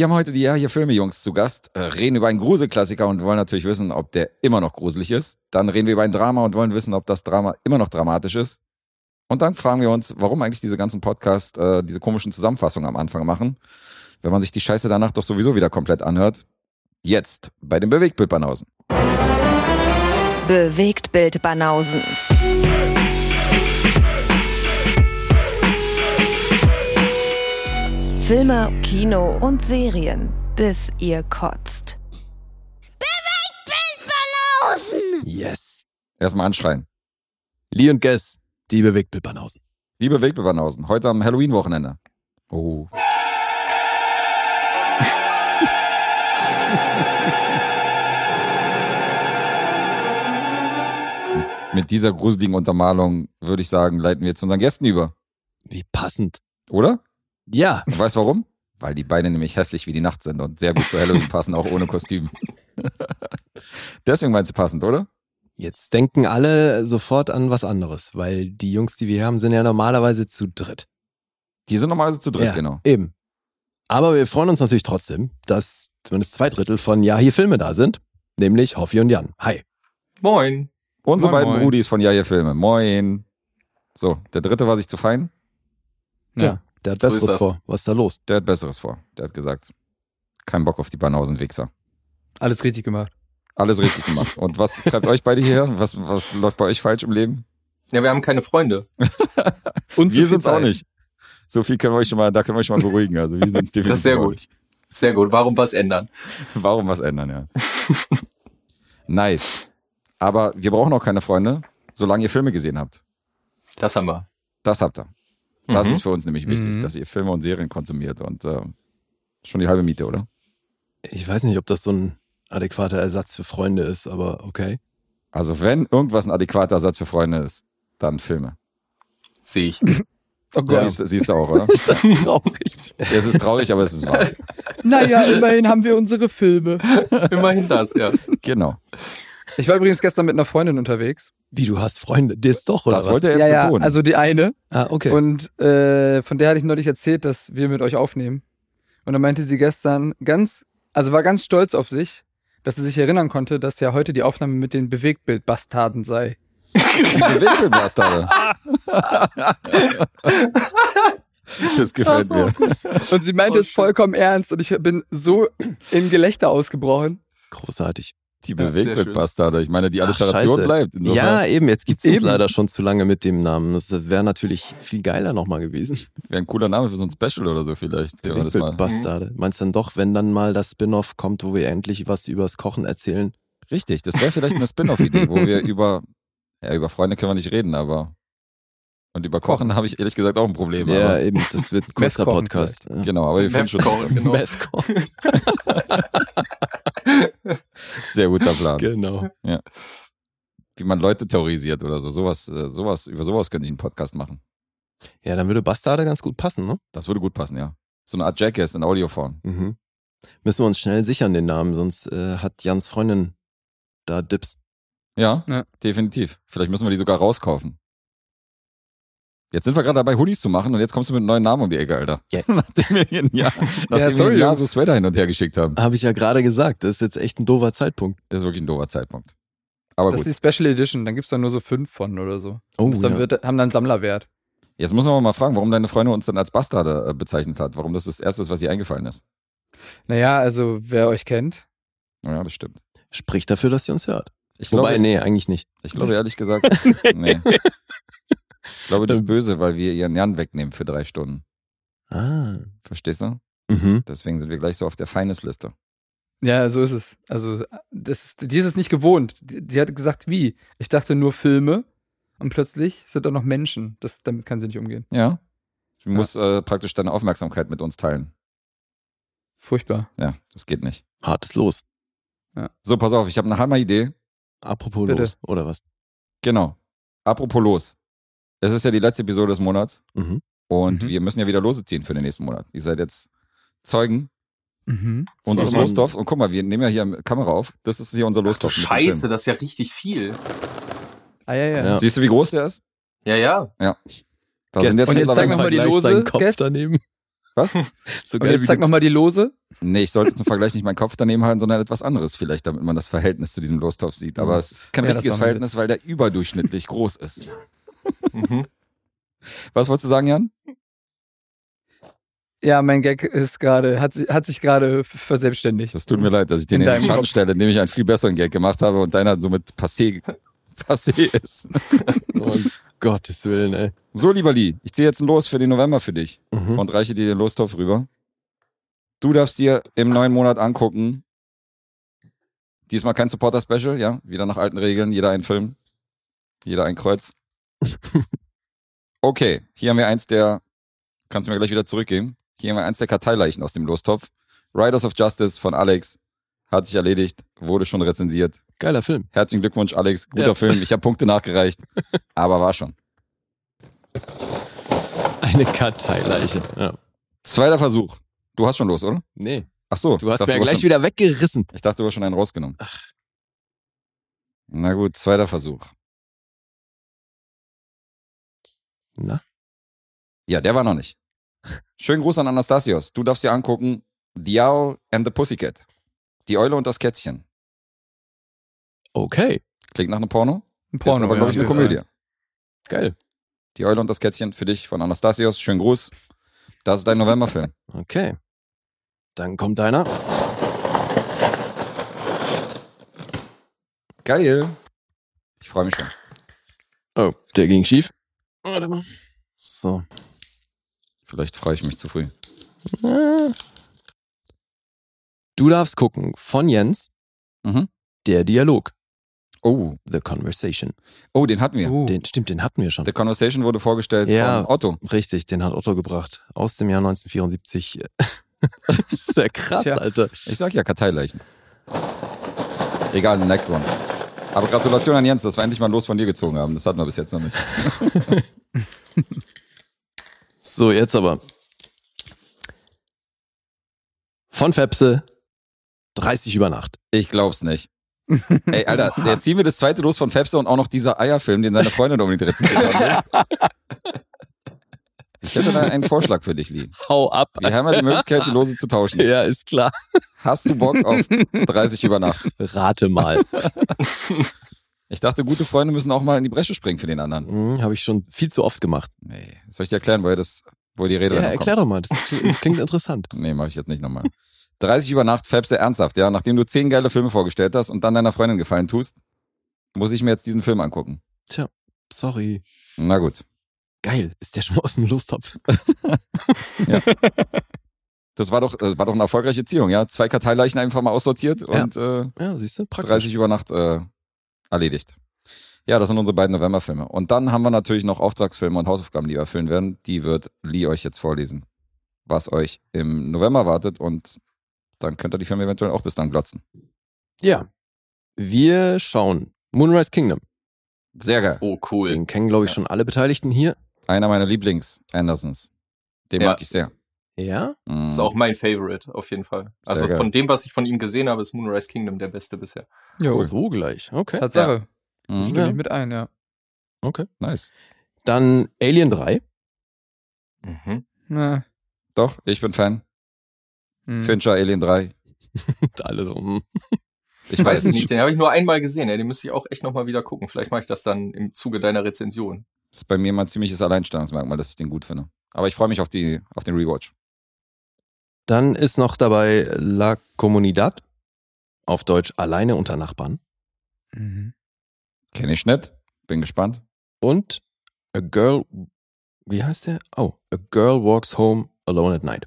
Wir haben heute die Ja, hier Filme-Jungs zu Gast, äh, reden über einen Gruselklassiker und wollen natürlich wissen, ob der immer noch gruselig ist. Dann reden wir über ein Drama und wollen wissen, ob das Drama immer noch dramatisch ist. Und dann fragen wir uns, warum eigentlich diese ganzen Podcasts äh, diese komischen Zusammenfassungen am Anfang machen, wenn man sich die Scheiße danach doch sowieso wieder komplett anhört. Jetzt bei den Bewegtbildbanausen. Bewegtbild Filme, Kino und Serien, bis ihr kotzt. Yes. Erstmal anschreien. Lee und Guess, die Bewegtbildbanausen. Liebe Bewegtbildbanausen, heute am Halloween-Wochenende. Oh. Mit dieser gruseligen Untermalung würde ich sagen, leiten wir zu unseren Gästen über. Wie passend. Oder? Ja. Und weißt warum? Weil die beide nämlich hässlich wie die Nacht sind und sehr gut zu Halloween passen, auch ohne Kostüm. Deswegen meinst du passend, oder? Jetzt denken alle sofort an was anderes, weil die Jungs, die wir hier haben, sind ja normalerweise zu dritt. Die sind normalerweise zu dritt, ja, genau. Eben. Aber wir freuen uns natürlich trotzdem, dass zumindest zwei Drittel von Ja, hier Filme da sind. Nämlich Hoffi und Jan. Hi. Moin. Unsere Moin, beiden moin. Rudis von Ja, hier Filme. Moin. So, der dritte war sich zu fein. Ja. Der hat So Besseres das. vor. Was ist da los? Der hat Besseres vor. Der hat gesagt, kein Bock auf die Banausen-Wichser. Alles richtig gemacht. Alles richtig gemacht. Und was treibt euch beide hierher? Was, was läuft bei euch falsch im Leben? Ja, wir haben keine Freunde. Und wir sind's auch nicht. So viel können wir euch schon mal, da können wir euch schon mal beruhigen. Also wir sind's definitiv Das ist sehr gut. nicht. Sehr gut. Warum was ändern? Warum was ändern, ja. nice. Aber wir brauchen auch keine Freunde, solange ihr Filme gesehen habt. Das haben wir. Das habt ihr. Das Mhm. ist für uns nämlich wichtig, Mhm. dass ihr Filme und Serien konsumiert und äh, schon die halbe Miete, oder? Ich weiß nicht, ob das so ein adäquater Ersatz für Freunde ist, aber okay. Also wenn irgendwas ein adäquater Ersatz für Freunde ist, dann Filme. Sehe ich. Oh Gott. Siehst, siehst du auch, oder? Ist das traurig. Ja, es ist traurig, aber es ist wahr. naja, immerhin haben wir unsere Filme. Immerhin das, ja. Genau. Ich war übrigens gestern mit einer Freundin unterwegs. Wie, du hast Freunde? Das doch, oder Das was? wollte er jetzt ja, ja, betonen. also die eine. ah, okay. Und äh, von der hatte ich neulich erzählt, dass wir mit euch aufnehmen. Und dann meinte sie gestern ganz, also war ganz stolz auf sich, dass sie sich erinnern konnte, dass ja heute die Aufnahme mit den Bewegtbildbastarden sei. die Bewegtbildbastarde. das gefällt mir. Und sie meinte Oh, es vollkommen ernst und ich bin so in Gelächter ausgebrochen. Großartig. Die sehr Bewegtbildbastarde. Ich meine, die Alliteration bleibt. Insofern- Ja, eben. Jetzt uns Eben. leider schon zu lange mit dem Namen. Das wäre natürlich viel geiler nochmal gewesen. Wäre ein cooler Name für so ein Special oder so vielleicht. Das mal. Bastarde. Meinst du dann doch, wenn dann mal das Spin-off kommt, wo wir endlich was übers Kochen erzählen? Richtig, das wäre vielleicht eine Spin-off-Idee, wo wir über, ja, über Freunde können wir nicht reden, aber und über Kochen habe ich ehrlich gesagt auch ein Problem. ja, aber, eben. Das wird ein kurzer Podcast. Ja. genau, aber wir finden schon Meth-Kochen, genau. Meth-Kochen. sehr guter Plan. genau. Wie man Leute terrorisiert oder so. Sowas, äh, sowas, über sowas könnte ich einen Podcast machen. Ja, dann würde Bastarde ganz gut passen, ne? Das würde gut passen, ja. So eine Art Jackass in Audioform. Mhm. Müssen wir uns schnell sichern, den Namen, sonst äh, hat Jans Freundin da Dips. Ja, Ja. definitiv. Vielleicht müssen wir die sogar rauskaufen. Jetzt sind wir gerade dabei, Hoodies zu machen und jetzt kommst du mit einem neuen Namen um die Ecke, Alter. Ja. nachdem wir hier ein Jahr, nachdem wir sorry, ein Jahr so Sweater hin und her geschickt haben. Habe ich ja gerade gesagt. Das ist jetzt echt ein doofer Zeitpunkt. Das ist wirklich ein doofer Zeitpunkt. Aber Das gut. ist die Special Edition, dann gibt's da nur so fünf von oder so. Oh, das dann ja. wird, haben dann Sammlerwert. Jetzt muss man mal fragen, warum deine Freundin uns dann als Bastarde äh, bezeichnet hat. Warum das das Erste ist, was ihr eingefallen ist. Naja, also wer euch kennt. Naja, das stimmt. Spricht dafür, dass sie uns hört. Ich Wobei, glaube, nee, eigentlich nicht. ich glaube ehrlich gesagt, nee. Ich glaube, das ist böse, weil wir ihren Jan wegnehmen für drei Stunden. Ah. Verstehst du? Mhm. Deswegen sind wir gleich so auf der Feindesliste. Ja, so ist es. Also, das ist, die ist es nicht gewohnt. Die, die hat gesagt, wie? Ich dachte nur Filme und plötzlich sind da noch Menschen. Das, damit kann sie nicht umgehen. Ja. Du musst äh, praktisch deine Aufmerksamkeit mit uns teilen. Furchtbar. Ja, das geht nicht. Hartes Los. So, pass auf, ich habe eine Hammer-Idee. Apropos Bitte. los, oder was? Genau. Apropos los. Es ist ja die letzte Episode des Monats Mhm. und Mhm. wir müssen ja wieder Lose ziehen für den nächsten Monat. Ihr seid jetzt Zeugen Mhm. unseres. Lostopf. Und guck mal, wir nehmen ja hier Kamera auf. Das ist hier unser dem Scheiße, das ist ja richtig viel. Ah, ja, ja. Ja. Siehst du, wie groß der ist? Ja, ja. Da Gestern sind jetzt Und jetzt mittlerweile zeigen wir mal die Lose. Kopf Guess. daneben. Was? So Und jetzt du- nochmal die Lose. Nee, ich sollte zum Vergleich nicht meinen Kopf daneben halten, sondern etwas anderes vielleicht, damit man das Verhältnis zu diesem Lostopf sieht. Aber es ist kein Ja, das richtiges Verhältnis, weil der überdurchschnittlich groß ist. Mhm. Was wolltest du sagen, Jan? Ja, mein Gag ist gerade, hat, sich- hat sich gerade verselbstständigt. Das tut mir leid, dass ich den In in, den Schatten Kopf. stelle, indem ich einen viel besseren Gag gemacht habe und deiner somit passé, passé ist. Oh Gottes Willen, ey. So, lieber Lee, ich ziehe jetzt ein Los für den November für dich Mhm. und reiche dir den Lostopf rüber. Du darfst dir im neuen Monat angucken. Diesmal kein Supporter-Special, ja? Wieder nach alten Regeln, jeder ein Film, jeder ein Kreuz. Okay, hier haben wir eins der, kannst du mir gleich wieder zurückgeben. Hier haben wir eins der Karteileichen aus dem Lostopf. Riders of Justice von Alex. Hat sich erledigt, wurde schon rezensiert. Geiler Film. Herzlichen Glückwunsch, Alex. Guter Ja. Film. Ich habe Punkte nachgereicht, aber war schon. Eine Karteileiche. Ja. Zweiter Versuch. Du hast schon los, oder? Nee, Ach so. du hast dachte, mir ja gleich schon, wieder weggerissen. Ich dachte, du hast schon einen rausgenommen. Na gut, zweiter Versuch. Na? Ja, der war noch nicht. Schönen Gruß an Anastasios. Du darfst dir angucken The Owl and the Pussycat. Die Eule und das Kätzchen. Okay, Klingt nach einem Porno. Ein ist Porno. aber, glaube ich, ja, eine Komödie. geil. Die Eule und das Kätzchen für dich von Anastasios. Schönen Gruß. Das ist dein Novemberfilm. Okay. Dann kommt deiner. Geil. Ich freue mich schon. Oh, der ging schief. Warte mal. So. Vielleicht freue ich mich zu früh. Du darfst gucken von Jens. Mhm. Der Dialog. Oh, The Conversation. oh, den hatten wir. Fall. Uh, Den, stimmt, den hatten wir schon. The Conversation wurde vorgestellt Ja. von Otto. Richtig, den hat Otto gebracht. Aus dem Jahr 1974. das ist ja krass, Tja. Alter. Ich sag ja Karteileichen. Egal, the next one. Aber Gratulation an Jens, dass wir endlich mal los von dir gezogen haben. Das hatten wir bis jetzt noch nicht. So, jetzt aber. Von Fepse, 30 über Nacht. Ich glaub's nicht. Ey, Alter, der ziehen wir das zweite los von Fepse und auch noch dieser Eierfilm, den seine Freundin unbedingt rezensiert hat. Ich hätte da einen Vorschlag für dich, Lee. Hau ab. Wir haben ja die Möglichkeit, die Lose zu tauschen. Ja, ist klar. Hast du Bock auf 30 über Nacht? Rate mal. Ich dachte, gute Freunde müssen auch mal in die Bresche springen für den anderen. Hm, Habe ich schon viel zu oft gemacht. Nee, soll ich dir erklären, woher das, wo die Rede Ja, erklär kommt? doch mal. Das, das klingt interessant. Nee, mache ich jetzt nicht nochmal. 30 über Nacht, Fabs ernsthaft, ja. Nachdem du 10 geile Filme vorgestellt hast und dann deiner Freundin gefallen tust, muss ich mir jetzt diesen Film angucken. Sorry. Na gut. Geil. Ist der schon mal aus dem Lostopf? Das war doch, äh, war doch eine erfolgreiche Ziehung, ja. Zwei Karteileichen einfach mal aussortiert Ja. und äh, Ja, siehst du? Praktisch. 30 über Nacht äh, erledigt. Ja, das sind unsere beiden Novemberfilme. Und dann haben wir natürlich noch Auftragsfilme und Hausaufgaben, die wir erfüllen werden. Die wird Lee euch jetzt vorlesen, was euch im November wartet. Und dann könnt ihr die Filme eventuell auch bis dann glotzen. Ja. Wir schauen Moonrise Kingdom. Sehr geil. Oh, cool. Den kennen, glaube ich, Ja. schon alle Beteiligten hier. Einer meiner Lieblings-Andersons. Den Ja. mag ich sehr. Ja? Mhm. Das ist auch mein Favorite, auf jeden Fall. Also geil. von dem, was ich von ihm gesehen habe, ist Moonrise Kingdom der beste bisher. Jo. So gleich. Okay. Tatsache. Mhm. Stimme Ja. ich mit ein, ja. Okay. Nice. Dann Alien 3. Mhm. Na, Doch, ich bin Fan. hm. Fincher, Alien 3. Und alle so. hm. Ich weiß weiß es nicht. nicht, den habe ich nur einmal gesehen. Ja, den müsste ich auch echt nochmal wieder gucken. Vielleicht mache ich das dann im Zuge deiner Rezension. Das ist bei mir mal ein ziemliches Alleinstellungsmerkmal, dass ich den gut finde. Aber ich freue mich auf, die, auf den Rewatch. Dann ist noch dabei La Comunidad. Auf Deutsch Alleine unter Nachbarn. Mhm. Kenne ich nicht. Bin gespannt. Und A Girl. Wie heißt der? Oh, A Girl Walks Home Alone at Night.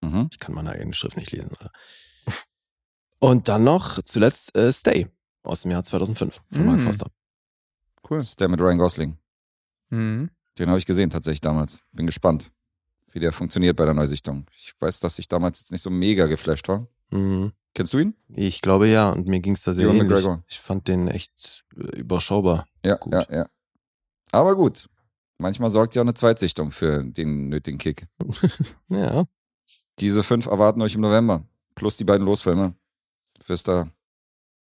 Mhm. Ich kann meine eigene Schrift nicht lesen. Alter. Und dann noch zuletzt äh, Stay aus dem Jahr 2005 von Mark Mm. Foster. Cool. Das ist der mit Ryan Gosling. Mhm. Den habe ich gesehen tatsächlich damals. Bin gespannt, wie der funktioniert bei der Neusichtung. Ich weiß, dass ich damals jetzt nicht so mega geflasht war. Mhm. Kennst du ihn? Ich glaube ja, und mir ging es da sehr Ewan ähnlich. McGregor. Ich fand den echt äh, überschaubar. Ja, Gut. ja, ja. Aber gut. Manchmal sorgt ja auch eine Zweitsichtung für den nötigen Kick. Ja. Diese fünf erwarten euch im November. Plus die beiden Losfilme. Wisst ihr,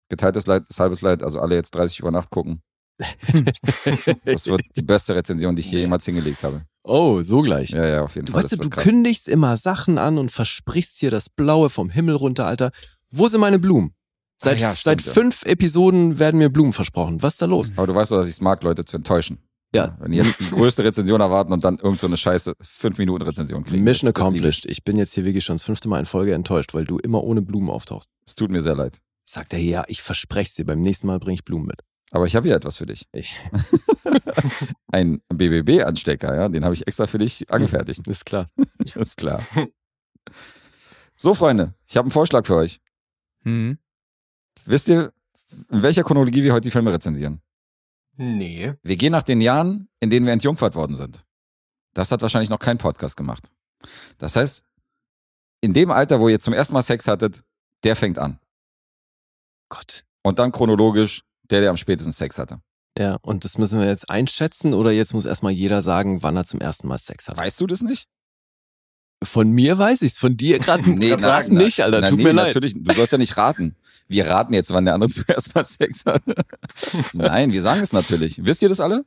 geteiltes Leid ist halbes Leid. Also alle jetzt 30 über Nacht gucken. Das wird die beste Rezension, die ich jemals hingelegt habe. Oh, so gleich. Ja, ja, auf jeden Du Fall. weißt du, das du krass. kündigst immer Sachen an und versprichst hier das Blaue vom Himmel runter, Alter. Wo sind meine Blumen? Seit, Ah ja, seit stimmt, fünf Episoden werden mir Blumen versprochen. Was ist da los? Aber du weißt doch, dass ich es mag, Leute zu enttäuschen. Ja. Wenn die jetzt die größte Rezension erwarten und dann irgend so eine scheiße 5-Minuten-Rezension kriegen. Mission das, das liebe ich. accomplished. Ich bin jetzt hier wirklich schon das fünfte Mal in Folge enttäuscht, weil du immer ohne Blumen auftauchst. Es tut mir sehr leid. Sagt er, ja, ich verspreche dir, beim nächsten Mal bringe ich Blumen mit. Aber ich habe hier etwas für dich. Ich. Ein BBB-Anstecker, ja, den habe ich extra für dich angefertigt. Ist klar. Ist klar. So, Freunde, ich habe einen Vorschlag für euch. Mhm. Wisst ihr, in welcher Chronologie wir heute die Filme rezensieren? Nee. Wir gehen nach den Jahren, in denen wir entjungfert worden sind. Das hat wahrscheinlich noch kein Podcast gemacht. Das heißt, in dem Alter, wo ihr zum ersten Mal Sex hattet, der fängt an. Gott. Und dann chronologisch der, der am spätesten Sex hatte. Ja, und das müssen wir jetzt einschätzen oder jetzt muss erstmal jeder sagen, wann er zum ersten Mal Sex hat. Weißt du das nicht? Von mir weiß ich's, von dir gerade Nee, na- nicht, Alter. Na, Tut nee, mir leid. Natürlich, du sollst ja nicht raten. Wir raten jetzt, wann der andere zuerst mal Sex hatte. Nein, wir sagen es natürlich. Wisst ihr das alle?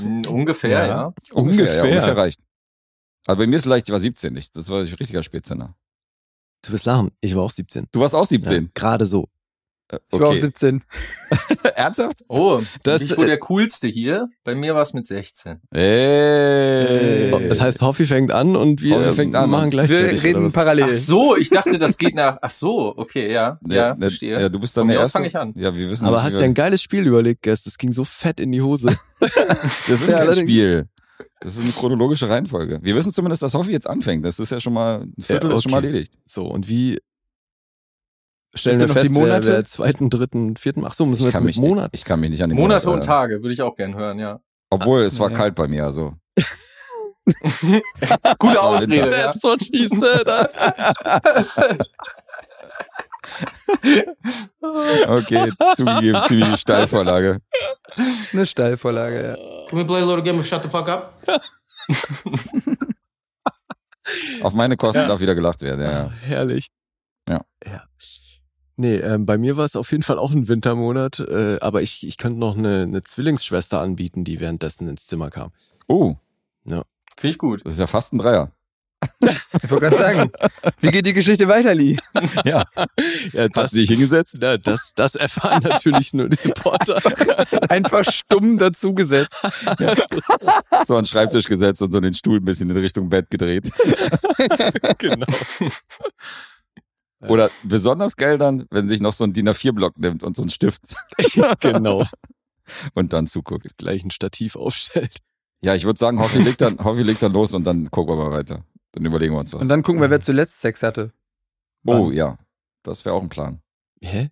Mm, Ungefähr, Ja. ja. Ungefähr. Ja, ungefähr reicht. Aber bei mir ist leicht, ich war 17 nicht. Das war ein richtiger Spätzünder. Du wirst lachen. Ich war auch 17. Du warst auch Ja, 17. gerade so. Äh, Ich war auch Okay. 17. Ernsthaft? Oh, Das- ich wohl der coolste hier. Bei mir war es mit 16. Ey. Das heißt, Hoffi fängt an und wir Hoffi fängt an. machen Wir gleichzeitig. reden parallel. Ach so, ich dachte, das geht nach. Ach so, okay, ja. Ja, ne, verstehe. Ja, du bist dann Von der Erste. fange ich an. Ja, wir wissen Aber hast dir ein wir- geiles Spiel überlegt, Guest. Das ging so fett in die Hose. Das ist Ja, kein. Spiel. Das ist eine chronologische Reihenfolge. Wir wissen zumindest, dass Hoffi jetzt anfängt. Das ist ja schon mal, ein Viertel Ja, ist schon mal okay. erledigt. So, und wie stellen wir fest, wer, Monate? wer zweiten, dritten, vierten, ach so, müssen wir Ich jetzt kann, mit mich, Monat. ich kann mich nicht an die Monate Monate und Tage würde ich auch gern hören, ja. Obwohl, es war Ja. kalt bei mir, also. Gute Ausrede, ja. That's what she said. Okay, zugegeben, ziemliche Steilvorlage. Eine Steilvorlage, ja. Can we play a little game of shut the fuck up? Auf meine Kosten darf wieder gelacht werden, ja. ja. Herrlich. Ja. ja. Nee, ähm, bei mir war es auf jeden Fall auch ein Wintermonat, äh, aber ich, ich könnte noch eine, eine Zwillingsschwester anbieten, die währenddessen ins Zimmer kam. Oh, Finde ich gut. das ist ja fast ein Dreier. Ich wollte gerade sagen, wie geht die Geschichte weiter, Lee? Ja, Hat das, sie sich hingesetzt? na, das, das erfahren natürlich nur die Supporter. Einfach stumm dazugesetzt. So an den Schreibtisch gesetzt und so den Stuhl ein bisschen in Richtung Bett gedreht. genau. Oder besonders geil dann, wenn sich noch so ein DIN A4-Block nimmt und so einen Stift genau. und dann zuguckt. Gleich ein Stativ aufstellt. Ja, ich würde sagen, Hoffi legt, dann, Hoffi legt dann los und dann gucken wir mal weiter. Dann überlegen wir uns was. Und dann gucken wir, wer zuletzt Sex hatte. oh ja, das wäre auch ein Plan. Hä?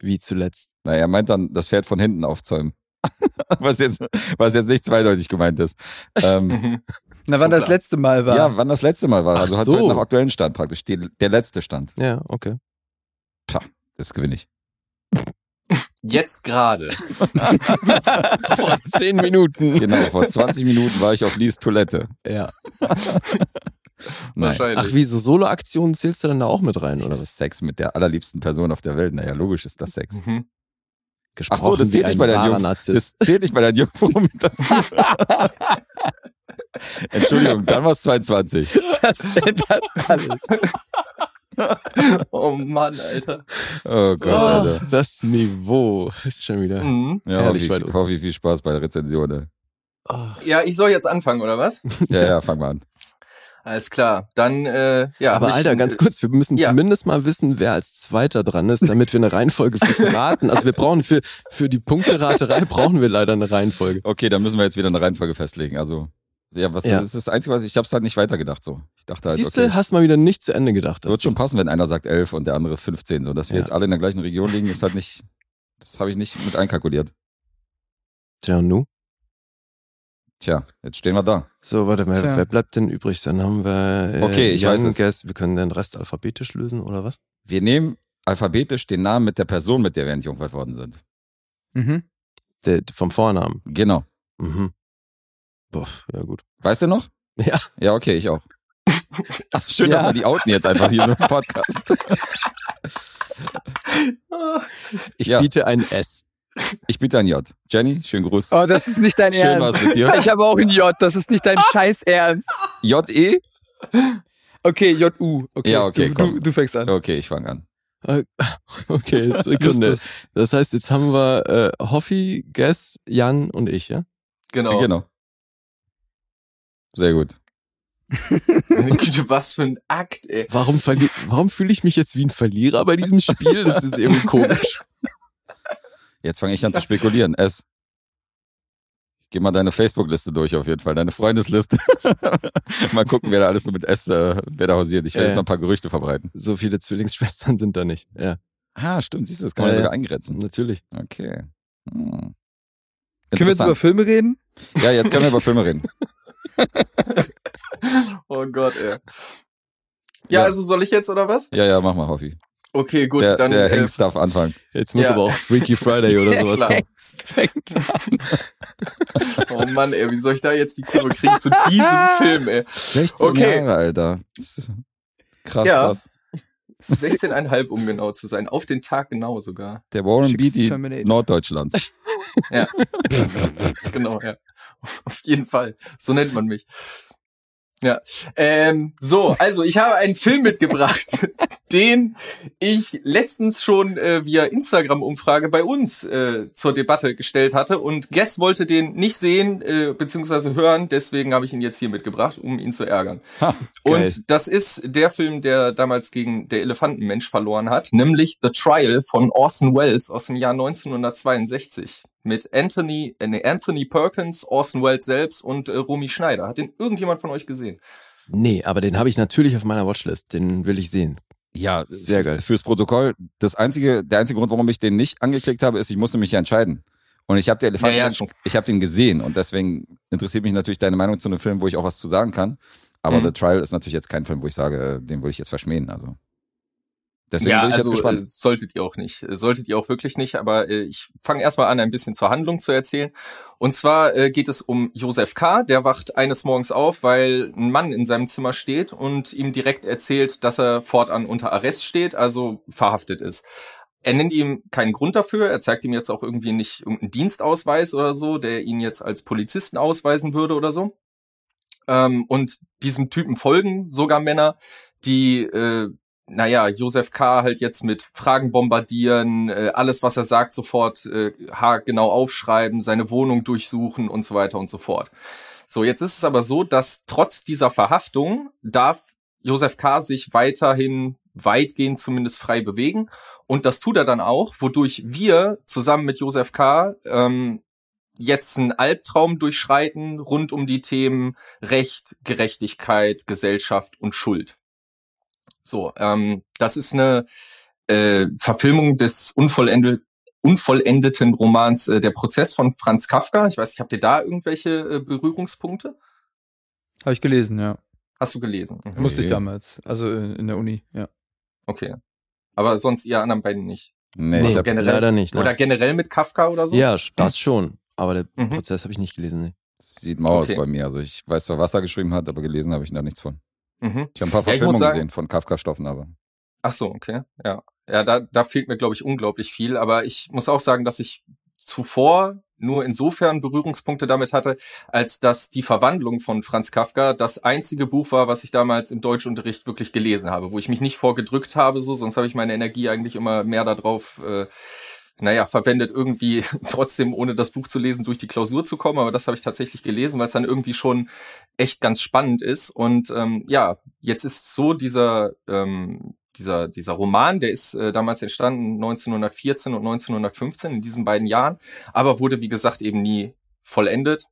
Wie zuletzt? Na, er meint dann das Pferd von hinten aufzäumen. was, jetzt, was jetzt nicht zweideutig gemeint ist. Ähm. Na, wann So das klar. letzte Mal war. ja, wann das letzte Mal war. Ach Also halt so. heute nach aktuellen Stand praktisch. Die, der letzte Stand. Ja, okay. Das gewinne ich. Jetzt gerade. Vor zehn Minuten. Genau, vor 20 Minuten war ich auf Lies Toilette. Ja. Nein. Wahrscheinlich. Ach, wie so Solo-Aktionen zählst du dann da auch mit rein, oder Das ist Sex mit der allerliebsten Person auf der Welt. Naja, logisch ist das Sex. Mhm. Ach so, das zählt nicht bei der Jungf-. Das zählt nicht bei der Jungfrau mit dazu. Entschuldigung, dann war es 22. Das ändert alles. Oh Mann, Alter. Oh Gott, Oh, Alter. das Niveau ist schon wieder. Mhm. Ja, Herrlich, hoffe, ich, hoffe, viel Spaß bei der Rezension. Oh. Ja, ich soll jetzt anfangen, oder was? Ja, ja, fang mal an. Alles klar. Dann, äh, ja. Aber ich- Alter, ganz kurz, wir müssen Ja. zumindest mal wissen, wer als Zweiter dran ist, damit wir eine Reihenfolge fürs Raten. Also wir brauchen für, für die Punkteraterei brauchen wir leider eine Reihenfolge. Okay, dann müssen wir jetzt wieder eine Reihenfolge festlegen. Also, ja, was Ja. das ist das Einzige, was ich, ich habe halt nicht weitergedacht so. Ich dachte halt, Siehst du, okay, hast mal wieder nicht zu Ende gedacht. das wird schon passen, wenn einer sagt 11 und der andere 15. So, dass wir Ja. jetzt alle in der gleichen Region liegen, ist halt nicht, das habe ich nicht mit einkalkuliert. Tja, und nu? Tja, jetzt stehen wir da. So, warte mal, Tja. wer bleibt denn übrig? Dann haben wir äh, Okay, ich Jan, weiß es. Guess. Wir können den Rest alphabetisch lösen, oder was? Wir nehmen alphabetisch den Namen mit der Person, mit der wir entjungfert worden sind. Mhm. Der, vom Vornamen. Genau. Mhm. Boah, ja gut. Weißt du noch? Ja. Ja, okay, ich auch. Ach, schön, Ja. dass wir die outen jetzt einfach hier so im Podcast. Ich Ja. biete ein S. Ich bitte ein J. Jenny, schönen Gruß. Oh, das ist nicht dein Schön Ernst. war's mit dir. Ich habe auch ein J, das ist nicht dein scheiß Ernst. J-E? Okay, J-U. Okay, Ja, okay, du, komm. du, du fängst an. Okay, ich fange an. Okay, Sekunde. Das heißt, jetzt haben wir äh, Hoffi, Guess, Jan und ich, ja? Genau. Genau. Sehr gut. Meine Güte, was für ein Akt, ey. Warum, warum fühle ich mich jetzt wie ein Verlierer bei diesem Spiel? Das ist irgendwie komisch. Jetzt fange ich an zu spekulieren. S. Ich gehe mal deine Facebook-Liste durch auf jeden Fall, deine Freundesliste. mal gucken, wer da alles so mit S, äh, wer da hausiert. Ich werde Ja, jetzt mal ein paar Gerüchte verbreiten. So viele Zwillingsschwestern sind da nicht. Ja, Ah, stimmt, siehst du, das kann man Ja, sogar ja. eingrenzen. natürlich. Okay. Hm. Können wir jetzt über. Filme reden? Ja, jetzt können wir über Filme reden. Oh Gott, ey. Ja, Ja. also soll ich jetzt oder was? Ja, ja, mach mal, Hoffi. Okay, gut, der dann. der äh, Hengst darf anfangen. Jetzt muss Ja. aber auch Freaky Friday oder sowas klar. kommen. fängt an. oh Mann, ey, wie soll ich da jetzt die Kurve kriegen zu diesem Film, ey? 16 Okay. Jahre, Alter. Krass, Ja. krass. 16,5 um genau zu sein. Auf den Tag genau sogar. Der Warren Beatty Terminator. Norddeutschlands. Ja. genau, ja. Auf jeden Fall. So nennt man mich. Ja. Ähm, so, also ich habe einen Film mitgebracht, den ich letztens schon äh, via Instagram-Umfrage bei uns äh, zur Debatte gestellt hatte und Guess wollte den nicht sehen äh, bzw. hören, deswegen habe ich ihn jetzt hier mitgebracht, um ihn zu ärgern. Ha. Und das ist der Film, der damals gegen der Elefantenmensch verloren hat, nämlich The Trial von Orson Welles aus dem Jahr 1962 mit Anthony, äh, nee, Anthony Perkins, Orson Welles selbst und äh, Romy Schneider. Hat den irgendjemand von euch gesehen? Nee, aber den habe ich natürlich auf meiner Watchlist. Den will ich sehen. Ja, Sehr geil. Fürs Protokoll, das einzige, der einzige Grund, warum ich den nicht angeklickt habe, ist, ich musste mich ja entscheiden. Und ich habe den Elefant, Ja, ja, ich habe den gesehen und deswegen interessiert mich natürlich deine Meinung zu einem Film, wo ich auch was zu sagen kann. Aber Mhm. The Trial ist natürlich jetzt kein Film, wo ich sage, äh, den würde ich jetzt verschmähen. Also deswegen ja, bin ich also jetzt äh, gespannt. solltet ihr auch nicht. Äh, Solltet ihr auch wirklich nicht, aber äh, ich fange erstmal an, ein bisschen zur Handlung zu erzählen. Und zwar äh, geht es um Josef K., der wacht eines Morgens auf, weil ein Mann in seinem Zimmer steht und ihm direkt erzählt, dass er fortan unter Arrest steht, also verhaftet ist. Er nennt ihm keinen Grund dafür, er zeigt ihm jetzt auch irgendwie nicht irgendeinen Dienstausweis oder so, der ihn jetzt als Polizisten ausweisen würde oder so. Ähm, und diesem Typen folgen sogar Männer, die äh, naja, Josef K. halt jetzt mit Fragen bombardieren, äh, alles, was er sagt, sofort äh, haargenau aufschreiben, seine Wohnung durchsuchen und so weiter und so fort. So, jetzt ist es aber so, dass trotz dieser Verhaftung darf Josef K. sich weiterhin weitgehend zumindest frei bewegen. Und das tut er dann auch, wodurch wir zusammen mit Josef K. Ähm, jetzt einen Albtraum durchschreiten rund um die Themen Recht, Gerechtigkeit, Gesellschaft und Schuld. So, ähm, das ist eine äh, Verfilmung des unvollendet, unvollendeten Romans äh, Der Prozess von Franz Kafka. Ich weiß nicht, habt ihr da irgendwelche äh, Berührungspunkte? Habe ich gelesen, ja. Hast du gelesen? Mhm. Musste ich damals. Also äh, in der Uni, ja. Okay. Aber sonst ihr anderen beiden nicht. Nee, hab, generell- leider nicht. Ne? Oder generell mit Kafka oder so? ja, das schon. Aber der Mhm. Prozess habe ich nicht gelesen. Nee. sieht mau aus Okay. bei mir. Also ich weiß zwar, was er geschrieben hat, aber gelesen habe ich da nichts von. Mhm. Ich habe ein paar Ja, Verfilmungen sagen- gesehen von Kafka-Stoffen, aber. Ach so, okay. Ja. Ja, da, da fehlt mir, glaube ich, unglaublich viel. Aber ich muss auch sagen, dass ich zuvor nur insofern Berührungspunkte damit hatte, als dass die Verwandlung von Franz Kafka das einzige Buch war, was ich damals im Deutschunterricht wirklich gelesen habe, wo ich mich nicht vorgedrückt habe, so, sonst habe ich meine Energie eigentlich immer mehr darauf, äh, naja, verwendet, irgendwie trotzdem, ohne das Buch zu lesen, durch die Klausur zu kommen. Aber das habe ich tatsächlich gelesen, weil es dann irgendwie schon echt ganz spannend ist. Und ähm, ja, jetzt ist so dieser, ähm, dieser, dieser Roman, der ist äh, damals entstanden 1914 und 1915, in diesen beiden Jahren, aber wurde, wie gesagt, eben nie vollendet.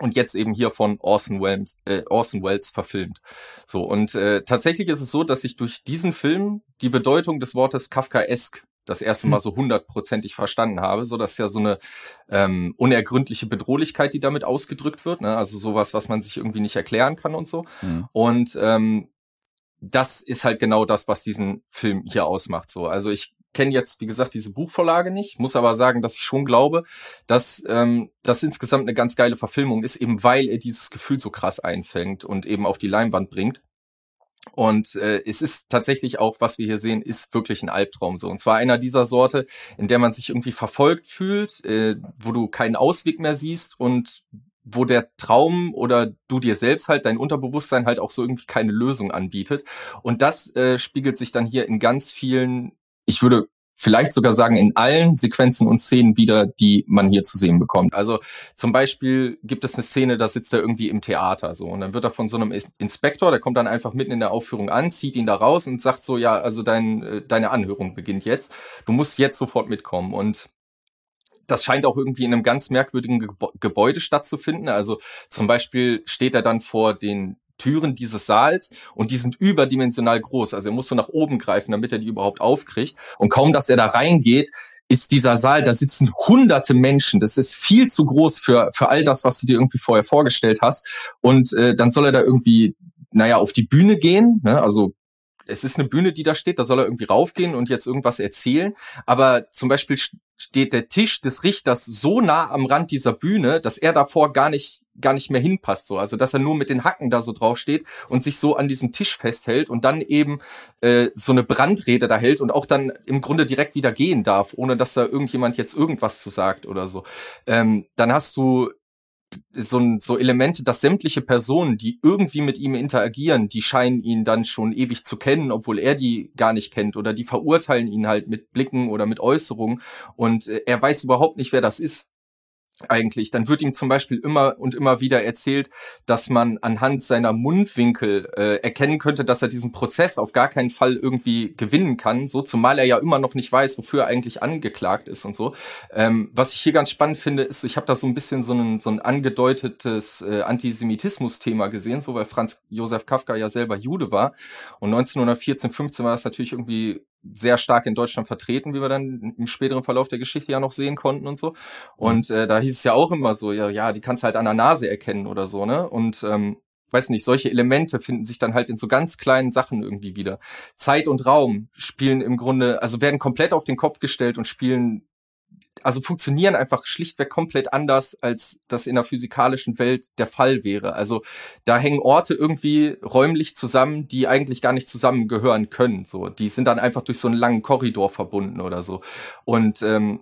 Und jetzt eben hier von Orson Welles, äh, Orson Welles verfilmt. So, und äh, tatsächlich ist es so, dass ich durch diesen Film die Bedeutung des Wortes Kafkaesk das erste Mal so hundertprozentig verstanden habe. So, das ist ja so eine ähm, unergründliche Bedrohlichkeit, die damit ausgedrückt wird. Ne? Also sowas, was man sich irgendwie nicht erklären kann und so. Hm. Und ähm, das ist halt genau das, was diesen Film hier ausmacht. So, also ich kenne jetzt, wie gesagt, diese Buchvorlage nicht, muss aber sagen, dass ich schon glaube, dass ähm, das insgesamt eine ganz geile Verfilmung ist, eben weil er dieses Gefühl so krass einfängt und eben auf die Leinwand bringt. Und äh, es ist tatsächlich auch, was wir hier sehen, ist wirklich ein Albtraum so. Und zwar einer dieser Sorte, in der man sich irgendwie verfolgt fühlt, äh, wo du keinen Ausweg mehr siehst und wo der Traum oder du dir selbst halt, dein Unterbewusstsein halt auch so irgendwie keine Lösung anbietet. Und das äh, spiegelt sich dann hier in ganz vielen, ich würde vielleicht sogar sagen, in allen Sequenzen und Szenen wieder, die man hier zu sehen bekommt. Also zum Beispiel gibt es eine Szene, da sitzt er irgendwie im Theater so und dann wird er von so einem Inspektor, der kommt dann einfach mitten in der Aufführung an, zieht ihn da raus und sagt so, ja, also dein, äh, deine Anhörung beginnt jetzt. Du musst jetzt sofort mitkommen und das scheint auch irgendwie in einem ganz merkwürdigen Gebäude stattzufinden. Also zum Beispiel steht er dann vor den Türen dieses Saals und die sind überdimensional groß. Also er muss so nach oben greifen, damit er die überhaupt aufkriegt. Und kaum, dass er da reingeht, ist dieser Saal, da sitzen hunderte Menschen. Das ist viel zu groß für, für all das, was du dir irgendwie vorher vorgestellt hast. Und äh, dann soll er da irgendwie, naja, auf die Bühne gehen. Ne? Also es ist eine Bühne, die da steht, da soll er irgendwie raufgehen und jetzt irgendwas erzählen. Aber zum Beispiel steht der Tisch des Richters so nah am Rand dieser Bühne, dass er davor gar nicht gar nicht mehr hinpasst so also dass er nur mit den Hacken da so drauf steht und sich so an diesem Tisch festhält und dann eben äh, so eine Brandrede da hält und auch dann im Grunde direkt wieder gehen darf ohne dass da irgendjemand jetzt irgendwas zu sagt oder so ähm, dann hast du so, so Elemente, dass sämtliche Personen, die irgendwie mit ihm interagieren, die scheinen ihn dann schon ewig zu kennen, obwohl er die gar nicht kennt oder die verurteilen ihn halt mit Blicken oder mit Äußerungen und äh, er weiß überhaupt nicht, wer das ist eigentlich, dann wird ihm zum Beispiel immer und immer wieder erzählt, dass man anhand seiner Mundwinkel äh, erkennen könnte, dass er diesen Prozess auf gar keinen Fall irgendwie gewinnen kann, so zumal er ja immer noch nicht weiß, wofür er eigentlich angeklagt ist und so. Ähm, was ich hier ganz spannend finde, ist, ich habe da so ein bisschen so ein, so ein angedeutetes äh, Antisemitismus-Thema gesehen, so weil Franz Josef Kafka ja selber Jude war und 1914, 15 war das natürlich irgendwie sehr stark in Deutschland vertreten, wie wir dann im späteren Verlauf der Geschichte ja noch sehen konnten und so. Und äh, da hieß es ja auch immer so, ja, ja, die kannst du halt an der Nase erkennen oder so, ne? Und ähm, weiß nicht, solche Elemente finden sich dann halt in so ganz kleinen Sachen irgendwie wieder. Zeit und Raum spielen im Grunde, also werden komplett auf den Kopf gestellt und spielen also funktionieren einfach schlichtweg komplett anders, als das in der physikalischen Welt der Fall wäre. Also da hängen Orte irgendwie räumlich zusammen, die eigentlich gar nicht zusammengehören können. So, die sind dann einfach durch so einen langen Korridor verbunden oder so. Und ähm,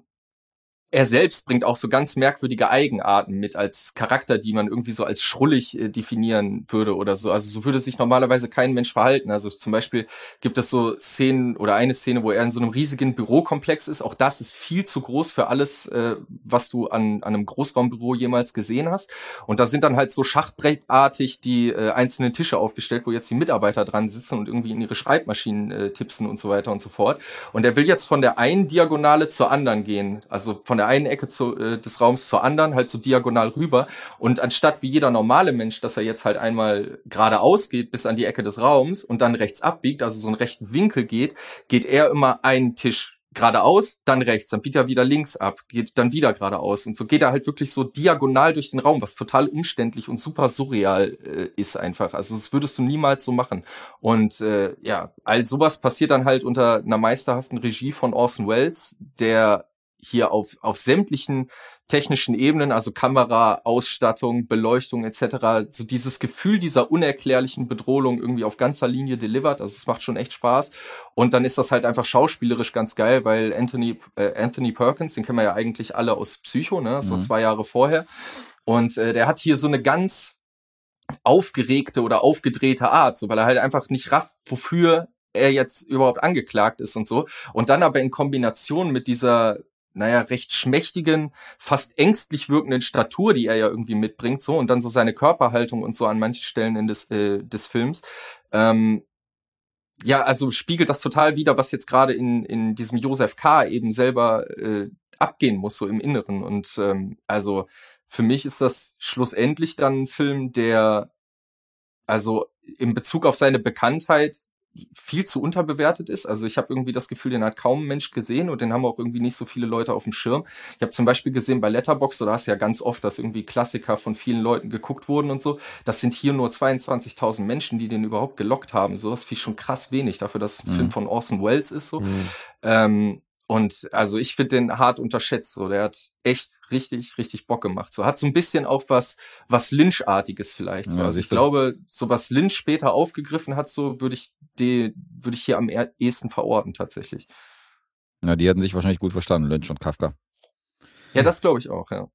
er selbst bringt auch so ganz merkwürdige Eigenarten mit als Charakter, die man irgendwie so als schrullig äh, definieren würde oder so. Also so würde sich normalerweise kein Mensch verhalten. Also zum Beispiel gibt es so Szenen oder eine Szene, wo er in so einem riesigen Bürokomplex ist. Auch das ist viel zu groß für alles, äh, was du an, an einem Großraumbüro jemals gesehen hast. Und da sind dann halt so schachbrettartig die äh, einzelnen Tische aufgestellt, wo jetzt die Mitarbeiter dran sitzen und irgendwie in ihre Schreibmaschinen äh, tipsen und so weiter und so fort. Und er will jetzt von der einen Diagonale zur anderen gehen. Also von der einen Ecke zu, äh, des Raums zur anderen, halt so diagonal rüber. Und anstatt wie jeder normale Mensch, dass er jetzt halt einmal geradeaus geht bis an die Ecke des Raums und dann rechts abbiegt, also so einen rechten Winkel geht, geht er immer einen Tisch geradeaus, dann rechts, dann biegt er wieder links ab, geht dann wieder geradeaus und so geht er halt wirklich so diagonal durch den Raum, was total umständlich und super surreal äh, ist einfach. Also das würdest du niemals so machen. Und äh, ja, all sowas passiert dann halt unter einer meisterhaften Regie von Orson Welles, der hier auf, auf sämtlichen technischen Ebenen, also Kamera, Ausstattung, Beleuchtung etc., so dieses Gefühl dieser unerklärlichen Bedrohung irgendwie auf ganzer Linie delivered. Also es macht schon echt Spaß. Und dann ist das halt einfach schauspielerisch ganz geil, weil Anthony, äh, Anthony Perkins, den kennen wir ja eigentlich alle aus Psycho, ne? So mhm. zwei Jahre vorher. Und äh, der hat hier so eine ganz aufgeregte oder aufgedrehte Art, so weil er halt einfach nicht rafft, wofür er jetzt überhaupt angeklagt ist und so. Und dann aber in Kombination mit dieser naja, recht schmächtigen, fast ängstlich wirkenden Statur, die er ja irgendwie mitbringt, so, und dann so seine Körperhaltung und so an manchen Stellen in des, äh, des Films. Ähm, ja, also spiegelt das total wieder, was jetzt gerade in, in diesem Josef K. eben selber äh, abgehen muss, so im Inneren. Und ähm, also für mich ist das schlussendlich dann ein Film, der also in Bezug auf seine Bekanntheit viel zu unterbewertet ist. Also ich habe irgendwie das Gefühl, den hat kaum ein Mensch gesehen und den haben auch irgendwie nicht so viele Leute auf dem Schirm. Ich habe zum Beispiel gesehen bei Letterbox, da hast du ja ganz oft, dass irgendwie Klassiker von vielen Leuten geguckt wurden und so. Das sind hier nur 22.000 Menschen, die den überhaupt gelockt haben. So, das finde ich schon krass wenig dafür, dass es ein mhm. Film von Orson Welles ist. So. Mhm. Ähm, und also ich finde den hart unterschätzt. So, der hat echt richtig, richtig Bock gemacht. So hat so ein bisschen auch was, was Lynch-artiges vielleicht. So. Ja, also ich glaube, so was Lynch später aufgegriffen hat, so würde ich die, würde ich hier am eher- ehesten verorten tatsächlich. Ja, die hätten sich wahrscheinlich gut verstanden, Lynch und Kafka. Ja, das glaube ich auch. Ja.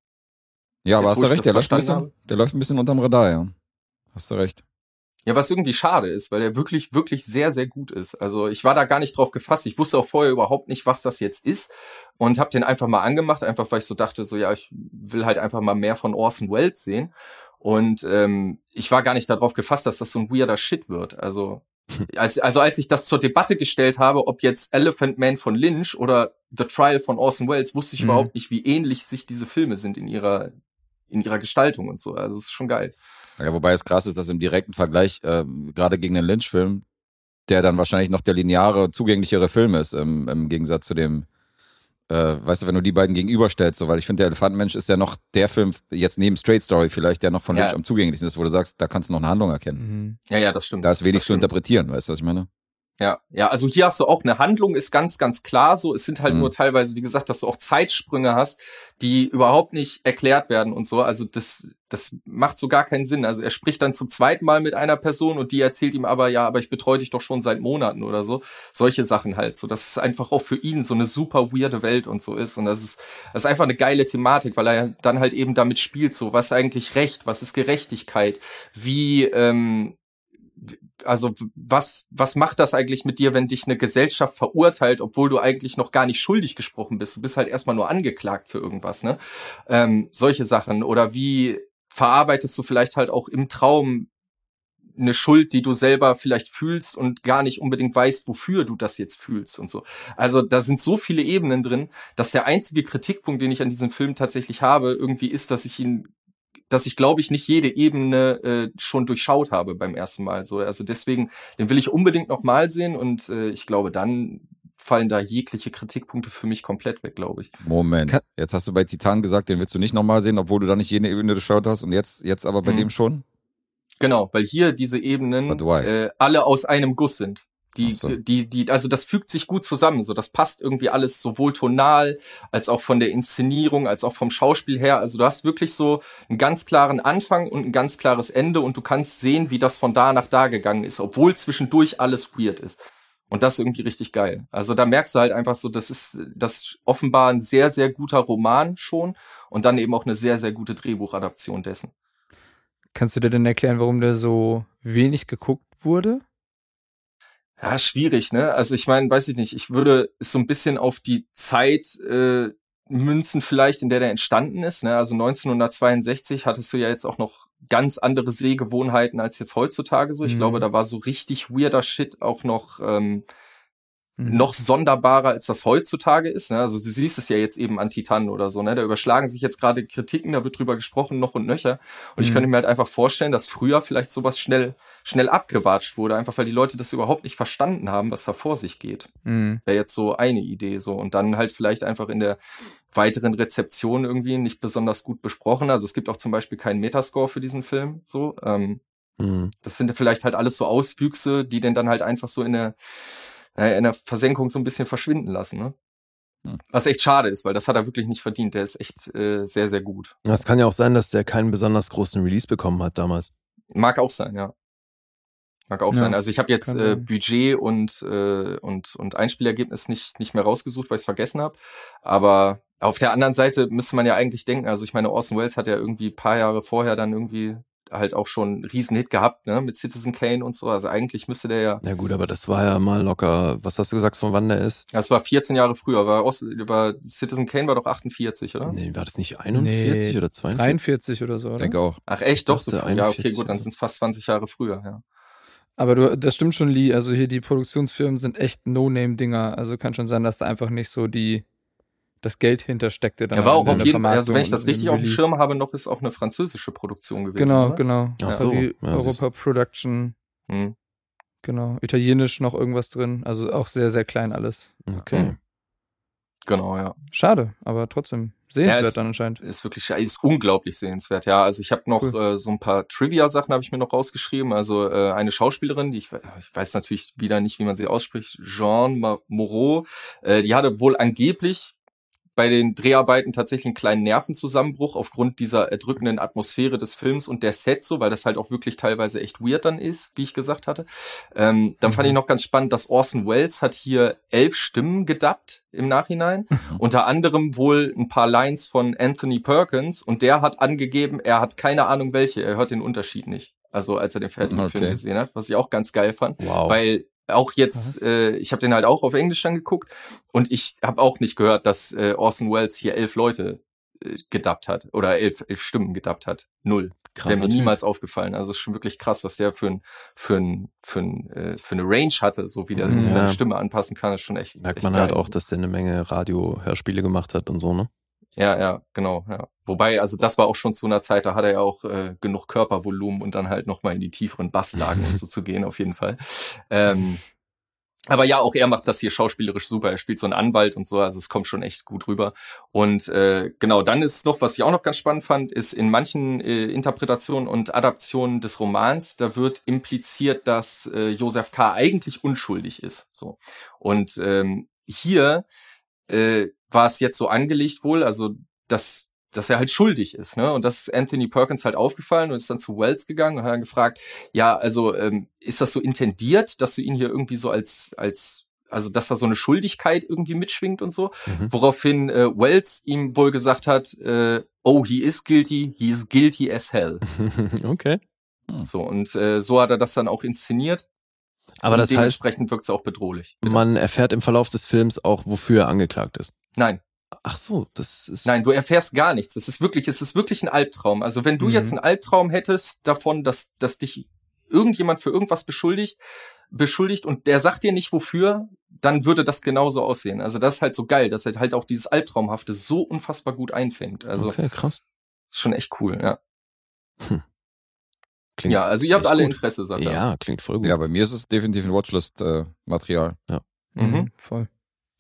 Ja, aber Jetzt, hast wo du recht, der läuft, bisschen, der läuft ein bisschen unterm Radar, ja. Hast du recht. Ja, was irgendwie schade ist, weil er wirklich, wirklich sehr, sehr gut ist. Also ich war da gar nicht drauf gefasst. Ich wusste auch vorher überhaupt nicht, was das jetzt ist und habe den einfach mal angemacht, einfach weil ich so dachte, so ja, ich will halt einfach mal mehr von Orson Welles sehen. Und ähm, ich war gar nicht darauf gefasst, dass das so ein weirder Shit wird. Also als, also als ich das zur Debatte gestellt habe, ob jetzt Elephant Man von Lynch oder The Trial von Orson Welles, wusste ich Mhm. überhaupt nicht, wie ähnlich sich diese Filme sind in ihrer in ihrer Gestaltung und so. Also es ist schon geil. Ja, wobei es krass ist, dass im direkten Vergleich, ähm, gerade gegen den Lynch-Film, der dann wahrscheinlich noch der lineare, zugänglichere Film ist, im, im Gegensatz zu dem, äh, weißt du, wenn du die beiden gegenüberstellst, so, weil ich finde, der Elefantenmensch ist ja noch der Film, jetzt neben Straight Story vielleicht, der noch von Ja. Lynch am zugänglichsten ist, wo du sagst, da kannst du noch eine Handlung erkennen. Mhm. Ja, ja, das stimmt. Da ist wenig Das zu stimmt. interpretieren, weißt du, was ich meine? Ja, ja, also hier hast du auch eine Handlung, ist ganz, ganz klar so. Es sind halt Mhm. nur teilweise, wie gesagt, dass du auch Zeitsprünge hast, die überhaupt nicht erklärt werden und so. Also das, das macht so gar keinen Sinn. Also er spricht dann zum zweiten Mal mit einer Person und die erzählt ihm aber, ja, aber ich betreue dich doch schon seit Monaten oder so. Solche Sachen halt. So, dass es einfach auch für ihn so eine super weirde Welt und so ist. Und das ist, das ist einfach eine geile Thematik, weil er dann halt eben damit spielt, so, was ist eigentlich Recht, was ist Gerechtigkeit, wie, ähm, also was, was macht das eigentlich mit dir, wenn dich eine Gesellschaft verurteilt, obwohl du eigentlich noch gar nicht schuldig gesprochen bist? Du bist halt erstmal nur angeklagt für irgendwas, ne? Ähm, solche Sachen. Oder wie verarbeitest du vielleicht halt auch im Traum eine Schuld, die du selber vielleicht fühlst und gar nicht unbedingt weißt, wofür du das jetzt fühlst und so. Also da sind so viele Ebenen drin, dass der einzige Kritikpunkt, den ich an diesem Film tatsächlich habe, irgendwie ist, dass ich ihn dass ich glaube ich nicht jede Ebene äh, schon durchschaut habe beim ersten Mal. So, also deswegen, den will ich unbedingt noch mal sehen und äh, ich glaube, dann fallen da jegliche Kritikpunkte für mich komplett weg, glaube ich. Moment. Jetzt hast du bei Titan gesagt, den willst du nicht nochmal sehen, obwohl du da nicht jede Ebene geschaut hast und jetzt, jetzt aber bei Mhm. dem schon? Genau, weil hier diese Ebenen äh, alle aus einem Guss sind. Die, so. die, die, also das fügt sich gut zusammen. So, das passt irgendwie alles sowohl tonal als auch von der Inszenierung als auch vom Schauspiel her. Also du hast wirklich so einen ganz klaren Anfang und ein ganz klares Ende und du kannst sehen, wie das von da nach da gegangen ist, obwohl zwischendurch alles weird ist. Und das ist irgendwie richtig geil. Also da merkst du halt einfach so, das ist das offenbar ein sehr, sehr guter Roman schon und dann eben auch eine sehr, sehr gute Drehbuchadaption dessen. Kannst du dir denn erklären, warum der so wenig geguckt wurde? Ja, schwierig, ne? Also ich meine, weiß ich nicht, ich würde es so ein bisschen auf die Zeit äh, münzen vielleicht, in der der entstanden ist. Ne? Also 1962 hattest du ja jetzt auch noch ganz andere Sehgewohnheiten als jetzt heutzutage so. Ich Mhm. glaube, da war so richtig weirder Shit auch noch ähm, Mhm. noch sonderbarer, als das heutzutage ist. Ne? Also du siehst es ja jetzt eben an Titan oder so. Ne? Da überschlagen sich jetzt gerade Kritiken, da wird drüber gesprochen, noch und nöcher. Und ich Mhm. könnte mir halt einfach vorstellen, dass früher vielleicht sowas schnell, schnell abgewatscht wurde, einfach weil die Leute das überhaupt nicht verstanden haben, was da vor sich geht. Mhm. Wäre jetzt so eine Idee so. Und dann halt vielleicht einfach in der weiteren Rezeption irgendwie nicht besonders gut besprochen. Also es gibt auch zum Beispiel keinen Metascore für diesen Film. So, ähm, Hm. das sind vielleicht halt alles so Auswüchse, die den dann halt einfach so in der, äh, in der Versenkung so ein bisschen verschwinden lassen. Ne? Hm. Was echt schade ist, weil das hat er wirklich nicht verdient. Der ist echt äh, sehr, sehr gut. Es kann ja auch sein, dass der keinen besonders großen Release bekommen hat damals. Mag auch sein, ja. Mag auch Ja, sein. Also ich habe jetzt äh. Budget und, äh, und, und Einspielergebnis nicht, nicht mehr rausgesucht, weil ich es vergessen habe. Aber auf der anderen Seite müsste man ja eigentlich denken, also ich meine, Orson Welles hat ja irgendwie ein paar Jahre vorher dann irgendwie halt auch schon einen Riesenhit gehabt, ne, mit Citizen Kane und so. Also eigentlich müsste der ja, Ja gut, aber das war ja mal locker, was hast du gesagt, von wann der ist? das war 14 Jahre früher, war, war Citizen Kane war doch 48, oder? Nee, war das nicht 41 Nee, oder 42? 43 oder so, oder? Denke auch. Ach echt, doch so. Ja, okay, 41 gut, dann sind es fast 20 Jahre früher, ja. Aber du, das stimmt schon, Lee. Also hier die Produktionsfirmen sind echt No-Name-Dinger. Also kann schon sein, dass da einfach nicht so die das Geld hintersteckte. dann Er war auch auf jeden Fall, also wenn ich das richtig auf dem. Schirm habe, noch ist auch eine französische Produktion gewesen. Genau, oder? genau. Ach so, ja, Europa Production, Hm. genau. Italienisch noch irgendwas drin. Also auch sehr, sehr klein alles. Okay. Mhm. Genau, ja. Schade, aber trotzdem sehenswert Ja, es- dann anscheinend. Ist wirklich, ist unglaublich sehenswert, ja. Also ich habe noch Cool. äh, so ein paar Trivia-Sachen habe ich mir noch rausgeschrieben. Also äh, eine Schauspielerin, die ich, ich weiß natürlich wieder nicht, wie man sie ausspricht, Jean Moreau, äh, die hatte wohl angeblich bei den Dreharbeiten tatsächlich einen kleinen Nervenzusammenbruch aufgrund dieser erdrückenden Atmosphäre des Films und der Sets so, weil das halt auch wirklich teilweise echt weird dann ist, wie ich gesagt hatte. Ähm, dann fand ich noch ganz spannend, dass Orson Welles hat hier elf Stimmen gedubbt im Nachhinein. Unter anderem wohl ein paar Lines von Anthony Perkins und der hat angegeben, er hat keine Ahnung welche, er hört den Unterschied nicht. Also als er den fertigen Okay. Film gesehen hat, was ich auch ganz geil fand. Wow. Weil auch jetzt, Was? äh, ich habe den halt auch auf Englisch dann geguckt und ich habe auch nicht gehört, dass äh, Orson Welles hier elf Leute äh, gedubbt hat oder elf, elf Stimmen gedubbt hat. Null. Wäre Krasser mir niemals aufgefallen. Also ist schon wirklich krass, was der für ein, für ein, für ein, äh, für eine Range hatte, so wie der Ja. seine Stimme anpassen kann, ist schon echt. Merkt echt man halt geil. auch, dass der eine Menge Radio-Hörspiele gemacht hat und so, ne? Ja, ja, genau, ja. Wobei, also das war auch schon zu einer Zeit, da hat er ja auch äh, genug Körpervolumen und dann halt nochmal in die tieferen Basslagen und so zu gehen, auf jeden Fall. Ähm, aber ja, auch er macht das hier schauspielerisch super. Er spielt so einen Anwalt und so, also es kommt schon echt gut rüber. Und äh, genau, dann ist noch, was ich auch noch ganz spannend fand, ist in manchen äh, Interpretationen und Adaptionen des Romans, da wird impliziert, dass äh, Josef K. eigentlich unschuldig ist. So. Und ähm, hier äh, war es jetzt so angelegt wohl, also dass dass er halt schuldig ist, ne? Und das ist Anthony Perkins halt aufgefallen und ist dann zu Wells gegangen und hat dann gefragt, ja, also ähm, ist das so intendiert, dass du ihn hier irgendwie so als als also dass da so eine Schuldigkeit irgendwie mitschwingt und so, Mhm. woraufhin äh, Wells ihm wohl gesagt hat, äh, oh, he is guilty, he is guilty as hell. okay. So und äh, so hat er das dann auch inszeniert. Aber das dementsprechend wirkt es auch bedrohlich. Bitte. man erfährt im Verlauf des Films auch, wofür er angeklagt ist. Nein, Ach so, das ist. Nein, du erfährst gar nichts. Es ist wirklich, es ist wirklich ein Albtraum. Also wenn du Mhm. jetzt einen Albtraum hättest davon, dass, dass dich irgendjemand für irgendwas beschuldigt, beschuldigt und der sagt dir nicht wofür, dann würde das genauso aussehen. Also das ist halt so geil, dass er halt auch dieses Albtraumhafte so unfassbar gut einfängt. Also okay, krass. ist schon echt cool, ja. Klingt ja, also ihr habt alle gut. Interesse, sagt er. Ja, klingt voll gut. Ja, bei mir ist es definitiv ein Watchlist-Material. Mhm. Voll.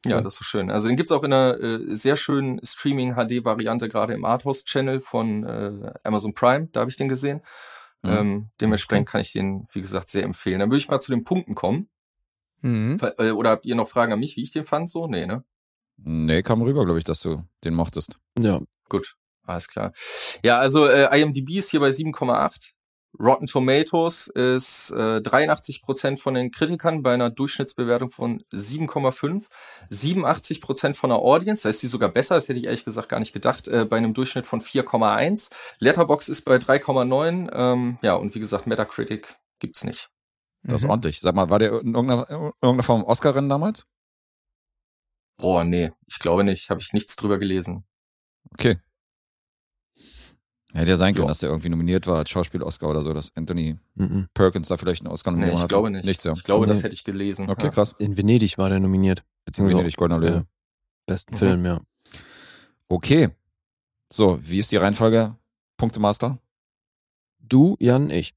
Ja, Cool. das ist so schön. Also den gibt's auch in einer äh, sehr schönen Streaming-HD-Variante, gerade im Arthouse-Channel von äh, Amazon Prime. Da habe ich den gesehen. Mhm. Ähm, dementsprechend kann ich den, wie gesagt, sehr empfehlen. Dann würde ich mal zu den Punkten kommen. Mhm. Äh, Oder habt ihr noch Fragen an mich, wie ich den fand? So? Nee, ne? Nee, kam rüber, glaube ich, dass du den mochtest. Ja, Gut, alles klar. Ja, also äh, IMDb ist hier bei 7,8. Rotten Tomatoes ist äh, 83% von den Kritikern bei einer Durchschnittsbewertung von 7,5. 87% von der Audience, da ist sie sogar besser, das hätte ich ehrlich gesagt gar nicht gedacht, äh, bei einem Durchschnitt von 4,1. Letterbox ist bei 3,9. Ähm, ja, und wie gesagt, Metacritic gibt's nicht. Das ist Mhm. ordentlich. Sag mal, war der in irgendeiner, in irgendeiner Form Oscar-Rennen damals? Boah, nee, ich glaube nicht. Habe ich nichts drüber gelesen. Okay. Hätte ja sein können, Ja. dass der irgendwie nominiert war als Schauspiel-Oscar oder so, dass Anthony mhm. Perkins da vielleicht einen Oscar Nee, nominiert ich glaube nicht. Nichts, ja. Ich glaube, das Nee. hätte ich gelesen. Okay, ja. krass. in Venedig war der nominiert. Beziehungsweise Venedig, Goldener Löwe. Ja. besten Mhm. Film, ja. Okay. So, wie ist die Reihenfolge? Punktemaster? Du, Jan, ich.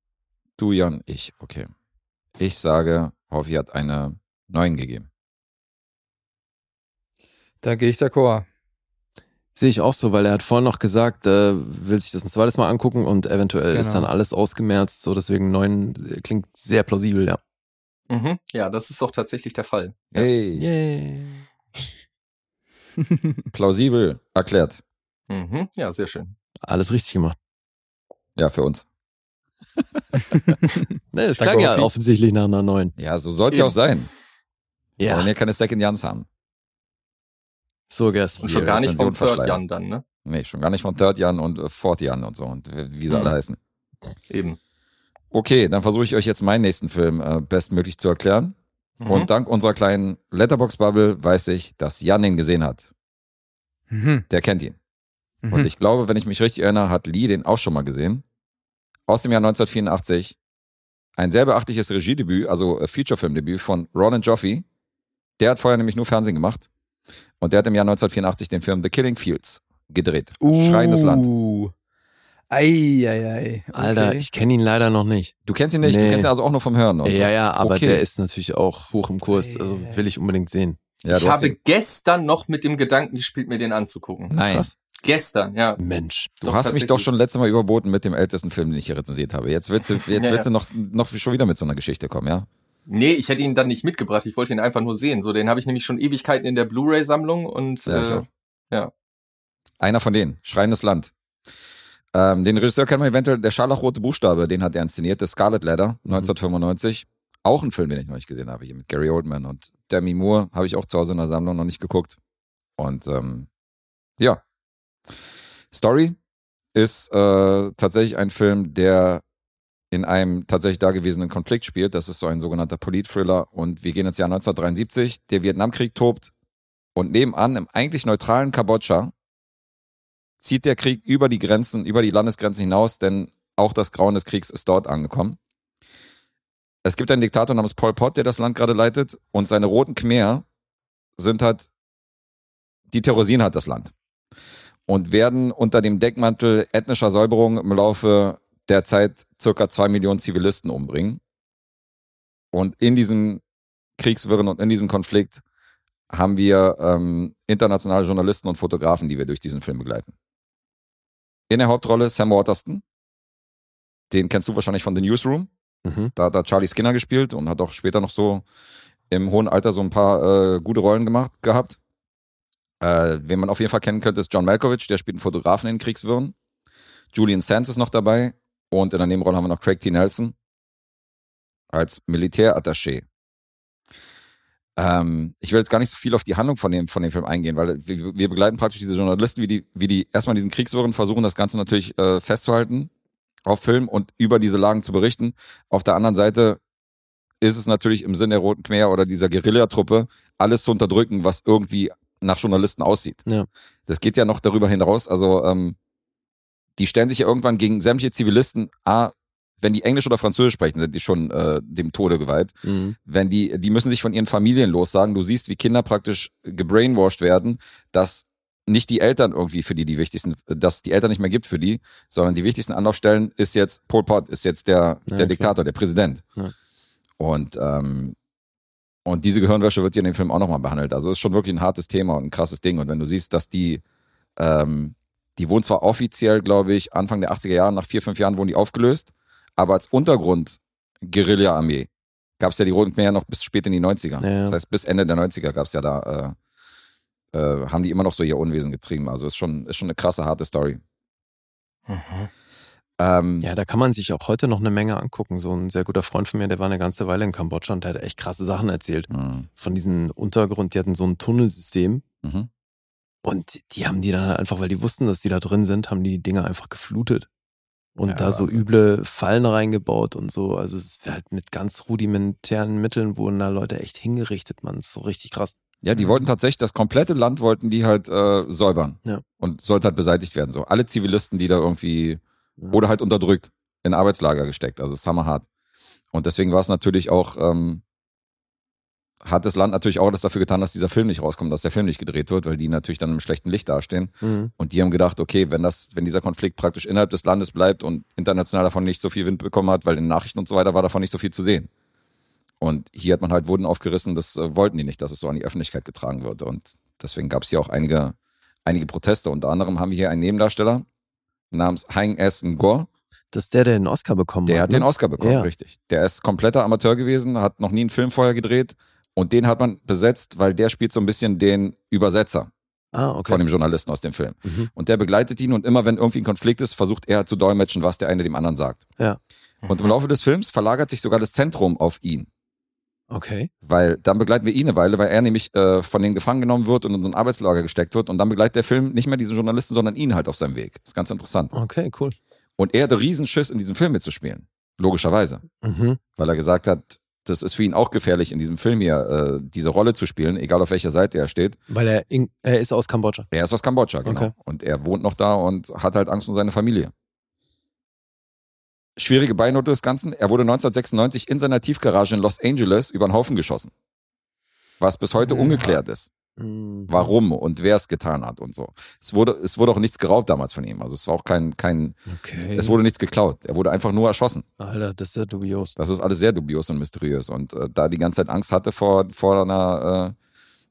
Du, Jan, ich. Okay. Ich sage, Hoffi hat eine 9 gegeben. Da gehe ich d'accord. Sehe ich auch so, weil er hat vorhin noch gesagt, äh, will sich das ein zweites Mal angucken und eventuell ist Genau. dann alles ausgemerzt. So, deswegen neun äh, klingt sehr plausibel, ja. Mhm. Ja, das ist auch tatsächlich der Fall. Ja. Hey, Yay. plausibel erklärt. Mhm. Ja, sehr schön. Alles richtig gemacht. Ja, für uns. Ne, es Danke, klang ja offensichtlich nach einer neuen. Ja, so soll es ja auch sein. Wir Ja, wollen ja keine Second Jans haben. So Guess. Und schon gar nicht Rezension Third. Jan dann, ne? Nee, schon gar nicht von Third Jan und äh, Fourth Jan und so und äh, wie sie Mhm. alle heißen. Eben. Okay, dann versuche ich euch jetzt meinen nächsten Film äh, bestmöglich zu erklären. Mhm. Und dank unserer kleinen Letterbox-Bubble weiß ich, dass Jan ihn gesehen hat. Mhm. Der kennt ihn. Mhm. Und ich glaube, wenn ich mich richtig erinnere, hat Lee den auch schon mal gesehen. Aus dem Jahr 1984. Ein sehr beachtliches Regiedebüt, also äh, Featurefilmdebüt von Ronan Joffe. Der hat vorher nämlich nur Fernsehen gemacht. Und der hat im Jahr 1984 den Film The Killing Fields gedreht. Schreiendes Land. Uh. Ei, ei, ei. Okay. Alter, ich kenne ihn leider noch nicht. Du kennst ihn nicht, du Nee. kennst ihn also auch nur vom Hören. Und Ja, so. ja, aber Okay. der ist natürlich auch hoch im Kurs. Also will ich unbedingt sehen. Ja, ich du habe gestern noch mit dem Gedanken gespielt, mir den anzugucken. nein, Krass. Gestern, ja. Mensch. du Doch, hast mich doch schon letztes Mal überboten mit dem ältesten Film, den ich hier rezensiert habe. Jetzt willst du, jetzt Ja, willst ja. du noch, noch schon wieder mit so einer Geschichte kommen, ja? Nee, ich hätte ihn dann nicht mitgebracht. Ich wollte ihn einfach nur sehen. So, den habe ich nämlich schon Ewigkeiten in der Blu-ray-Sammlung und Ja, äh, ja. Einer von denen, Schreiendes Land. Ähm, den Regisseur kennen wir eventuell, der Scharlachrote Buchstabe, den hat er inszeniert, The Scarlet Letter, 1995. Auch ein Film, den ich noch nicht gesehen habe, hier mit Gary Oldman und Demi Moore, habe ich auch zu Hause in der Sammlung noch nicht geguckt. Und ähm, ja. Story ist äh, tatsächlich ein Film, der in einem tatsächlich dagewesenen Konflikt spielt. Das ist so ein sogenannter Polit-Thriller. Und wir gehen ins Jahr 1973. Der Vietnamkrieg tobt. Und nebenan, im eigentlich neutralen Kambodscha, zieht der Krieg über die Grenzen, über die Landesgrenzen hinaus, denn auch das Grauen des Kriegs ist dort angekommen. Es gibt einen Diktator namens Pol Pot, der das Land gerade leitet, und seine roten Khmer sind halt, die terrorisieren halt das Land und werden unter dem Deckmantel ethnischer Säuberung im Laufe der Zeit circa zwei Millionen Zivilisten umbringen. Und in diesem Kriegswirren und in diesem Konflikt haben wir ähm, internationale Journalisten und Fotografen, die wir durch diesen Film begleiten. In der Hauptrolle Sam Waterston. Den kennst du wahrscheinlich von The Newsroom. Mhm. Da hat er Charlie Skinner gespielt und hat auch später noch so im hohen Alter so ein paar äh, gute Rollen gemacht gehabt. Äh, wen man auf jeden Fall kennen könnte, ist John Malkovich, der spielt einen Fotografen in Kriegswirren. Julian Sands ist noch dabei und in der Nebenrolle haben wir noch Craig T. Nelson als Militärattaché. Ähm, ich will jetzt gar nicht so viel auf die Handlung von dem, von dem Film eingehen, weil wir, wir begleiten praktisch diese Journalisten, wie die, wie die erstmal diesen Kriegswirren versuchen, das Ganze natürlich äh, festzuhalten auf Film und über diese Lagen zu berichten. Auf der anderen Seite ist es natürlich im Sinn der Roten Khmer oder dieser Guerillatruppe, alles zu unterdrücken, was irgendwie nach Journalisten aussieht. Ja. Das geht ja noch darüber hinaus. Also, ähm, die stellen sich ja irgendwann gegen sämtliche Zivilisten, A, wenn die Englisch oder Französisch sprechen, sind die schon äh, dem Tode geweiht. Mhm. Wenn die, die müssen sich von ihren Familien lossagen. Du siehst, wie Kinder praktisch gebrainwashed werden, dass nicht die Eltern irgendwie für die die wichtigsten, dass die Eltern nicht mehr gibt für die, sondern die wichtigsten Anlaufstellen ist jetzt Pol Pot, ist jetzt der, Ja, der. Diktator, der Präsident. Ja. Und ähm, und diese Gehirnwäsche wird hier in dem Film auch nochmal behandelt. Also ist schon wirklich ein hartes Thema und ein krasses Ding. Und wenn du siehst, dass die, ähm, die wurden zwar offiziell, glaube ich, Anfang der 80er Jahre, nach vier, fünf Jahren wurden die aufgelöst, aber als Untergrund Guerilla-Armee gab es ja die Roten Khmer noch bis spät in die 90er. Ja. Das heißt, bis Ende der 90er gab es ja da, äh, äh, haben die immer noch so ihr Unwesen getrieben. Also ist schon, ist schon eine krasse, harte Story. Ähm, Ja, da kann man sich auch heute noch eine Menge angucken. So ein sehr guter Freund von mir, der war eine ganze Weile in Kambodscha und der hat echt krasse Sachen erzählt. mh, Von diesem Untergrund, die hatten so ein Tunnelsystem mhm. Und die haben die dann halt einfach, weil die wussten, dass die da drin sind, haben die Dinger einfach geflutet. Und Ja, da so Wahnsinn. üble Fallen reingebaut und so. Also es wäre halt mit ganz rudimentären Mitteln wurden da Leute echt hingerichtet, man. So richtig krass. Ja, die Mhm. wollten tatsächlich, das komplette Land wollten die halt äh, säubern. Ja. Und sollte halt beseitigt werden. So alle Zivilisten, die da irgendwie, Ja. oder halt unterdrückt, in Arbeitslager gesteckt. Also es ist hammerhart. Und deswegen war es natürlich auch, ähm, hat das Land natürlich auch das dafür getan, dass dieser Film nicht rauskommt, dass der Film nicht gedreht wird, weil die natürlich dann im schlechten Licht dastehen. Mhm. Und die haben gedacht, okay, wenn das, wenn dieser Konflikt praktisch innerhalb des Landes bleibt und international davon nicht so viel Wind bekommen hat, weil in Nachrichten und so weiter war davon nicht so viel zu sehen. Und hier hat man halt Wurden aufgerissen, das äh, wollten die nicht, dass es so an die Öffentlichkeit getragen wird. Und deswegen gab es hier auch einige, einige Proteste. Unter anderem haben wir hier einen Nebendarsteller namens Haing S. Ngor. Das ist der, der den Oscar bekommen Der hat. hat ne? den Oscar bekommen, Ja. richtig. Der ist kompletter Amateur gewesen, hat noch nie einen Film vorher gedreht. Und den hat man besetzt, weil der spielt so ein bisschen den Übersetzer Ah, okay. von dem Journalisten aus dem Film. Mhm. Und der begleitet ihn und immer wenn irgendwie ein Konflikt ist, versucht er zu dolmetschen, was der eine dem anderen sagt. Ja. Und im Laufe des Films verlagert sich sogar das Zentrum auf ihn. Okay. Weil dann begleiten wir ihn eine Weile, weil er nämlich äh, von denen gefangen genommen wird und in so ein Arbeitslager gesteckt wird. Und dann begleitet der Film nicht mehr diesen Journalisten, sondern ihn halt auf seinem Weg. ist ganz interessant. Okay, cool. Und er hatte riesen Schiss, in diesem Film mitzuspielen. Logischerweise. Mhm. Weil er gesagt hat, das ist für ihn auch gefährlich, in diesem Film hier äh, diese Rolle zu spielen, egal auf welcher Seite er steht. Weil er, in, er ist aus Kambodscha. Er ist aus Kambodscha, genau. Okay. Und er wohnt noch da und hat halt Angst um seine Familie. Schwierige Beinote des Ganzen. Er wurde 1996 in seiner Tiefgarage in Los Angeles über den Haufen geschossen. Was bis heute Ja. ungeklärt ist. Mhm. Warum und wer es getan hat und so. Es wurde, es wurde auch nichts geraubt damals von ihm. Also es war auch kein, kein, Okay. es wurde nichts geklaut. Er wurde einfach nur erschossen. Alter, das ist ja dubios. Das ist alles sehr dubios und mysteriös. Und äh, da die ganze Zeit Angst hatte vor, vor einer, äh,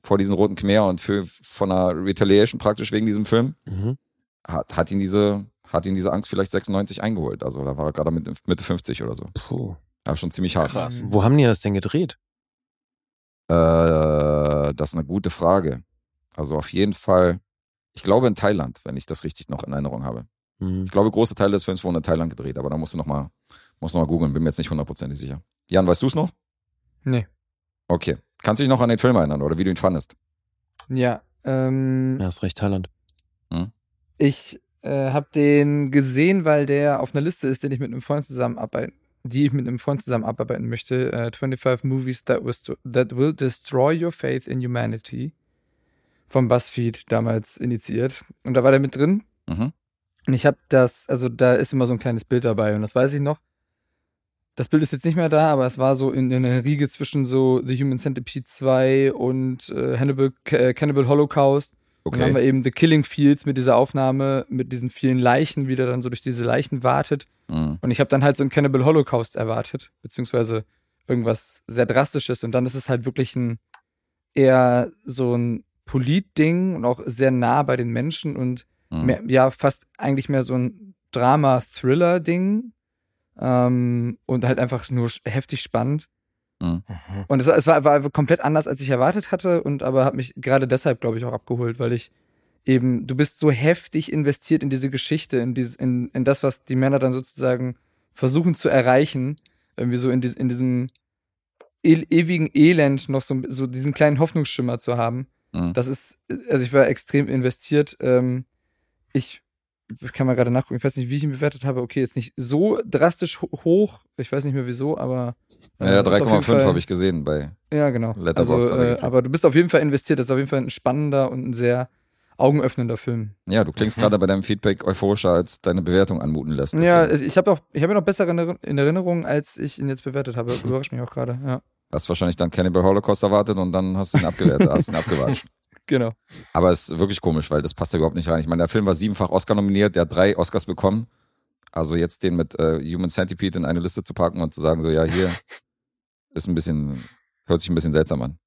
vor diesem roten Khmer und für, von einer Retaliation praktisch wegen diesem Film, Mhm. hat, hat ihn diese, hat ihn diese Angst vielleicht 96 eingeholt. Also da war er gerade mit Mitte 50 oder so. Puh. Ja, schon ziemlich hart. Krass. Wo haben die das denn gedreht? Äh, das ist eine gute Frage. Also auf jeden Fall, ich glaube in Thailand, wenn ich das richtig noch in Erinnerung habe. Hm. Ich glaube, große Teile des Films wurden in Thailand gedreht, aber da musst du nochmal noch mal googeln, bin mir jetzt nicht hundertprozentig sicher. Jan, weißt du es noch? Nee. Okay. Kannst du dich noch an den Film erinnern oder wie du ihn fandest? Ja, ähm, Ja, ist recht Thailand. ich äh, habe den gesehen, weil der auf einer Liste ist, den ich mit einem Freund zusammenarbeiten, die ich mit einem Freund zusammen abarbeiten möchte. Äh, 25 Movies that, was, that will destroy your faith in humanity. Vom BuzzFeed damals initiiert. Und da war der mit drin. Mhm. Und ich habe das, also da ist immer so ein kleines Bild dabei und das weiß ich noch. Das Bild ist jetzt nicht mehr da, aber es war so in, in einer Riege zwischen so The Human Centipede 2 und äh, Hannibal, äh, Cannibal Holocaust. Und dann haben wir Okay. eben The Killing Fields mit dieser Aufnahme, mit diesen vielen Leichen, wie der dann so durch diese Leichen wartet. Mhm. Und ich habe dann halt so ein Cannibal Holocaust erwartet, beziehungsweise irgendwas sehr Drastisches. Und dann ist es halt wirklich ein eher so ein Politding und auch sehr nah bei den Menschen und Mhm. mehr, ja, fast eigentlich mehr so ein Drama-Thriller-Ding. Ähm, und halt einfach nur heftig spannend. Mhm. Und es, war- es war, war komplett anders, als ich erwartet hatte, und aber hat mich gerade deshalb, glaube ich, auch abgeholt, weil ich eben, du bist so heftig investiert in diese Geschichte, in, dieses, in, in das, was die Männer dann sozusagen versuchen zu erreichen, irgendwie so in, dies, in diesem e ewigen Elend noch so, so diesen kleinen Hoffnungsschimmer zu haben. Mhm. Das ist, also ich war extrem investiert. Ähm, ich kann mal gerade nachgucken, ich weiß nicht, wie ich ihn bewertet habe. Okay, jetzt nicht so drastisch ho hoch, ich weiß nicht mehr wieso, aber. äh, Ja, jeden 3,5 Fall- habe ich gesehen bei. Ja, genau. Letterboxd also, äh, aber du bist auf jeden Fall investiert. Das ist auf jeden Fall ein spannender und ein sehr augenöffnender Film. Ja, du klingst Mhm. gerade bei deinem Feedback euphorischer, als deine Bewertung anmuten lässt. Ja, Deswegen. ich habe auch, ich habe ihn noch besser in Erinnerung, als ich ihn jetzt bewertet habe. Überrascht mich auch gerade. Ja, hast wahrscheinlich dann Cannibal Holocaust erwartet und dann hast du ihn abgewertet, hast ihn abgewatscht. Genau. Aber es ist wirklich komisch, weil das passt da überhaupt nicht rein. Ich meine, der Film war siebenfach Oscar nominiert, der hat drei Oscars bekommen. Also jetzt den mit äh, Human Centipede in eine Liste zu packen und zu sagen, so ja, hier ist ein bisschen, hört sich ein bisschen seltsam an.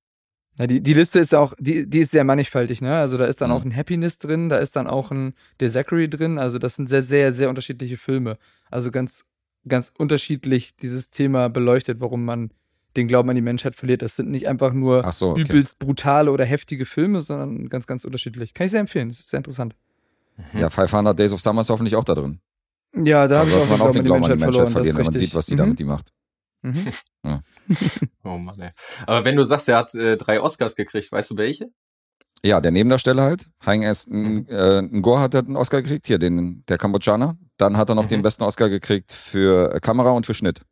Ja, die, die Liste ist auch, die, die ist sehr mannigfaltig, ne? Also da ist dann Mhm. auch ein Happiness drin, da ist dann auch ein The Zachary drin. Also das sind sehr, sehr, sehr unterschiedliche Filme. Also ganz, ganz unterschiedlich dieses Thema beleuchtet, warum man den Glauben an die Menschheit verliert. Das sind nicht einfach nur Ach so, okay. übelst brutale oder heftige Filme, sondern ganz, ganz unterschiedlich. Kann ich sehr empfehlen, das ist sehr interessant. Ja, 500 Days of Summer ist hoffentlich auch da drin. Ja, da habe ich sollte auch man den Glauben an die Menschheit verloren. verlieren, wenn man sieht, was die Mhm. da mit ihm macht. Mhm. Oh Mann, ey. Aber wenn du sagst, er hat äh, drei Oscars gekriegt, weißt du welche? Ja, der Nebendarsteller halt, Haing S. Mhm. Äh, Ngor hat einen Oscar gekriegt, hier, den, der Kambodschaner. Dann hat er noch Mhm. den besten Oscar gekriegt für Kamera und für Schnitt.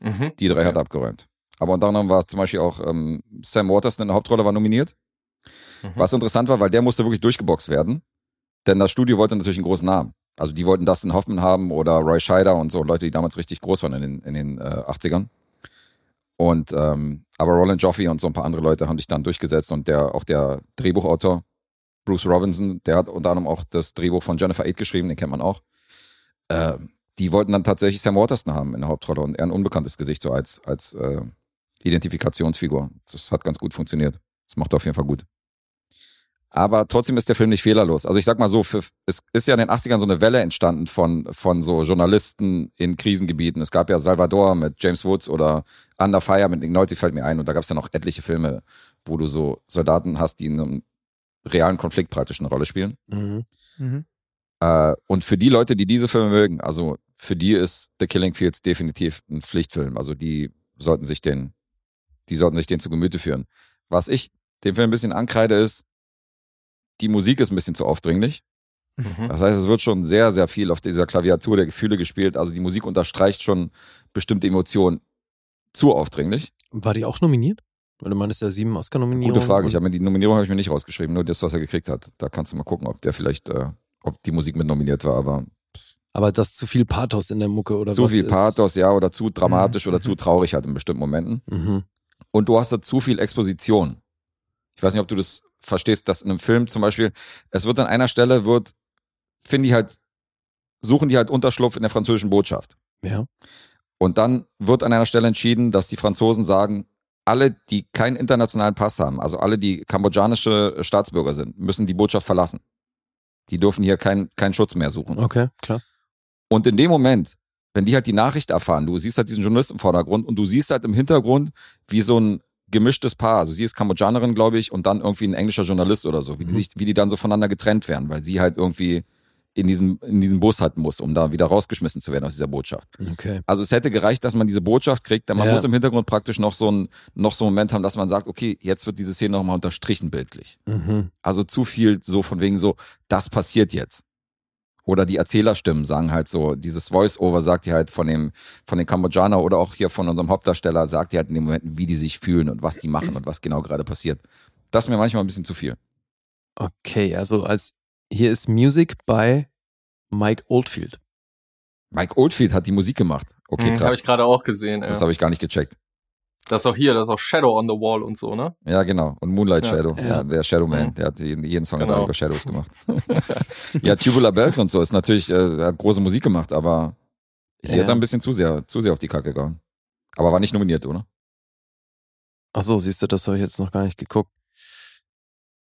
Mhm. Die drei Okay. hat er abgeräumt. Aber unter anderem war zum Beispiel auch ähm, Sam Waterston in der Hauptrolle war nominiert. Mhm. Was interessant war, weil der musste wirklich durchgeboxt werden. Denn das Studio wollte natürlich einen großen Namen. Also die wollten Dustin Hoffman haben oder Roy Scheider und so, Leute, die damals richtig groß waren in den, in den äh, 80ern. Und ähm, aber Roland Joffe und so ein paar andere Leute haben sich dann durchgesetzt und der, auch der Drehbuchautor Bruce Robinson, der hat unter anderem auch das Drehbuch von Jennifer Aid geschrieben, den kennt man auch. Äh, die wollten dann tatsächlich Sam Waterston haben in der Hauptrolle und eher ein unbekanntes Gesicht so als, als äh, Identifikationsfigur. Das hat ganz gut funktioniert. Das macht er auf jeden Fall gut. Aber trotzdem ist der Film nicht fehlerlos. Also ich sag mal so, für, es ist ja in den 80ern so eine Welle entstanden von, von so Journalisten in Krisengebieten. Es gab ja Salvador mit James Woods oder Under Fire mit Nick Nolte fällt mir ein. Und da gab es ja noch etliche Filme, wo du so Soldaten hast, die in einem realen Konflikt praktisch eine Rolle spielen. Mhm. Mhm. Äh, und für die Leute, die diese Filme mögen, also für die ist The Killing Fields definitiv ein Pflichtfilm. Also die sollten sich den, die sollten sich den zu Gemüte führen. Was ich dem Film ein bisschen ankreide, ist, die Musik ist ein bisschen zu aufdringlich. Mhm. Das heißt, es wird schon sehr, sehr viel auf dieser Klaviatur der Gefühle gespielt. Also die Musik unterstreicht schon bestimmte Emotionen zu aufdringlich. War die auch nominiert? Weil du meinst ja sieben Oscar-Nominierungen. Gute Frage. Ich habe mir die Nominierung habe ich mir nicht rausgeschrieben, nur das, was er gekriegt hat. Da kannst du mal gucken, ob der vielleicht, äh, ob die Musik mit nominiert war. Aber Aber das zu viel Pathos in der Mucke oder zu was viel Pathos, ja, oder zu dramatisch Mhm. oder zu traurig halt in bestimmten Momenten. Mhm. Und du hast da zu viel Exposition. Ich weiß nicht, ob du das verstehst, dass in einem Film zum Beispiel, es wird an einer Stelle, wird, finden die halt, suchen die halt Unterschlupf in der französischen Botschaft. Ja. Und dann wird an einer Stelle entschieden, dass die Franzosen sagen, alle, die keinen internationalen Pass haben, also alle, die kambodschanische Staatsbürger sind, müssen die Botschaft verlassen. Die dürfen hier keinen keinen Schutz mehr suchen. Okay, klar. Und in dem Moment, wenn die halt die Nachricht erfahren, du siehst halt diesen Journalisten im Vordergrund und du siehst halt im Hintergrund, wie so ein gemischtes Paar, also sie ist Kambodschanerin, glaube ich, und dann irgendwie ein englischer Journalist oder so, wie die, Mhm. sich, wie die dann so voneinander getrennt werden, weil sie halt irgendwie in diesem, in diesem Bus halt muss, um da wieder rausgeschmissen zu werden aus dieser Botschaft. Okay. Also es hätte gereicht, dass man diese Botschaft kriegt, denn man Ja. muss im Hintergrund praktisch noch so, ein, noch so einen Moment haben, dass man sagt, okay, jetzt wird diese Szene nochmal unterstrichen bildlich. Mhm. Also zu viel so von wegen so, das passiert jetzt. Oder die Erzählerstimmen sagen halt so, dieses Voice-Over sagt die halt von dem, von den Kambodschaner oder auch hier von unserem Hauptdarsteller, sagt die halt in den Momenten, wie die sich fühlen und was die machen und was genau gerade passiert. Das ist mir manchmal ein bisschen zu viel. Okay, also als hier ist Music bei Mike Oldfield. Mike Oldfield hat die Musik gemacht. Okay, Hm, Habe krass. ich gerade auch gesehen. Das Ja. habe ich gar nicht gecheckt. Das ist auch hier, das ist auch Shadow on the Wall und so, ne? Ja, genau. Und Moonlight Ja. Shadow. Ja. Ja. der Shadow Man. Mhm. Der hat jeden, Song Genau. er über Shadows gemacht. ja, Tubular Bells und so ist natürlich, äh, er hat große Musik gemacht, aber hier Ja. hat er ein bisschen zu sehr, zu sehr auf die Kacke gehauen. Aber war nicht nominiert, oder? Ach so, siehst du, das habe ich jetzt noch gar nicht geguckt.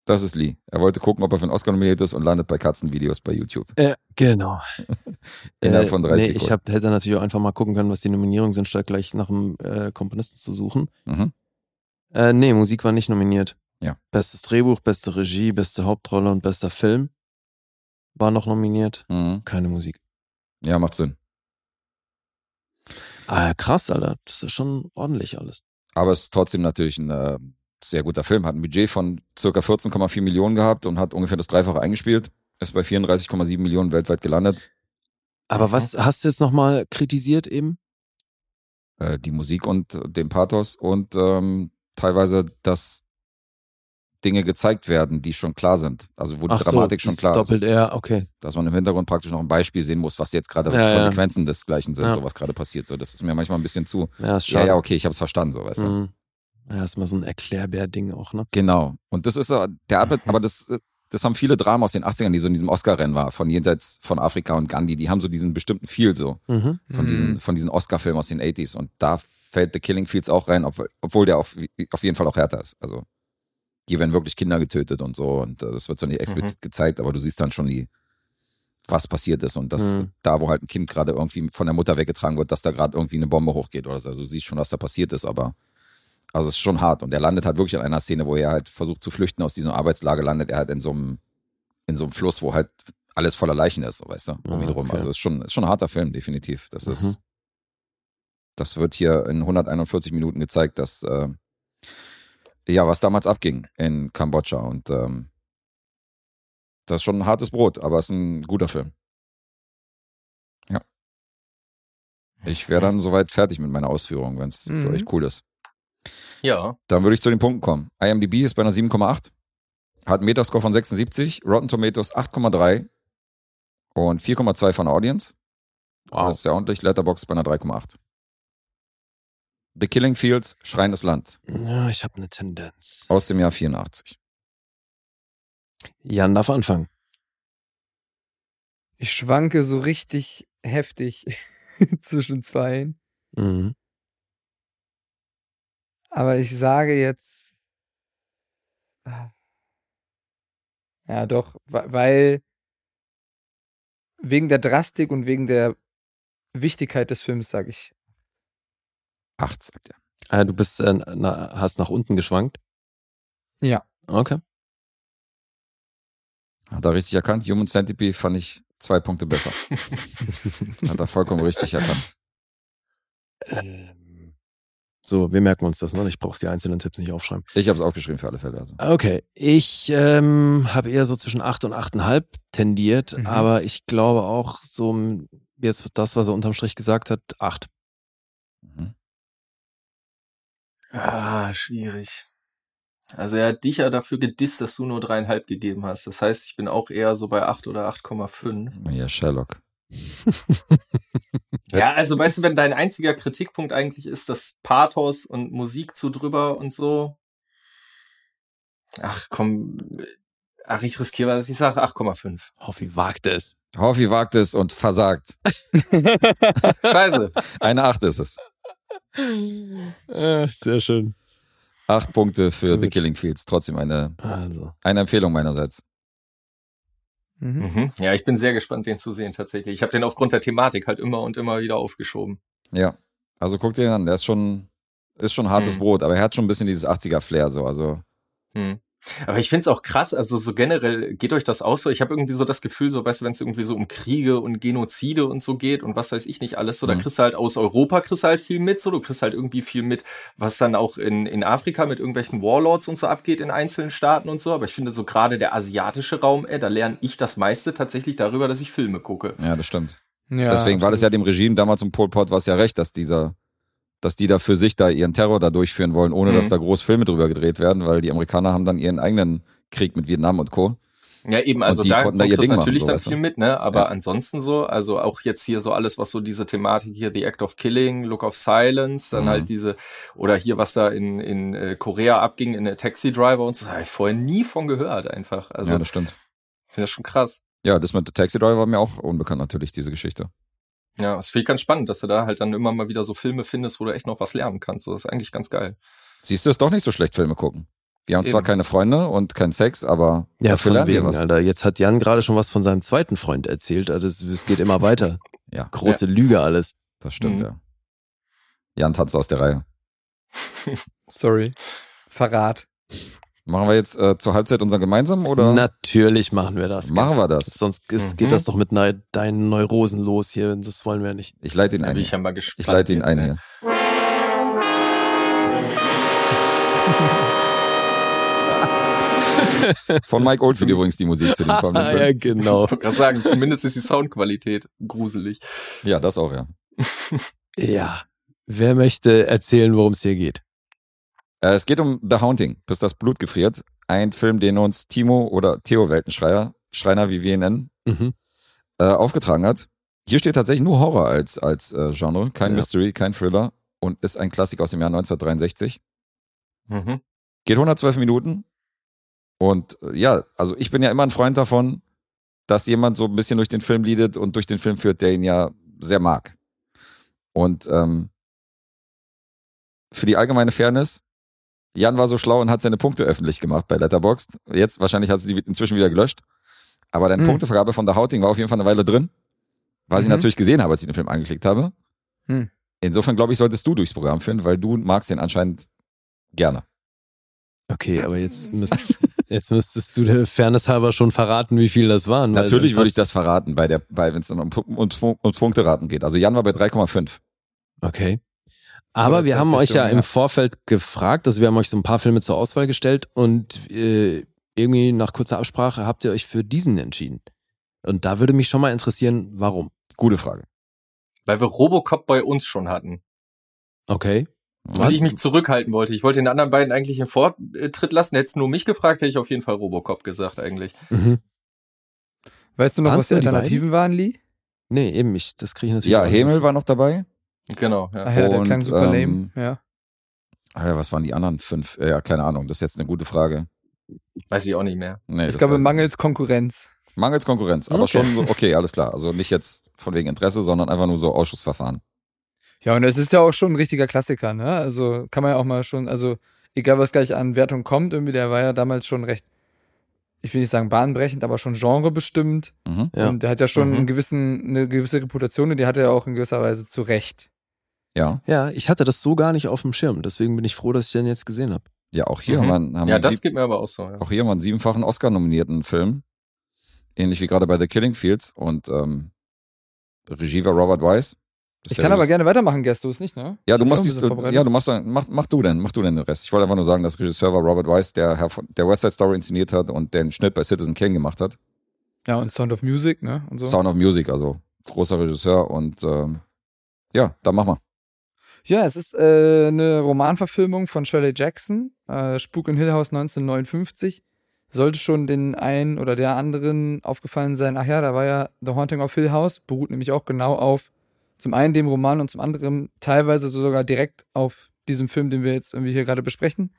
Das ist Lee. Er wollte gucken, ob er für einen Oscar nominiert ist und landet bei Katzenvideos bei YouTube. Äh, genau. Innerhalb Äh, von 30 nee, Sekunden. ich hab, hätte natürlich auch einfach mal gucken können, was die Nominierungen sind, statt gleich nach dem äh, Komponisten zu suchen. Mhm. Äh, nee, Musik war nicht nominiert. Ja. Bestes Drehbuch, beste Regie, beste Hauptrolle und bester Film war noch nominiert. Mhm. Keine Musik. Ja, macht Sinn. Ah, krass, Alter. Das ist schon ordentlich alles. Aber es ist trotzdem natürlich ein äh, sehr guter Film. Hat ein Budget von circa 14,4 Millionen gehabt und hat ungefähr das Dreifache eingespielt. Ist bei 34,7 Millionen weltweit gelandet. Aber Mhm. was hast du jetzt nochmal kritisiert eben? Äh, die Musik und den Pathos und ähm, teilweise, dass Dinge gezeigt werden, die schon klar sind. Also wo die Ach so, Dramatik schon klar doppelt ist. R, okay. Dass man im Hintergrund praktisch noch ein Beispiel sehen muss, was jetzt gerade Ja, die ja. Konsequenzen desgleichen sind, Ja. so was gerade passiert. So, das ist mir manchmal ein bisschen zu. Ja, ist Ja, schade. ja, okay, ich habe es verstanden, so weißt du. Mhm. Ja, ist mal so ein Erklärbär-Ding auch, ne? Genau. Und das ist der Arbeit, aber das, äh, das haben viele Dramen aus den 80ern, die so in diesem Oscar-Rennen war, von jenseits von Afrika und Gandhi, die haben so diesen bestimmten Feel so, Mhm. von Mhm. diesen, von diesen Oscar-Filmen aus den 80s. Und da fällt The Killing Fields auch rein, obwohl, obwohl der auf, auf jeden Fall auch härter ist. Also, hier werden wirklich Kinder getötet und so. Und äh, das wird so nicht explizit gezeigt, aber du siehst dann schon die, was passiert ist. Und das, Mhm. da, wo halt ein Kind gerade irgendwie von der Mutter weggetragen wird, dass da gerade irgendwie eine Bombe hochgeht oder so. Also, du siehst schon, was da passiert ist, aber also es ist schon hart. Und er landet halt wirklich in einer Szene, wo er halt versucht zu flüchten aus diesem Arbeitslager, landet er halt in so einem, in so einem Fluss, wo halt alles voller Leichen ist, so, weißt du, um Ah, ihn rum. okay. Also es ist schon, ist schon ein harter Film, definitiv. Das Mhm. ist, das wird hier in 141 Minuten gezeigt, dass, äh, ja, was damals abging in Kambodscha. Und ähm, das ist schon ein hartes Brot, aber es ist ein guter Film. Ja. Ich wäre dann soweit fertig mit meiner Ausführung, wenn es für Mhm. euch cool ist. Ja. Dann würde ich zu den Punkten kommen. IMDb ist bei einer 7,8, hat einen Metascore von 76, Rotten Tomatoes 8,3 und 4,2 von Audience. Wow. Das ist ja ordentlich. Letterboxd bei einer 3,8. The Killing Fields, Schreiendes Land Ja, ich habe eine Tendenz. aus dem Jahr 84. Jan darf anfangen. Ich schwanke so richtig heftig zwischen zweien. Mhm. Aber ich sage jetzt. Ja, doch, weil wegen der Drastik und wegen der Wichtigkeit des Films, sage ich. 8, sagt er. Ah, du bist, äh, na, hast nach unten geschwankt. Ja. Okay. Hat er richtig erkannt. Human Centipede fand ich zwei Punkte besser. Hat er vollkommen richtig erkannt. Ähm, so, wir merken uns das, ne? Ich brauche die einzelnen Tipps nicht aufschreiben. Ich habe es aufgeschrieben für alle Fälle. Also. Okay, ich ähm, habe eher so zwischen 8 und 8,5 tendiert, Mhm. aber ich glaube auch so, jetzt das, was er unterm Strich gesagt hat, 8. Mhm. Ah, schwierig. Also er hat dich ja dafür gedisst, dass du nur dreieinhalb gegeben hast. Das heißt, ich bin auch eher so bei 8 oder 8,5. Ja, Sherlock. Ja, also weißt du, wenn dein einziger Kritikpunkt eigentlich ist, das Pathos und Musik zu drüber und so. Ach komm, ach ich riskiere was, ich sage 8,5. Hoffi wagt es. Hoffi wagt es und versagt. Scheiße. Eine 8 ist es. äh, sehr schön. Acht Punkte für The Gut. Killing Fields. Trotzdem eine, Also. eine Empfehlung meinerseits. Mhm. Mhm. Ja, ich bin sehr gespannt, den zu sehen tatsächlich. Ich habe den aufgrund der Thematik halt immer und immer wieder aufgeschoben. Ja. Also guck dir den an. Der ist schon, ist schon hartes Mhm. Brot, aber er hat schon ein bisschen dieses 80er-Flair so. Also, Hm. Aber ich find's auch krass, also so generell geht euch das auch so. Ich habe irgendwie so das Gefühl, so weißt du, wenn es irgendwie so um Kriege und Genozide und so geht und was weiß ich nicht alles, so da Mhm. kriegst du halt aus Europa kriegst du halt viel mit, so du kriegst halt irgendwie viel mit, was dann auch in, in Afrika mit irgendwelchen Warlords und so abgeht in einzelnen Staaten und so. Aber ich finde so gerade der asiatische Raum, ey, da lerne ich das meiste tatsächlich darüber, dass ich Filme gucke. ja, das stimmt. Ja, Deswegen war das ja absolut. dem Regime damals um Pol Pot war es ja recht, dass dieser, dass die da für sich da ihren Terror da durchführen wollen, ohne Mhm. dass da groß Filme drüber gedreht werden, weil die Amerikaner haben dann ihren eigenen Krieg mit Vietnam und Co. Ja, eben, also da konnten da ihr Ding du machen, natürlich so, dann viel mit, ne? Aber Ja. ansonsten so, also auch jetzt hier so alles, was so diese Thematik hier, The Act of Killing, Look of Silence, dann Mhm. halt diese, oder hier, was da in, in äh, Korea abging, in der Taxi Driver und so, habe ich vorher nie von gehört einfach. Also, ja, ich das stimmt. finde das schon krass. Ja, das mit Taxi Driver war mir auch unbekannt natürlich, diese Geschichte. Ja, es finde ich ganz spannend, dass du da halt dann immer mal wieder so Filme findest, wo du echt noch was lernen kannst. Das ist eigentlich ganz geil. Siehst du, ist doch nicht so schlecht, Filme gucken. Wir haben zwar Eben. keine Freunde und keinen Sex, aber Ja, dafür von lernen wir wegen, was. Alter. Jetzt hat Jan gerade schon was von seinem zweiten Freund erzählt. Also Es, es geht immer weiter. Ja, Große Lüge alles. das stimmt, Mhm. ja. Jan tanzt aus der Reihe. Sorry. Verrat. Machen wir jetzt äh, zur Halbzeit unseren gemeinsamen oder? Natürlich machen wir das. Machen wir das. Sonst ist, Mhm. geht das doch mit neu, deinen Neurosen los hier. Das wollen wir nicht. Ich leite ihn ein. ich ja mal gespannt. Ich leite ihn jetzt, ein ey. hier. Von Mike Oldfield übrigens die Musik zu dem kommenden ja, Film. genau. Ich wollte gerade sagen, zumindest ist die Soundqualität gruselig. Ja, das auch, ja. Ja. Wer möchte erzählen, worum es hier geht? Äh, es geht um The Haunting, bis das Blut gefriert. Ein Film, den uns Timo oder Theo Weltenschreier, Schreiner, wie wir ihn nennen, Mhm. äh, aufgetragen hat. Hier steht tatsächlich nur Horror als, als äh, Genre, kein Ja. Mystery, kein Thriller und ist ein Klassiker aus dem Jahr 1963. Mhm. Geht 112 Minuten. Und äh, ja, also ich bin ja immer ein Freund davon, dass jemand so ein bisschen durch den Film leadet und durch den Film führt, der ihn ja sehr mag. Und ähm, für die allgemeine Fairness, Jan war so schlau und hat seine Punkte öffentlich gemacht bei Letterboxd. Jetzt wahrscheinlich hat sie die inzwischen wieder gelöscht. Aber deine Hm. Punktevergabe von der Houting war auf jeden Fall eine Weile drin, weil ich Mhm. natürlich gesehen habe, als ich den Film angeklickt habe. Hm. Insofern glaube ich, solltest du durchs Programm führen, weil du magst den anscheinend gerne. Okay, aber jetzt, müsst, jetzt müsstest du der Fairness halber schon verraten, wie viel das waren. Natürlich würde ich das verraten, bei der, bei, wenn es dann um, um, um, um Punkteraten geht. Also Jan war bei 3,5. Okay. Aber wir haben 20 euch ja Stunden, im ja. Vorfeld gefragt, also wir haben euch so ein paar Filme zur Auswahl gestellt und äh, irgendwie nach kurzer Absprache habt ihr euch für diesen entschieden. Und da würde mich schon mal interessieren, warum. Gute Frage. Weil wir Robocop bei uns schon hatten. Okay. Weil ich mich zurückhalten wollte. Ich wollte den anderen beiden eigentlich den Vortritt lassen. Hättest du nur mich gefragt, hätte ich auf jeden Fall Robocop gesagt eigentlich. Mhm. Weißt du noch, Waren's was die nur die Alternativen waren, Lee? Nee, eben, ich, das kriege ich natürlich Ja, Hemel nicht. war noch dabei. Genau, ja. Ach ja, der Und, klang super ähm, lame. Ja. Ah ja, was waren die anderen fünf? Äh, Ja, keine Ahnung. Das ist jetzt eine gute Frage. Weiß ich auch nicht mehr. Nee, Ich glaube, mangels Konkurrenz. Mangels Konkurrenz. Aber Okay. schon so, okay, alles klar. Also nicht jetzt von wegen Interesse, sondern einfach nur so Ausschussverfahren. Ja, und es ist ja auch schon ein richtiger Klassiker, ne? Also kann man ja auch mal schon, also egal was gleich an Wertung kommt, irgendwie, der war ja damals schon recht, ich will nicht sagen bahnbrechend, aber schon genrebestimmt. Mhm. Ja. Und der hat ja schon Mhm. einen gewissen, eine gewisse Reputation und die hat er ja auch in gewisser Weise zu Recht. Ja. Ja, ich hatte das so gar nicht auf dem Schirm. Deswegen bin ich froh, dass ich den jetzt gesehen habe. Ja, auch hier Mhm. haben wir, haben Ja, das sieb- geht mir aber auch so. Ja. auch hier haben wir einen siebenfachen Oscar-nominierten Film. Ähnlich wie gerade bei The Killing Fields. Und ähm, Regie war Robert Weiss. Das Ich kann aber gerne weitermachen, Gast, du es nicht, ne? Ja, du machst dies, ja, du machst dann, mach, mach du denn, mach du denn den Rest. Ich wollte einfach nur sagen, dass Regisseur war Robert Weiss, der Herr von, der West Side Story inszeniert hat und den Schnitt bei Citizen Kane gemacht hat. Ja, und Sound of Music, ne? Und so. Sound of Music, also großer Regisseur und ähm, ja, dann mach mal. Ja, es ist äh, eine Romanverfilmung von Shirley Jackson, äh, Spuk in Hill House 1959. Sollte schon den einen oder der anderen aufgefallen sein, ach ja, da war ja The Haunting of Hill House, beruht nämlich auch genau auf zum einen dem Roman und zum anderen teilweise sogar direkt auf diesem Film, den wir jetzt irgendwie hier gerade besprechen.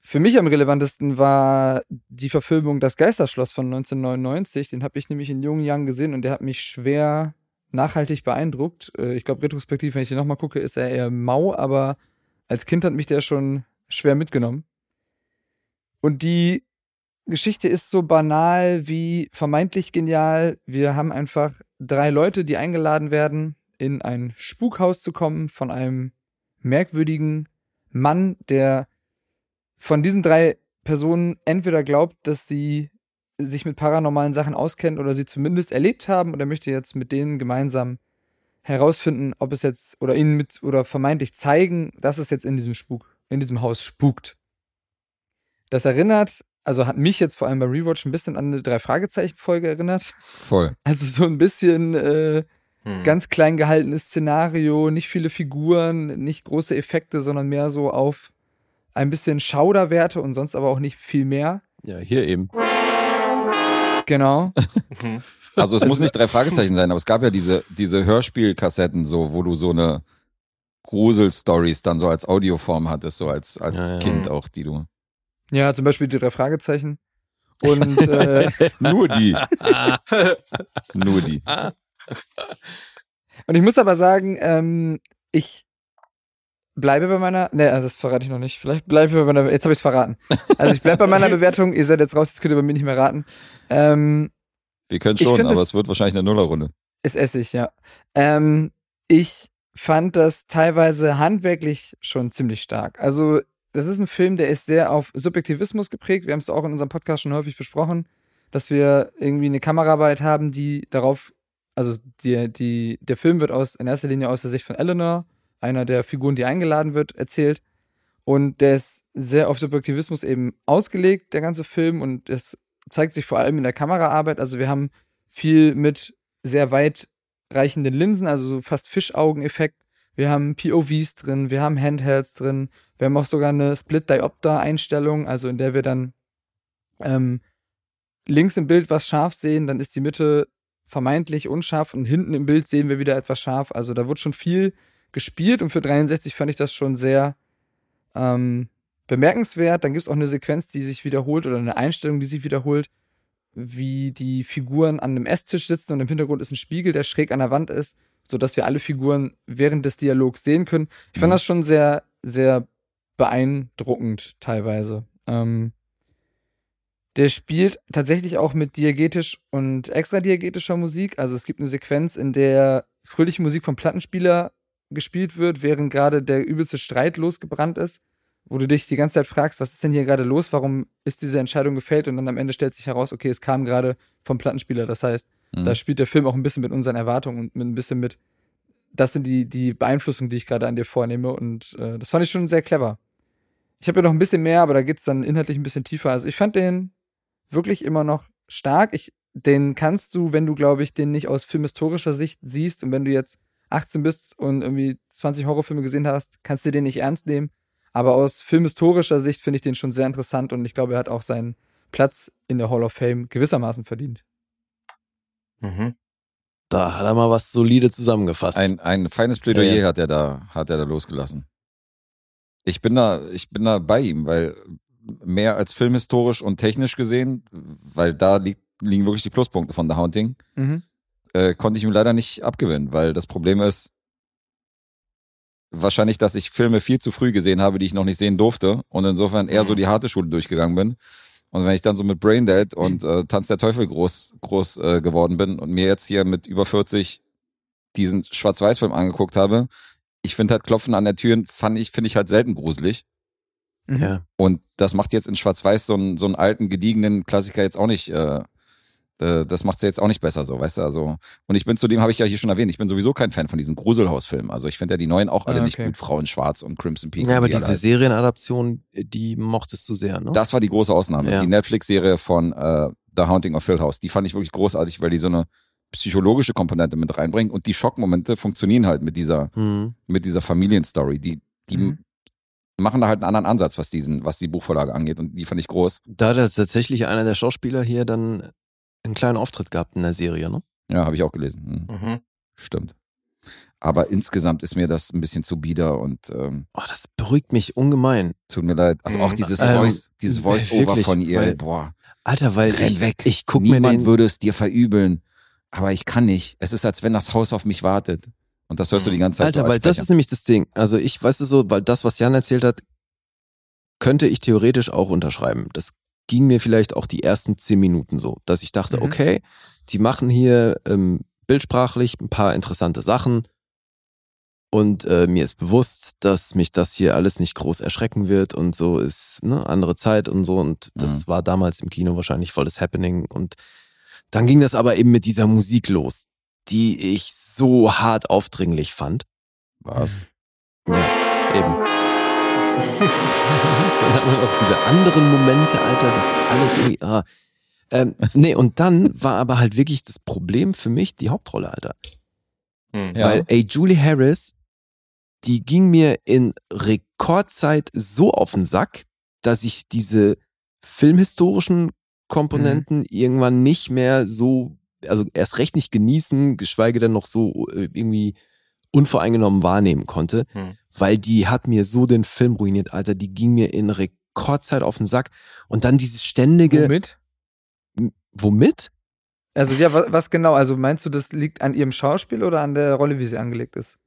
Für mich am relevantesten war die Verfilmung Das Geisterschloss von 1999. Den habe ich nämlich in jungen Jahren gesehen und der hat mich schwer nachhaltig beeindruckt. Äh, Ich glaube, retrospektiv, wenn ich den nochmal gucke, ist er eher mau, aber als Kind hat mich der schon schwer mitgenommen. Und die Geschichte ist so banal wie vermeintlich genial. Wir haben einfach drei Leute, die eingeladen werden, in ein Spukhaus zu kommen von einem merkwürdigen Mann, der von diesen drei Personen entweder glaubt, dass sie sich mit paranormalen Sachen auskennt oder sie zumindest erlebt haben und er möchte jetzt mit denen gemeinsam herausfinden, ob es jetzt oder ihnen mit oder vermeintlich zeigen, dass es jetzt in diesem Spuk, in diesem Haus spukt. Das erinnert, also hat mich jetzt vor allem beim Rewatch ein bisschen an eine drei Fragezeichen Folge erinnert. Voll. Also so ein bisschen äh, Hm. ganz klein gehaltenes Szenario, nicht viele Figuren, nicht große Effekte, sondern mehr so auf ein bisschen Schauderwerte und sonst aber auch nicht viel mehr. Ja, hier eben. Genau. Mhm. Also es muss nicht drei Fragezeichen sein, aber es gab ja diese, diese Hörspielkassetten, so, wo du so eine Grusel-Stories dann so als Audioform hattest, so als, als Ja, ja. Kind auch, die du. Ja, zum Beispiel die drei Fragezeichen. Und äh, Nur die. Nur die. Und ich muss aber sagen, ähm, ich bleibe bei meiner. Ne, also das verrate ich noch nicht. Vielleicht bleibe ich bei meiner. Jetzt habe ich es verraten. Also ich bleibe bei meiner Bewertung. Ihr seid jetzt raus, jetzt könnt ihr bei mir nicht mehr raten. Ähm, Wir können schon, aber es- es wird wahrscheinlich eine Nullerrunde. ist Essig, ja. Ähm, ich fand das teilweise handwerklich schon ziemlich stark. Also, das ist ein Film, der ist sehr auf Subjektivismus geprägt. Wir haben es auch in unserem Podcast schon häufig besprochen, dass wir irgendwie eine Kameraarbeit haben, die darauf, also die, die, der Film wird aus, in erster Linie aus der Sicht von Eleanor, einer der Figuren, die eingeladen wird, erzählt. Und der ist sehr auf Subjektivismus eben ausgelegt, der ganze Film. Und es zeigt sich vor allem in der Kameraarbeit. Also wir haben viel mit sehr weit reichenden Linsen, also so fast Fischaugeneffekt. Wir haben POVs drin, wir haben Handhelds drin, wir haben auch sogar eine Split-Diopter-Einstellung, also in der wir dann ähm, links im Bild was scharf sehen, dann ist die Mitte vermeintlich unscharf und hinten im Bild sehen wir wieder etwas scharf. Also da wird schon viel gespielt und für 63 fand ich das schon sehr ähm, bemerkenswert. Dann gibt es auch eine Sequenz, die sich wiederholt oder eine Einstellung, die sich wiederholt, wie die Figuren an einem Esstisch sitzen und im Hintergrund ist ein Spiegel, der schräg an der Wand ist, sodass wir alle Figuren während des Dialogs sehen können. Ich fand Mhm. das schon sehr, sehr beeindruckend teilweise. Ähm, der spielt tatsächlich auch mit diegetisch und extradiegetischer Musik. Also es gibt eine Sequenz, in der fröhliche Musik vom Plattenspieler gespielt wird, während gerade der übelste Streit losgebrannt ist, wo du dich die ganze Zeit fragst, was ist denn hier gerade los? Warum ist diese Entscheidung gefällt? Und dann am Ende stellt sich heraus, okay, es kam gerade vom Plattenspieler. Das heißt, Mhm. da spielt der Film auch ein bisschen mit unseren Erwartungen und mit ein bisschen mit, das sind die, die Beeinflussungen, die ich gerade an dir vornehme. Und äh, das fand ich schon sehr clever. Ich habe ja noch ein bisschen mehr, aber da geht's dann inhaltlich ein bisschen tiefer. Also ich fand den wirklich immer noch stark. Ich, den kannst du, wenn du, glaube ich, den nicht aus filmhistorischer Sicht siehst und wenn du jetzt 18 bist und irgendwie 20 Horrorfilme gesehen hast, kannst du den nicht ernst nehmen. Aber aus filmhistorischer Sicht finde ich den schon sehr interessant und ich glaube, er hat auch seinen Platz in der Hall of Fame gewissermaßen verdient. Mhm. Da hat er mal was solide zusammengefasst. Ein, ein feines Plädoyer Ja, ja. hat er da, hat er da losgelassen. Ich bin da, ich bin da bei ihm, weil mehr als filmhistorisch und technisch gesehen, weil da liegt, liegen wirklich die Pluspunkte von The Haunting, Mhm. äh, konnte ich ihm leider nicht abgewinnen, weil das Problem ist wahrscheinlich, dass ich Filme viel zu früh gesehen habe, die ich noch nicht sehen durfte und insofern eher so Mhm. die harte Schule durchgegangen bin. Und wenn ich dann so mit Braindead und äh, Tanz der Teufel groß, groß äh, geworden bin und mir jetzt hier mit über 40 diesen Schwarz-Weiß-Film angeguckt habe, ich finde halt Klopfen an der Tür, fand ich, finde ich halt selten gruselig. Mhm. ja. Und das macht jetzt in Schwarz-Weiß so einen, so einen alten, gediegenen Klassiker jetzt auch nicht, äh, das macht es jetzt auch nicht besser, so, weißt du, also. Und ich bin zudem, habe ich ja hier schon erwähnt, ich bin sowieso kein Fan von diesen Gruselhausfilmen. Also ich finde ja die neuen auch alle Ah, nicht okay. gut, Frauen Schwarz und Crimson Peak. ja, aber und wie alle diese heißen. Serienadaption, die mochtest du sehr, ne? Das war die große Ausnahme. Ja. Die Netflix-Serie von äh, The Haunting of Hill House, die fand ich wirklich großartig, weil die so eine psychologische Komponente mit reinbringt und die Schockmomente funktionieren halt mit dieser, Hm. mit dieser Familienstory. Die, die Mhm. machen da halt einen anderen Ansatz, was diesen, was die Buchvorlage angeht und die fand ich groß. Da hat tatsächlich einer der Schauspieler hier dann einen kleinen Auftritt gehabt in der Serie, ne? Ja, habe ich auch gelesen. Hm, Mhm. Stimmt. Aber insgesamt ist mir das ein bisschen zu bieder und ähm, Oh, das beruhigt mich ungemein. tut mir leid. Also auch Mhm. dieses Ähm, Voice, dieses Voice-Over von ihr, weil- boah, Alter, weil renn ich, weg. ich guck mir Niemand den, würde es dir verübeln, aber ich kann nicht. Es ist, als wenn das Haus auf mich wartet. Und das hörst du die ganze Zeit Alter, so als weil das Sprecher. ist nämlich das Ding. Also ich, weißt du so, weil das, was Jan erzählt hat, könnte ich theoretisch auch unterschreiben. Das ging mir vielleicht auch die ersten zehn Minuten so, dass ich dachte, Mhm. okay, die machen hier ähm, bildsprachlich ein paar interessante Sachen und äh, mir ist bewusst, dass mich das hier alles nicht groß erschrecken wird und so ist ne, andere Zeit und so und das war damals im Kino wahrscheinlich voll das Happening und dann ging das aber eben mit dieser Musik los, die ich so hart aufdringlich fand. Was? Ja, eben. dann hat man auch diese anderen Momente, Alter, das ist alles irgendwie. Ah. Ähm, nee, und dann war aber halt wirklich das Problem für mich die Hauptrolle, Alter. Hm. Ja. Weil, ey, Julie Harris, die ging mir in Rekordzeit so auf den Sack, dass ich diese filmhistorischen Komponenten irgendwann nicht mehr so, also erst recht nicht genießen, geschweige denn noch so äh, irgendwie unvoreingenommen wahrnehmen konnte, Hm. weil die hat mir so den Film ruiniert, Alter. Die ging mir in Rekordzeit auf den Sack. Und dann dieses ständige, Womit? Womit? Also ja, was, was genau? Also meinst du, das liegt an ihrem Schauspiel oder an der Rolle, wie sie angelegt ist?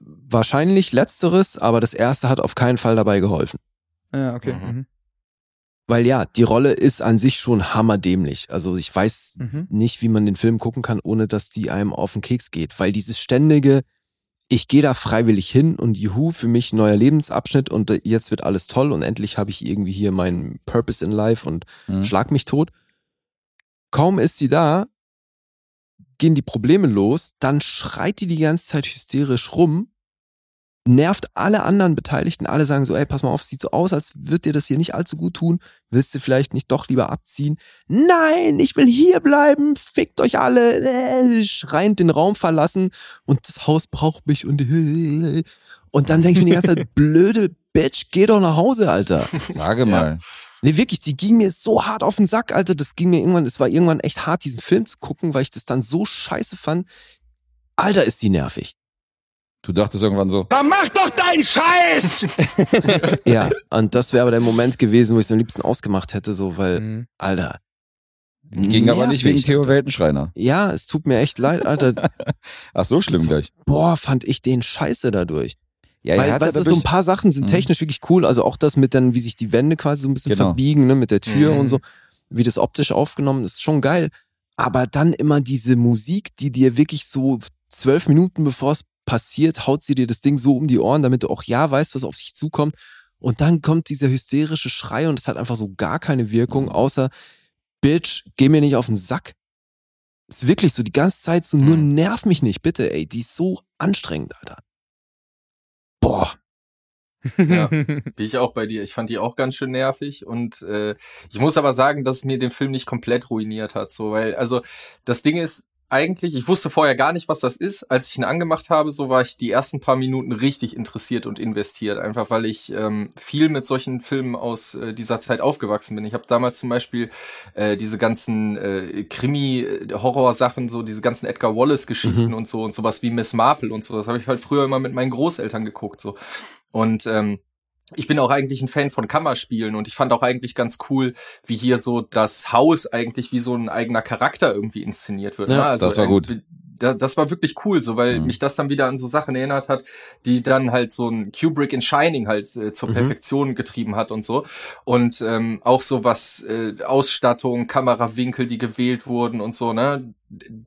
Wahrscheinlich letzteres, aber das erste hat auf keinen Fall dabei geholfen. Ja, okay. Mhm. Mhm. Weil ja, die Rolle ist an sich schon hammerdämlich. Also ich weiß Mhm. nicht, wie man den Film gucken kann, ohne dass die einem auf den Keks geht. Weil dieses ständige, ich gehe da freiwillig hin und juhu, für mich neuer Lebensabschnitt und äh, jetzt wird alles toll und endlich habe ich irgendwie hier meinen Purpose in Life und Mhm. schlag mich tot. Kaum ist sie da, gehen die Probleme los, dann schreit die die ganze Zeit hysterisch rum, nervt alle anderen Beteiligten, alle sagen so, ey, pass mal auf, sieht so aus, als würde dir das hier nicht allzu gut tun, willst du vielleicht nicht doch lieber abziehen? Nein, ich will hier bleiben, fickt euch alle, äh, schreiend den Raum verlassen und das Haus braucht mich und und dann denke ich mir die ganze Zeit, blöde Bitch, geh doch nach Hause, Alter. Sage mal. Nee, wirklich, die ging mir so hart auf den Sack, Alter. Das ging mir irgendwann, es war irgendwann echt hart, diesen Film zu gucken, weil ich das dann so scheiße fand. Alter, ist die nervig. Du dachtest irgendwann so, Dann mach doch deinen Scheiß! Ja, und das wäre aber der Moment gewesen, wo ich es am liebsten ausgemacht hätte, so, weil, Mhm. Alter. ging aber nicht wegen. Theo Weltenschreiner. Ja, es tut mir echt leid, Alter. Ach, so schlimm gleich. Boah, fand ich den scheiße dadurch. Ja, Weil, weißt du, so ein paar Sachen sind Mhm. technisch wirklich cool. Also auch das mit dann, wie sich die Wände quasi so ein bisschen Genau. verbiegen, ne, mit der Tür Mhm. und so, wie das optisch aufgenommen ist, schon geil. Aber dann immer diese Musik, die dir wirklich so zwölf Minuten bevor es passiert, haut sie dir das Ding so um die Ohren, damit du auch ja weißt, was auf dich zukommt. Und dann kommt dieser hysterische Schrei und es hat einfach so gar keine Wirkung, außer Bitch, geh mir nicht auf den Sack. Ist wirklich so die ganze Zeit so, nur Mhm. nerv mich nicht, bitte, ey. Die ist so anstrengend, Alter. Boah. Ja. Bin ich auch bei dir. Ich fand die auch ganz schön nervig und äh, ich muss aber sagen, dass es mir den Film nicht komplett ruiniert hat. So, weil, also das Ding ist eigentlich, ich wusste vorher gar nicht, was das ist. Als ich ihn angemacht habe, so war ich die ersten paar Minuten richtig interessiert und investiert. Einfach weil ich ähm, viel mit solchen Filmen aus äh, dieser Zeit aufgewachsen bin. Ich habe damals zum Beispiel äh, diese ganzen äh, Krimi-Horror-Sachen, so diese ganzen Edgar Wallace-Geschichten Mhm. und so und sowas wie Miss Marple und so. Das habe ich halt früher immer mit meinen Großeltern geguckt. so und ähm, ich bin auch eigentlich ein Fan von Kammerspielen und ich fand auch eigentlich ganz cool, wie hier so das Haus eigentlich wie so ein eigener Charakter irgendwie inszeniert wird. Ja, ne? also das war gut. Da- Das war wirklich cool, so weil Mhm. mich das dann wieder an so Sachen erinnert hat, die dann halt so ein Kubrick in Shining halt äh, zur Mhm. Perfektion getrieben hat und so. Und ähm, auch so was äh, Ausstattung, Kamerawinkel, die gewählt wurden und so, ne?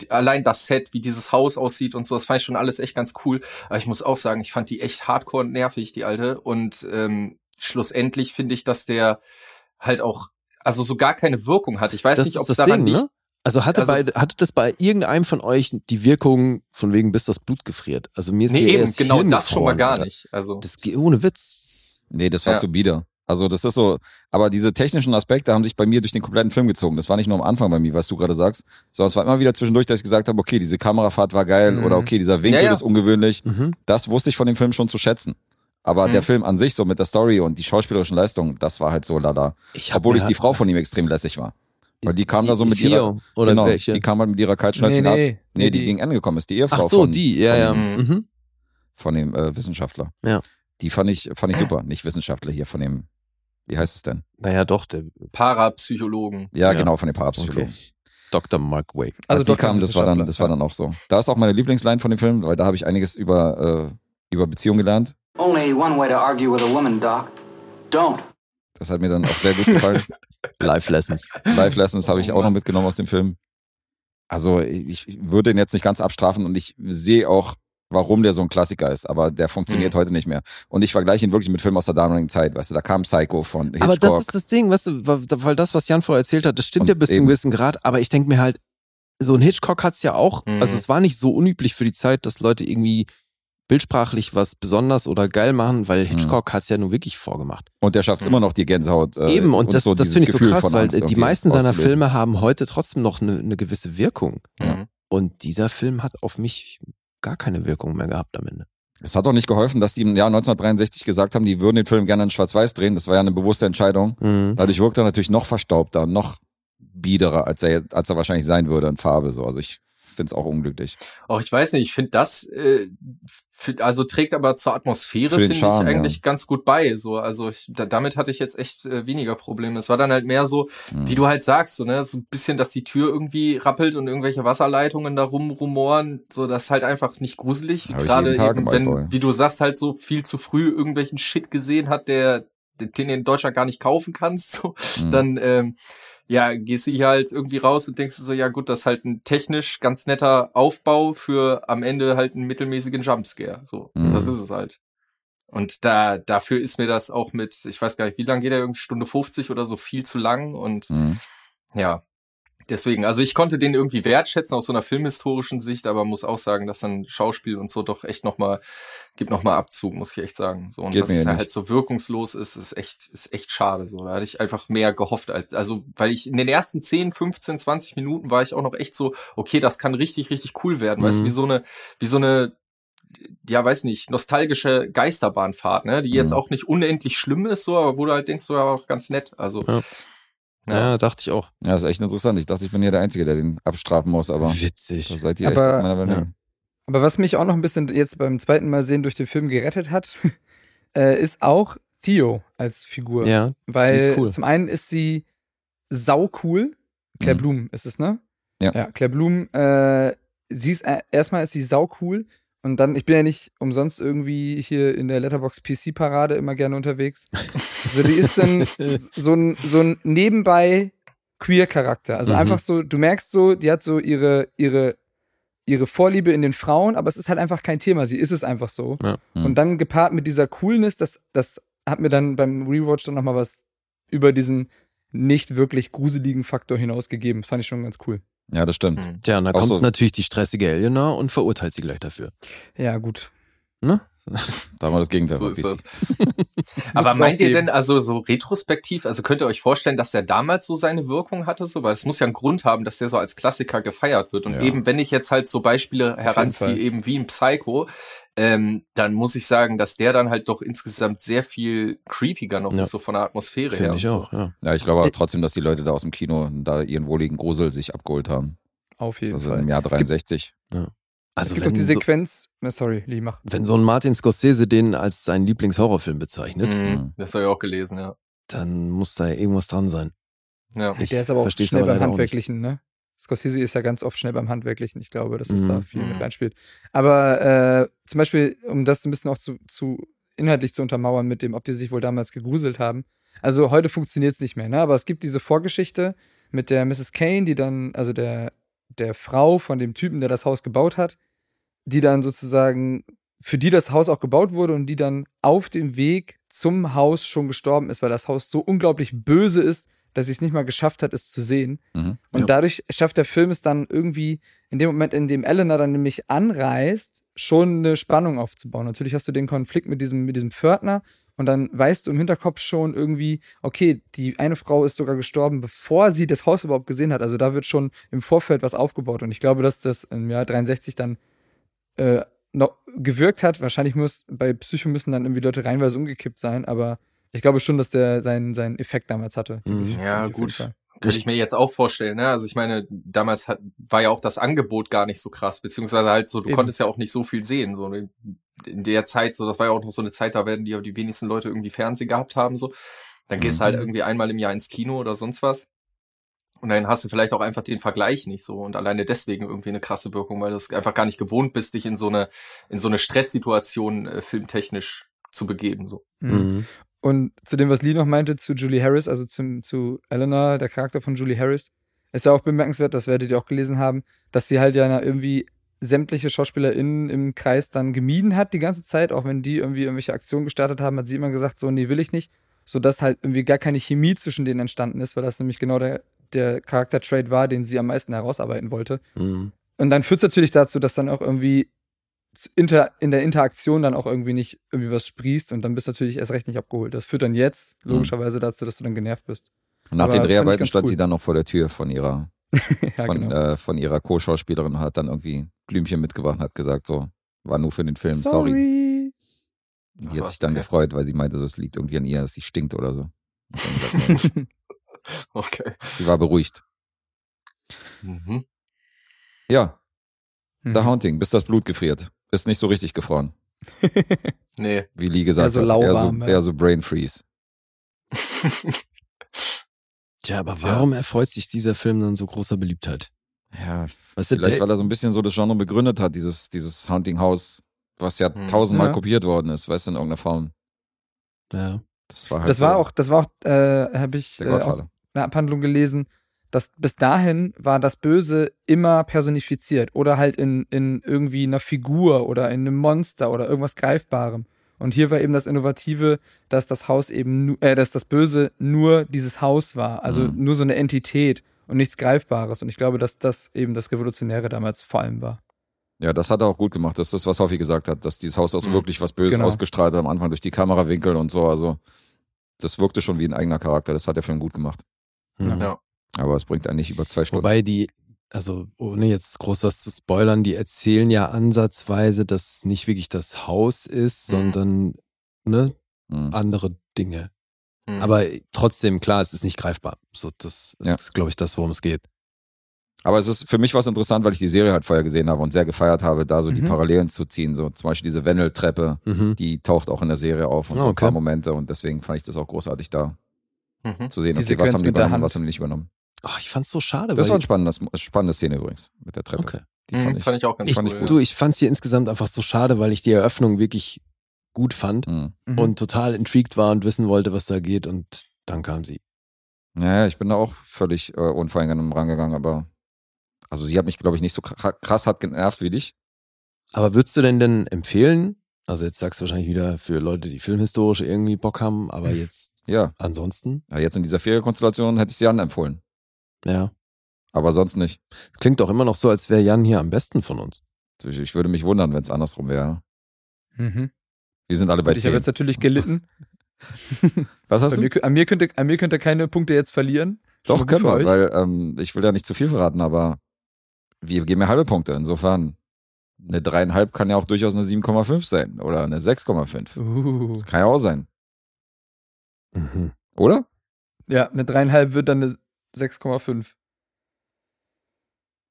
Allein das Set, wie dieses Haus aussieht und so, das fand ich schon alles echt ganz cool. Aber ich muss auch sagen, ich fand die echt hardcore und nervig, die alte. Und ähm, schlussendlich finde ich, dass der halt auch, also so gar keine Wirkung hat. Ich weiß Das nicht, ob es daran Ding, liegt. ne? Also hatte, Also- bei, hatte das bei irgendeinem von euch die Wirkung von wegen, bis das Blut gefriert? Also mir ist Nee, hier eben, erst genau Hirn das schon mal gar nicht. Also, Das geht ohne Witz. Nee, das war Ja. zu bieder. Also das ist so, aber diese technischen Aspekte haben sich bei mir durch den kompletten Film gezogen. Das war nicht nur am Anfang bei mir, was du gerade sagst, sondern es war immer wieder zwischendurch, dass ich gesagt habe, okay, diese Kamerafahrt war geil Mhm. oder okay, dieser Winkel Ja, ja. ist ungewöhnlich. Mhm. Das wusste ich von dem Film schon zu schätzen. Aber Mhm. der Film an sich, so mit der Story und die schauspielerischen Leistungen, das war halt so lala. Ich hab Obwohl ich die halt- Frau von ihm extrem lässig war. Weil die kam da so mit ihrer, oder genau, welche? die kam halt mit ihrer kaltschnäuzigen Nee, nee. Nee, Nee, die, die- gegen Ende gekommen ist, die Ehefrau Ach so, von, die, ja, von, ja. Mhm. Mhm. von dem äh, Wissenschaftler. Ja. Die fand ich, fand ich super. Nicht Wissenschaftler hier, von dem, wie heißt es denn? Naja, doch, der Parapsychologen. Ja, Ja. genau, von dem Parapsychologen. okay. Dr. Mark Wake. Also Als die kam, das war dann, das war dann auch so. Da ist auch meine Lieblingsline von dem Film, weil da habe ich einiges über, äh, über Beziehung gelernt. Only one way to argue with a woman, Doc. Don't. Das hat mir dann auch sehr gut gefallen. Life Lessons. Life Lessons habe ich auch noch mitgenommen aus dem Film. Also ich, ich würde ihn jetzt nicht ganz abstrafen und ich sehe auch, warum der so ein Klassiker ist, aber der funktioniert Mhm. heute nicht mehr. Und ich vergleiche ihn wirklich mit Filmen aus der damaligen Zeit, weißt du, da kam Psycho von Hitchcock. Aber das ist das Ding, weißt du, weil das, was Jan vorher erzählt hat, das stimmt Und ja bis zu einem gewissen Grad, aber ich denke mir halt, so ein Hitchcock hat's ja auch, Mhm. also es war nicht so unüblich für die Zeit, dass Leute irgendwie bildsprachlich was besonders oder geil machen, weil Hitchcock hat's ja nun wirklich vorgemacht. und der schafft es Mhm. immer noch, die Gänsehaut. äh, Eben, und das, so das finde ich so Gefühl krass, weil die meisten seiner. Filme haben heute trotzdem noch eine, eine gewisse Wirkung. Mhm. Und dieser Film hat auf mich gar keine Wirkung mehr gehabt am Ende. Es hat auch nicht geholfen, dass die im Jahr 1963 gesagt haben, die würden den Film gerne in Schwarz-Weiß drehen. Das war ja eine bewusste Entscheidung. Mhm. Dadurch wirkt er natürlich noch verstaubter, und noch biederer, als er, als er wahrscheinlich sein würde in Farbe. So. Also ich finde es auch unglücklich. Auch ich weiß nicht, ich finde das, äh, also trägt aber zur Atmosphäre, den finde ich eigentlich ja. ganz gut bei. So, also ich, da, damit hatte ich jetzt echt äh, weniger Probleme. Es war dann halt mehr so, Mhm. wie du halt sagst, so, ne, so ein bisschen, dass die Tür irgendwie rappelt und irgendwelche Wasserleitungen da rumrumoren, so, das ist halt einfach nicht gruselig. Gerade eben, wenn, wie du sagst, halt so viel zu früh irgendwelchen Shit gesehen hat, der, den du in Deutschland gar nicht kaufen kannst, so, Mhm. dann, ähm, ja, gehst du hier halt irgendwie raus und denkst du so, ja gut, das ist halt ein technisch ganz netter Aufbau für am Ende halt einen mittelmäßigen Jumpscare. So, Mhm. das ist es halt. Und da, dafür ist mir das auch mit, ich weiß gar nicht, wie lang geht der, irgendwie Stunde 50 oder so, viel zu lang und Mhm. ja. Deswegen, also ich konnte den irgendwie wertschätzen aus so einer filmhistorischen Sicht, aber muss auch sagen, dass dann Schauspiel und so doch echt nochmal, gibt nochmal Abzug, muss ich echt sagen. So, und Geht dass es nicht. halt so wirkungslos ist, ist echt, ist echt schade. So, da hatte ich einfach mehr gehofft. Als, also, weil ich in den ersten 10, 15, 20 Minuten war ich auch noch echt so, okay, das kann richtig, richtig cool werden. Weißt du, Mhm. wie so eine, wie so eine, ja, weiß nicht, nostalgische Geisterbahnfahrt, ne, die jetzt Mhm. auch nicht unendlich schlimm ist, so, aber wo du halt denkst, so, ja, auch ganz nett. Also, Ja. Ja, dachte ich auch. Ja, ist echt interessant. Ich dachte, ich bin hier der Einzige, der den abstrafen muss, aber Witzig. da seid ihr echt Aber- auf meiner Welle. ja. Aber was mich auch noch ein bisschen jetzt beim zweiten Mal sehen durch den Film gerettet hat, äh, ist auch Theo als Figur. Ja, Weil die ist cool. zum einen ist sie sau cool. Claire Mhm. Blum ist es, ne? Ja. Ja, Claire Blum, äh, sie ist, äh, erstmal ist sie sau cool. Und dann, ich bin ja nicht umsonst irgendwie hier in der Letterbox PC-Parade immer gerne unterwegs. So, die ist dann so ein, so ein nebenbei Queer-Charakter. Also Mhm. einfach so, du merkst so, die hat so ihre, ihre, ihre Vorliebe in den Frauen, aber es ist halt einfach kein Thema. Sie ist es einfach so. Ja. Mhm. Und dann gepaart mit dieser Coolness, das, das hat mir dann beim Rewatch dann nochmal was über diesen nicht wirklich gruseligen Faktor hinausgegeben. Das fand ich schon ganz cool. Ja, das stimmt. Mhm. Tja, und da Auch kommt so. natürlich die stressige Eleanor und verurteilt sie gleich dafür. Ja, gut. Ne? Da war das Gegenteil. So das. Aber meint ihr denn, also so retrospektiv, also könnt ihr euch vorstellen, dass der damals so seine Wirkung hatte? So, weil es muss ja einen Grund haben, dass der so als Klassiker gefeiert wird. Und Ja. eben, wenn ich jetzt halt so Beispiele heranziehe, eben wie im Psycho, ähm, dann muss ich sagen, dass der dann halt doch insgesamt sehr viel creepiger noch Ja. ist, so von der Atmosphäre her. Finde und ich so. auch, ja. Ja, ich glaube aber trotzdem, dass die Leute da aus dem Kino da ihren wohligen Grusel sich abgeholt haben. Auf jeden Also Fall. im Jahr Es gibt, 63. es Also gibt auch wenn die so, Sequenz. Na, sorry, Lee, mach. wenn so ein Martin Scorsese den als seinen Lieblingshorrorfilm bezeichnet, Mhm, Mhm. das habe ich auch gelesen, ja. dann muss da irgendwas dran sein. ja. Ich der ist aber auch schnell beim leider auch. Handwerklichen, ne? Scorsese ist ja ganz oft schnell beim Handwerklichen. Ich glaube, dass es Mhm. da viel Mhm. mit reinspielt. Aber äh, zum Beispiel, um das ein bisschen auch zu, zu inhaltlich zu untermauern mit dem, ob die sich wohl damals gegruselt haben. Also heute funktioniert es nicht mehr, ne? Aber es gibt diese Vorgeschichte mit der Mrs. Kane, die dann, also der, der Frau von dem Typen, der das Haus gebaut hat, die dann sozusagen, für die das Haus auch gebaut wurde und die dann auf dem Weg zum Haus schon gestorben ist, weil das Haus so unglaublich böse ist, dass sie es nicht mal geschafft hat, es zu sehen. Mhm. Und Ja. dadurch schafft der Film es dann irgendwie, in dem Moment, in dem Eleanor dann nämlich anreist, schon eine Spannung aufzubauen. Natürlich hast du den Konflikt mit diesem, mit diesem Pförtner und dann weißt du im Hinterkopf schon irgendwie, okay, die eine Frau ist sogar gestorben, bevor sie das Haus überhaupt gesehen hat. Also da wird schon im Vorfeld was aufgebaut. Und ich glaube, dass das im Jahr 63 dann äh, noch gewirkt hat. Wahrscheinlich muss bei Psycho müssen dann irgendwie Leute reinweise umgekippt sein, aber ich glaube schon, dass der seinen, seinen Effekt damals hatte. Mhm. Ja, gut. Könnte ich mir jetzt auch vorstellen, ne? Also ich meine, damals hat, war ja auch das Angebot gar nicht so krass, beziehungsweise halt so, du Eben. konntest ja auch nicht so viel sehen. So in in der Zeit, so, das war ja auch noch so eine Zeit, da werden die, die wenigsten Leute irgendwie Fernsehen gehabt haben, so. Dann gehst du halt Mhm. irgendwie einmal im Jahr ins Kino oder sonst was. Und dann hast du vielleicht auch einfach den Vergleich nicht so und alleine deswegen irgendwie eine krasse Wirkung, weil du es einfach gar nicht gewohnt bist, dich in so eine, in so eine Stresssituation äh, filmtechnisch zu begeben, so. Mhm. Und zu dem, was Lee noch meinte, zu Julie Harris, also zum, zu Eleanor, der Charakter von Julie Harris, ist ja auch bemerkenswert, das werdet ihr auch gelesen haben, dass sie halt ja irgendwie sämtliche SchauspielerInnen im Kreis dann gemieden hat die ganze Zeit, auch wenn die irgendwie irgendwelche Aktionen gestartet haben, hat sie immer gesagt, so, nee, will ich nicht, sodass halt irgendwie gar keine Chemie zwischen denen entstanden ist, weil das nämlich genau der, der Charakter-Trade war, den sie am meisten herausarbeiten wollte. Mhm. Und dann führt es natürlich dazu, dass dann auch irgendwie inter, in der Interaktion dann auch irgendwie nicht irgendwie was sprießt und dann bist du natürlich erst recht nicht abgeholt. Das führt dann jetzt logischerweise dazu, dass du dann genervt bist. Und nach Aber den Dreharbeiten stand cool. sie dann noch vor der Tür von ihrer, ja, von, genau. äh, von ihrer Co-Schauspielerin und hat dann irgendwie Blümchen mitgebracht und hat gesagt, so, war nur für den Film, sorry. Die Ach hat was, sich dann okay. gefreut, weil sie meinte, so, es liegt irgendwie an ihr, dass sie stinkt oder so. Gesagt, Okay. sie war beruhigt. Mhm. Ja, Mhm. The Haunting, bis das Blut gefriert. Ist nicht so richtig gefroren, Nee. wie Lee gesagt Eher so hat. Eher so, ja. eher so Brain Freeze. Tja, aber Tja. warum erfreut sich dieser Film dann so großer Beliebtheit? Ja, Weißt du, vielleicht, weil er so ein bisschen so das Genre begründet hat, dieses, dieses Haunting House, was ja Hm. tausendmal Ja. kopiert worden ist, weißt du, in irgendeiner Form. ja. Das war halt Das war so auch, das war auch, äh, habe ich der äh, auch eine Abhandlung gelesen, dass bis dahin war das Böse immer personifiziert oder halt in, in irgendwie einer Figur oder in einem Monster oder irgendwas Greifbarem. Und hier war eben das Innovative, dass das Haus eben, äh, dass das Böse nur dieses Haus war, also Mhm. nur so eine Entität und nichts Greifbares. Und ich glaube, dass das eben das Revolutionäre damals vor allem war. Ja, das hat er auch gut gemacht. Das ist das, was Hoffi gesagt hat, dass dieses Haus auch so Mhm. wirklich was Böses Genau. ausgestrahlt hat am Anfang durch die Kamerawinkel und so. Also, das wirkte schon wie ein eigener Charakter. Das hat der Film gut gemacht. Mhm. Ja. Aber es bringt einen nicht über zwei Stunden. Wobei die, also ohne jetzt groß was zu spoilern, die erzählen ja ansatzweise, dass es nicht wirklich das Haus ist, Mhm. sondern ne, Mhm. andere Dinge. Mhm. Aber trotzdem, klar, es ist nicht greifbar. So, das ist, Ja. glaube ich, das, worum es geht. Aber es ist für mich was interessant, weil ich die Serie halt vorher gesehen habe und sehr gefeiert habe, da so die Mhm. Parallelen zu ziehen. So zum Beispiel diese Wendeltreppe, Mhm. die taucht auch in der Serie auf und Ah, so ein okay. paar Momente. Und deswegen fand ich das auch großartig, da Mhm. zu sehen, Die okay, was haben die übernommen, Hand. was haben die nicht übernommen. Ach, ich fand's so schade. Das weil war eine spannende, spannende Szene übrigens mit der Treppe. Okay. Die Mhm, fand ich. fand ich auch ganz Ich, fand ich cool. gut. du, ich fand's hier insgesamt einfach so schade, weil ich die Eröffnung wirklich gut fand Mhm. Mhm. und total intrigued war und wissen wollte, was da geht und dann kam sie. Naja, ich bin da auch völlig äh, unvoreingenommen rangegangen, aber also sie hat mich, glaube ich, nicht so kra- krass hat genervt wie dich. Aber würdest du denn denn empfehlen? Also jetzt sagst du wahrscheinlich wieder für Leute, die filmhistorisch irgendwie Bock haben, aber jetzt Ja, ansonsten, ja jetzt in dieser Ferienkonstellation hätte ich sie anempfohlen. ja. Aber sonst nicht. Klingt doch immer noch so, als wäre Jan hier am besten von uns. Ich, ich würde mich wundern, wenn es andersrum wäre. Mhm. Wir sind alle bei Und ich habe 10. jetzt natürlich gelitten. Was hast Bei du? mir, an, mir könnte, an mir könnte keine Punkte jetzt verlieren. Doch, können wir, euch. weil ähm, ich will ja nicht zu viel verraten, aber wir geben ja halbe Punkte. Insofern, eine dreieinhalb kann ja auch durchaus eine 7,5 sein oder eine 6,5. Uh. Das kann ja auch sein, Mhm. oder? Ja, eine dreieinhalb wird dann eine 6,5.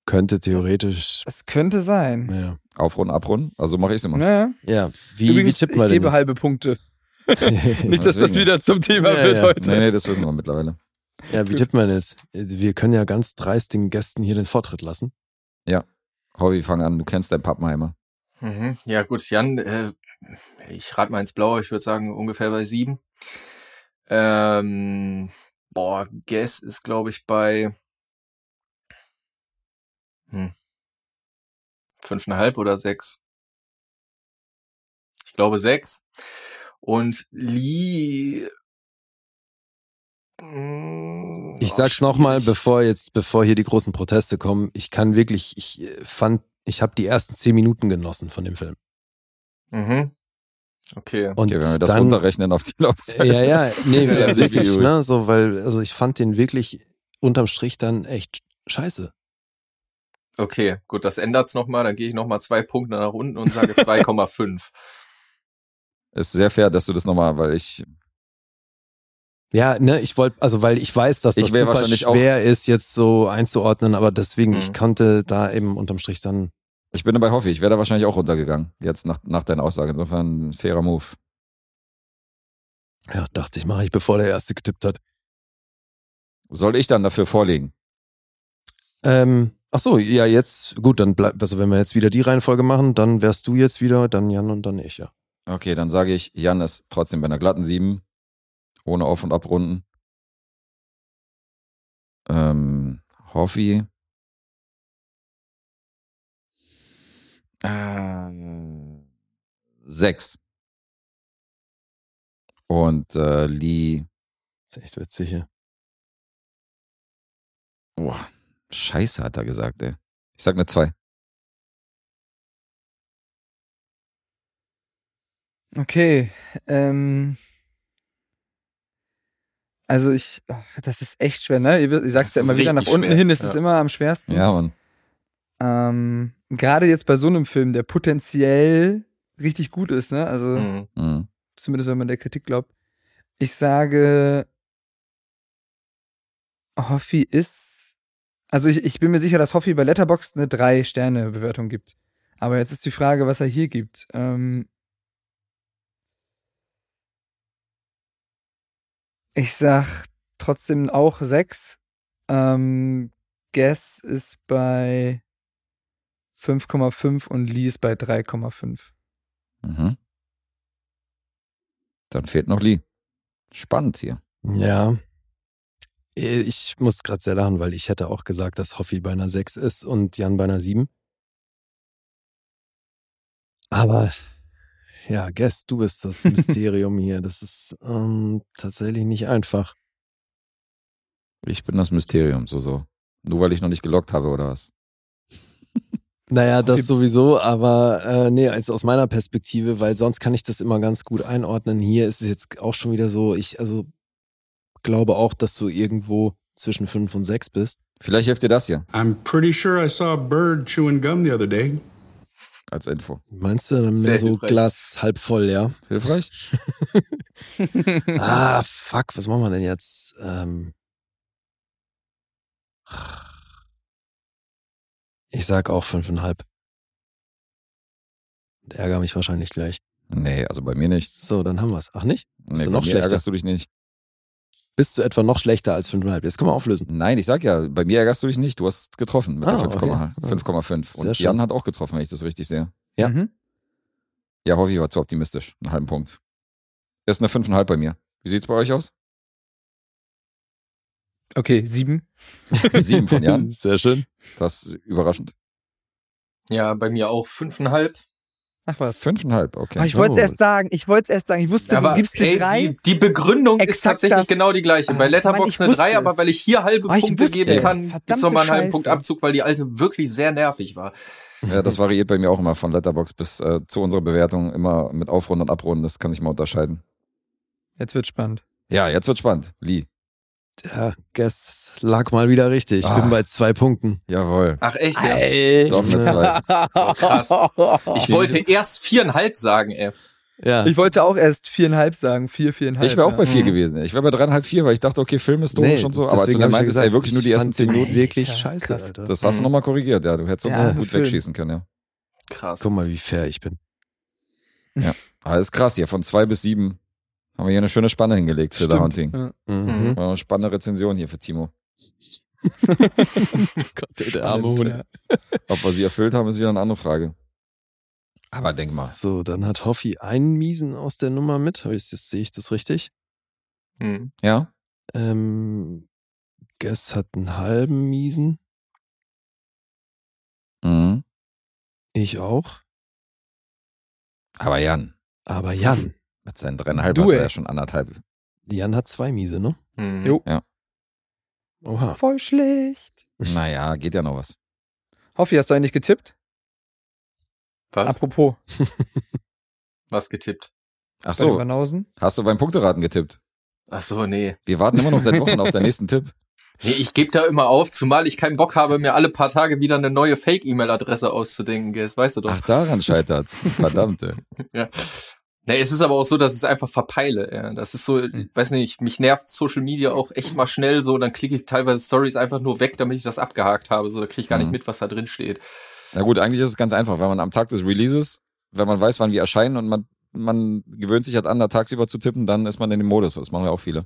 Könnte theoretisch, Es könnte sein. ja. Aufrunden, abrunden. Also mache ich es immer. Naja. Ja, wie, Übrigens, wie tippen ich wir denn gebe jetzt? halbe Punkte. Nicht, dass das wieder zum Thema Ja, wird ja. heute. Nee, nee, das wissen wir mittlerweile. Ja, wie tippen wir denn jetzt? Wir können ja ganz dreist den Gästen hier den Vortritt lassen. Hobby, fang an. Du kennst deinen Pappenheimer. Mhm. Ja, gut, Jan, äh, ich rate mal ins Blaue, ich würde sagen ungefähr bei sieben. Ähm, boah, Guess ist, glaube ich, bei hm, fünfeinhalb oder sechs. Ich glaube sechs. Und Lee. Mm, Ich oh, sag's nochmal, bevor jetzt, bevor hier die großen Proteste kommen. Ich kann wirklich, ich äh, fand, ich habe die ersten zehn Minuten genossen von dem Film. Mhm. Okay. Und Okay, wenn wir das dann, runterrechnen auf die Laufzeit. Ja, ja, nee, also wirklich, ne, so, weil, also ich fand den wirklich unterm Strich dann echt scheiße. Okay, gut, das ändert's nochmal. Dann gehe ich nochmal zwei Punkte nach unten und sage 2,5. Ist sehr fair, dass du das nochmal, weil ich, Ja, ne, ich wollte, also weil ich weiß, dass Ich das super schwer ist, jetzt so einzuordnen, aber deswegen, Mhm. ich konnte da eben unterm Strich dann, ich bin dabei Hoffi. Ich wäre da wahrscheinlich auch runtergegangen. Jetzt nach, nach deiner Aussage. Insofern ein fairer Move. ja, dachte ich, mache ich, bevor der erste getippt hat. Soll ich dann dafür vorlegen? Ähm, ach so, ja, jetzt, gut, dann bleibt, also wenn wir jetzt wieder die Reihenfolge machen, dann wärst du jetzt wieder, dann Jan und dann ich, ja. Okay, dann sage ich, Jan ist trotzdem bei einer glatten 7 Ohne Auf- und Abrunden. Ähm, Hoffi. Äh, sechs. Und äh, Lee. ist echt witzig hier. Boah, Scheiße, hat er gesagt, ey. Ich sag eine zwei. Okay. Ähm, also ich, ach, das ist echt schwer, ne? Ihr, ihr sagt Das ja immer wieder, nach unten schwer, hin ist ja. es immer am schwersten. Ja, Mann. Ähm, Gerade jetzt bei so einem Film, der potenziell richtig gut ist, ne? Also Mhm. Mhm. zumindest wenn man der Kritik glaubt. Ich sage, Hoffi ist, also ich, ich bin mir sicher, dass Hoffi bei Letterboxd eine drei Sterne Bewertung gibt. Aber jetzt ist die Frage, was er hier gibt. Ähm, ich sag trotzdem auch sechs. Ähm, Guess ist bei 5,5 und Lee ist bei 3,5. Mhm. Dann fehlt noch Lee. Spannend hier. Ja. Ich muss gerade sehr lachen, weil ich hätte auch gesagt, dass Hoffi bei einer 6 ist und Jan bei einer 7. Aber ja, Guess, du bist das Mysterium hier. Das ist ähm, tatsächlich nicht einfach. Ich bin das Mysterium, so, so. Nur weil ich noch nicht gelockt habe, oder was? Naja, das sowieso, aber äh, nee, als aus meiner Perspektive, weil sonst kann ich das immer ganz gut einordnen. Hier ist es jetzt auch schon wieder so, ich also glaube auch, dass du irgendwo zwischen 5 und 6 bist. Vielleicht hilft dir das hier I'm pretty sure I saw a bird chewing gum the other day. Als Info. Meinst du dann mehr so hilfreich. Glas halb voll, ja? Hilfreich? Ah, fuck, was machen wir denn jetzt? Ähm, ich sag auch fünfeinhalb. Und ärgere mich wahrscheinlich gleich. Nee, also bei mir nicht. So, dann haben wir's. Ach nicht? Nee, du bei noch mir schlechter? ärgerst du dich nicht. Bist du etwa noch schlechter als fünfeinhalb? Jetzt können wir auflösen. Nein, ich sag ja, bei mir ärgerst du dich nicht. Du hast getroffen mit Ah, der 5,5. okay. 5,5. Sehr Und schön. Jan hat auch getroffen, wenn ich das richtig sehe. Ja. Mhm. Ja, Hoffi war zu optimistisch. Einen halben Punkt. Ist eine 5,5 bei mir. Wie sieht's bei euch aus? Okay, sieben. Sieben von Jan. Sehr schön. Das ist überraschend. Ja, bei mir auch fünfeinhalb. Ach was. Fünfeinhalb, okay. Ah, ich wollte es Oh. erst sagen. Ich wollte es erst sagen. Ich wusste, Aber du gibst dir ey, drei. die, die Begründung ist Exakt tatsächlich das. genau die gleiche. Ah, Bei Mann, Letterboxd ich eine wusste 3, aber es. weil ich hier halbe Ah, ich Punkte geben es. kann, gibt's Verdammte nochmal einen halben. Punkt Abzug, weil die alte wirklich sehr nervig war. Ja, das variiert bei mir auch immer von Letterbox bis äh, zu unserer Bewertung. Immer mit Aufrunden und Abrunden. Das kann ich mal unterscheiden. Jetzt wird spannend. Ja, jetzt wird spannend. Lee. Ja, Guess lag mal wieder richtig. Ich Ah. bin bei zwei Punkten. Jawohl. Ach echt, ja? Doch, eine zwei. Oh, krass. Ich wollte erst viereinhalb sagen, ey. Ja. Ich wollte auch erst viereinhalb sagen. Vier, viereinhalb. Ich wäre auch ja. bei vier Mhm. gewesen. Ich wäre bei dreieinhalb, vier, weil ich dachte, okay, Film ist doof und so. Aber als du deswegen dann ja meintest, ey, wirklich nur die ersten zehn Minuten. wirklich Alter, scheiße, krass. Alter. Das hast du Mhm. nochmal korrigiert, ja. Du hättest uns Ja, so gut Film. wegschießen können, ja. Krass. Guck mal, wie fair ich bin. Aber ist krass hier. Von zwei bis sieben haben wir hier eine schöne Spanne hingelegt für The. Hunting. Ja. Mhm. War eine spannende Rezension hier für Timo. Gott, ey, der arme Hund. Ob wir sie erfüllt haben, ist wieder eine andere Frage. Aber denk mal. So, dann hat Hoffi einen Miesen aus der Nummer mit. Ich- Jetzt sehe ich das richtig. Mhm. Ja? Ähm, Guess hat einen halben Miesen. Mhm. Ich auch. Aber Jan, Aber Jan. Mit seinen dreieinhalb Du, hat er ja schon anderthalb. Jan hat zwei Miese, ne? Mhm. Jo. Oha. Voll schlecht. Naja, geht ja noch was. Hoffi, hast du eigentlich getippt? Was? Apropos, Was getippt? Ach so, hast du beim Punkteraten getippt? Ach so, nee. Wir warten immer noch seit Wochen auf den nächsten Tipp. Nee, ich gebe da immer auf, zumal ich keinen Bock habe, mir alle paar Tage wieder eine neue Fake-E-Mail-Adresse auszudenken. gell, Das weißt du doch. Ach, daran scheitert's. Verdammte. Ja. Nee, es ist aber auch so, dass ich es einfach verpeile. Ja. Das ist so, ich weiß nicht, mich nervt Social Media auch echt mal schnell so, dann klicke ich teilweise Stories einfach nur weg, damit ich das abgehakt habe. So, da kriege ich gar Mhm. nicht mit, was da drin steht. Na gut, eigentlich ist es ganz einfach, wenn man am Tag des Releases, wenn man weiß, wann wir erscheinen und man, man gewöhnt sich halt an, da tagsüber zu tippen, dann ist man in dem Modus. Das machen ja auch viele.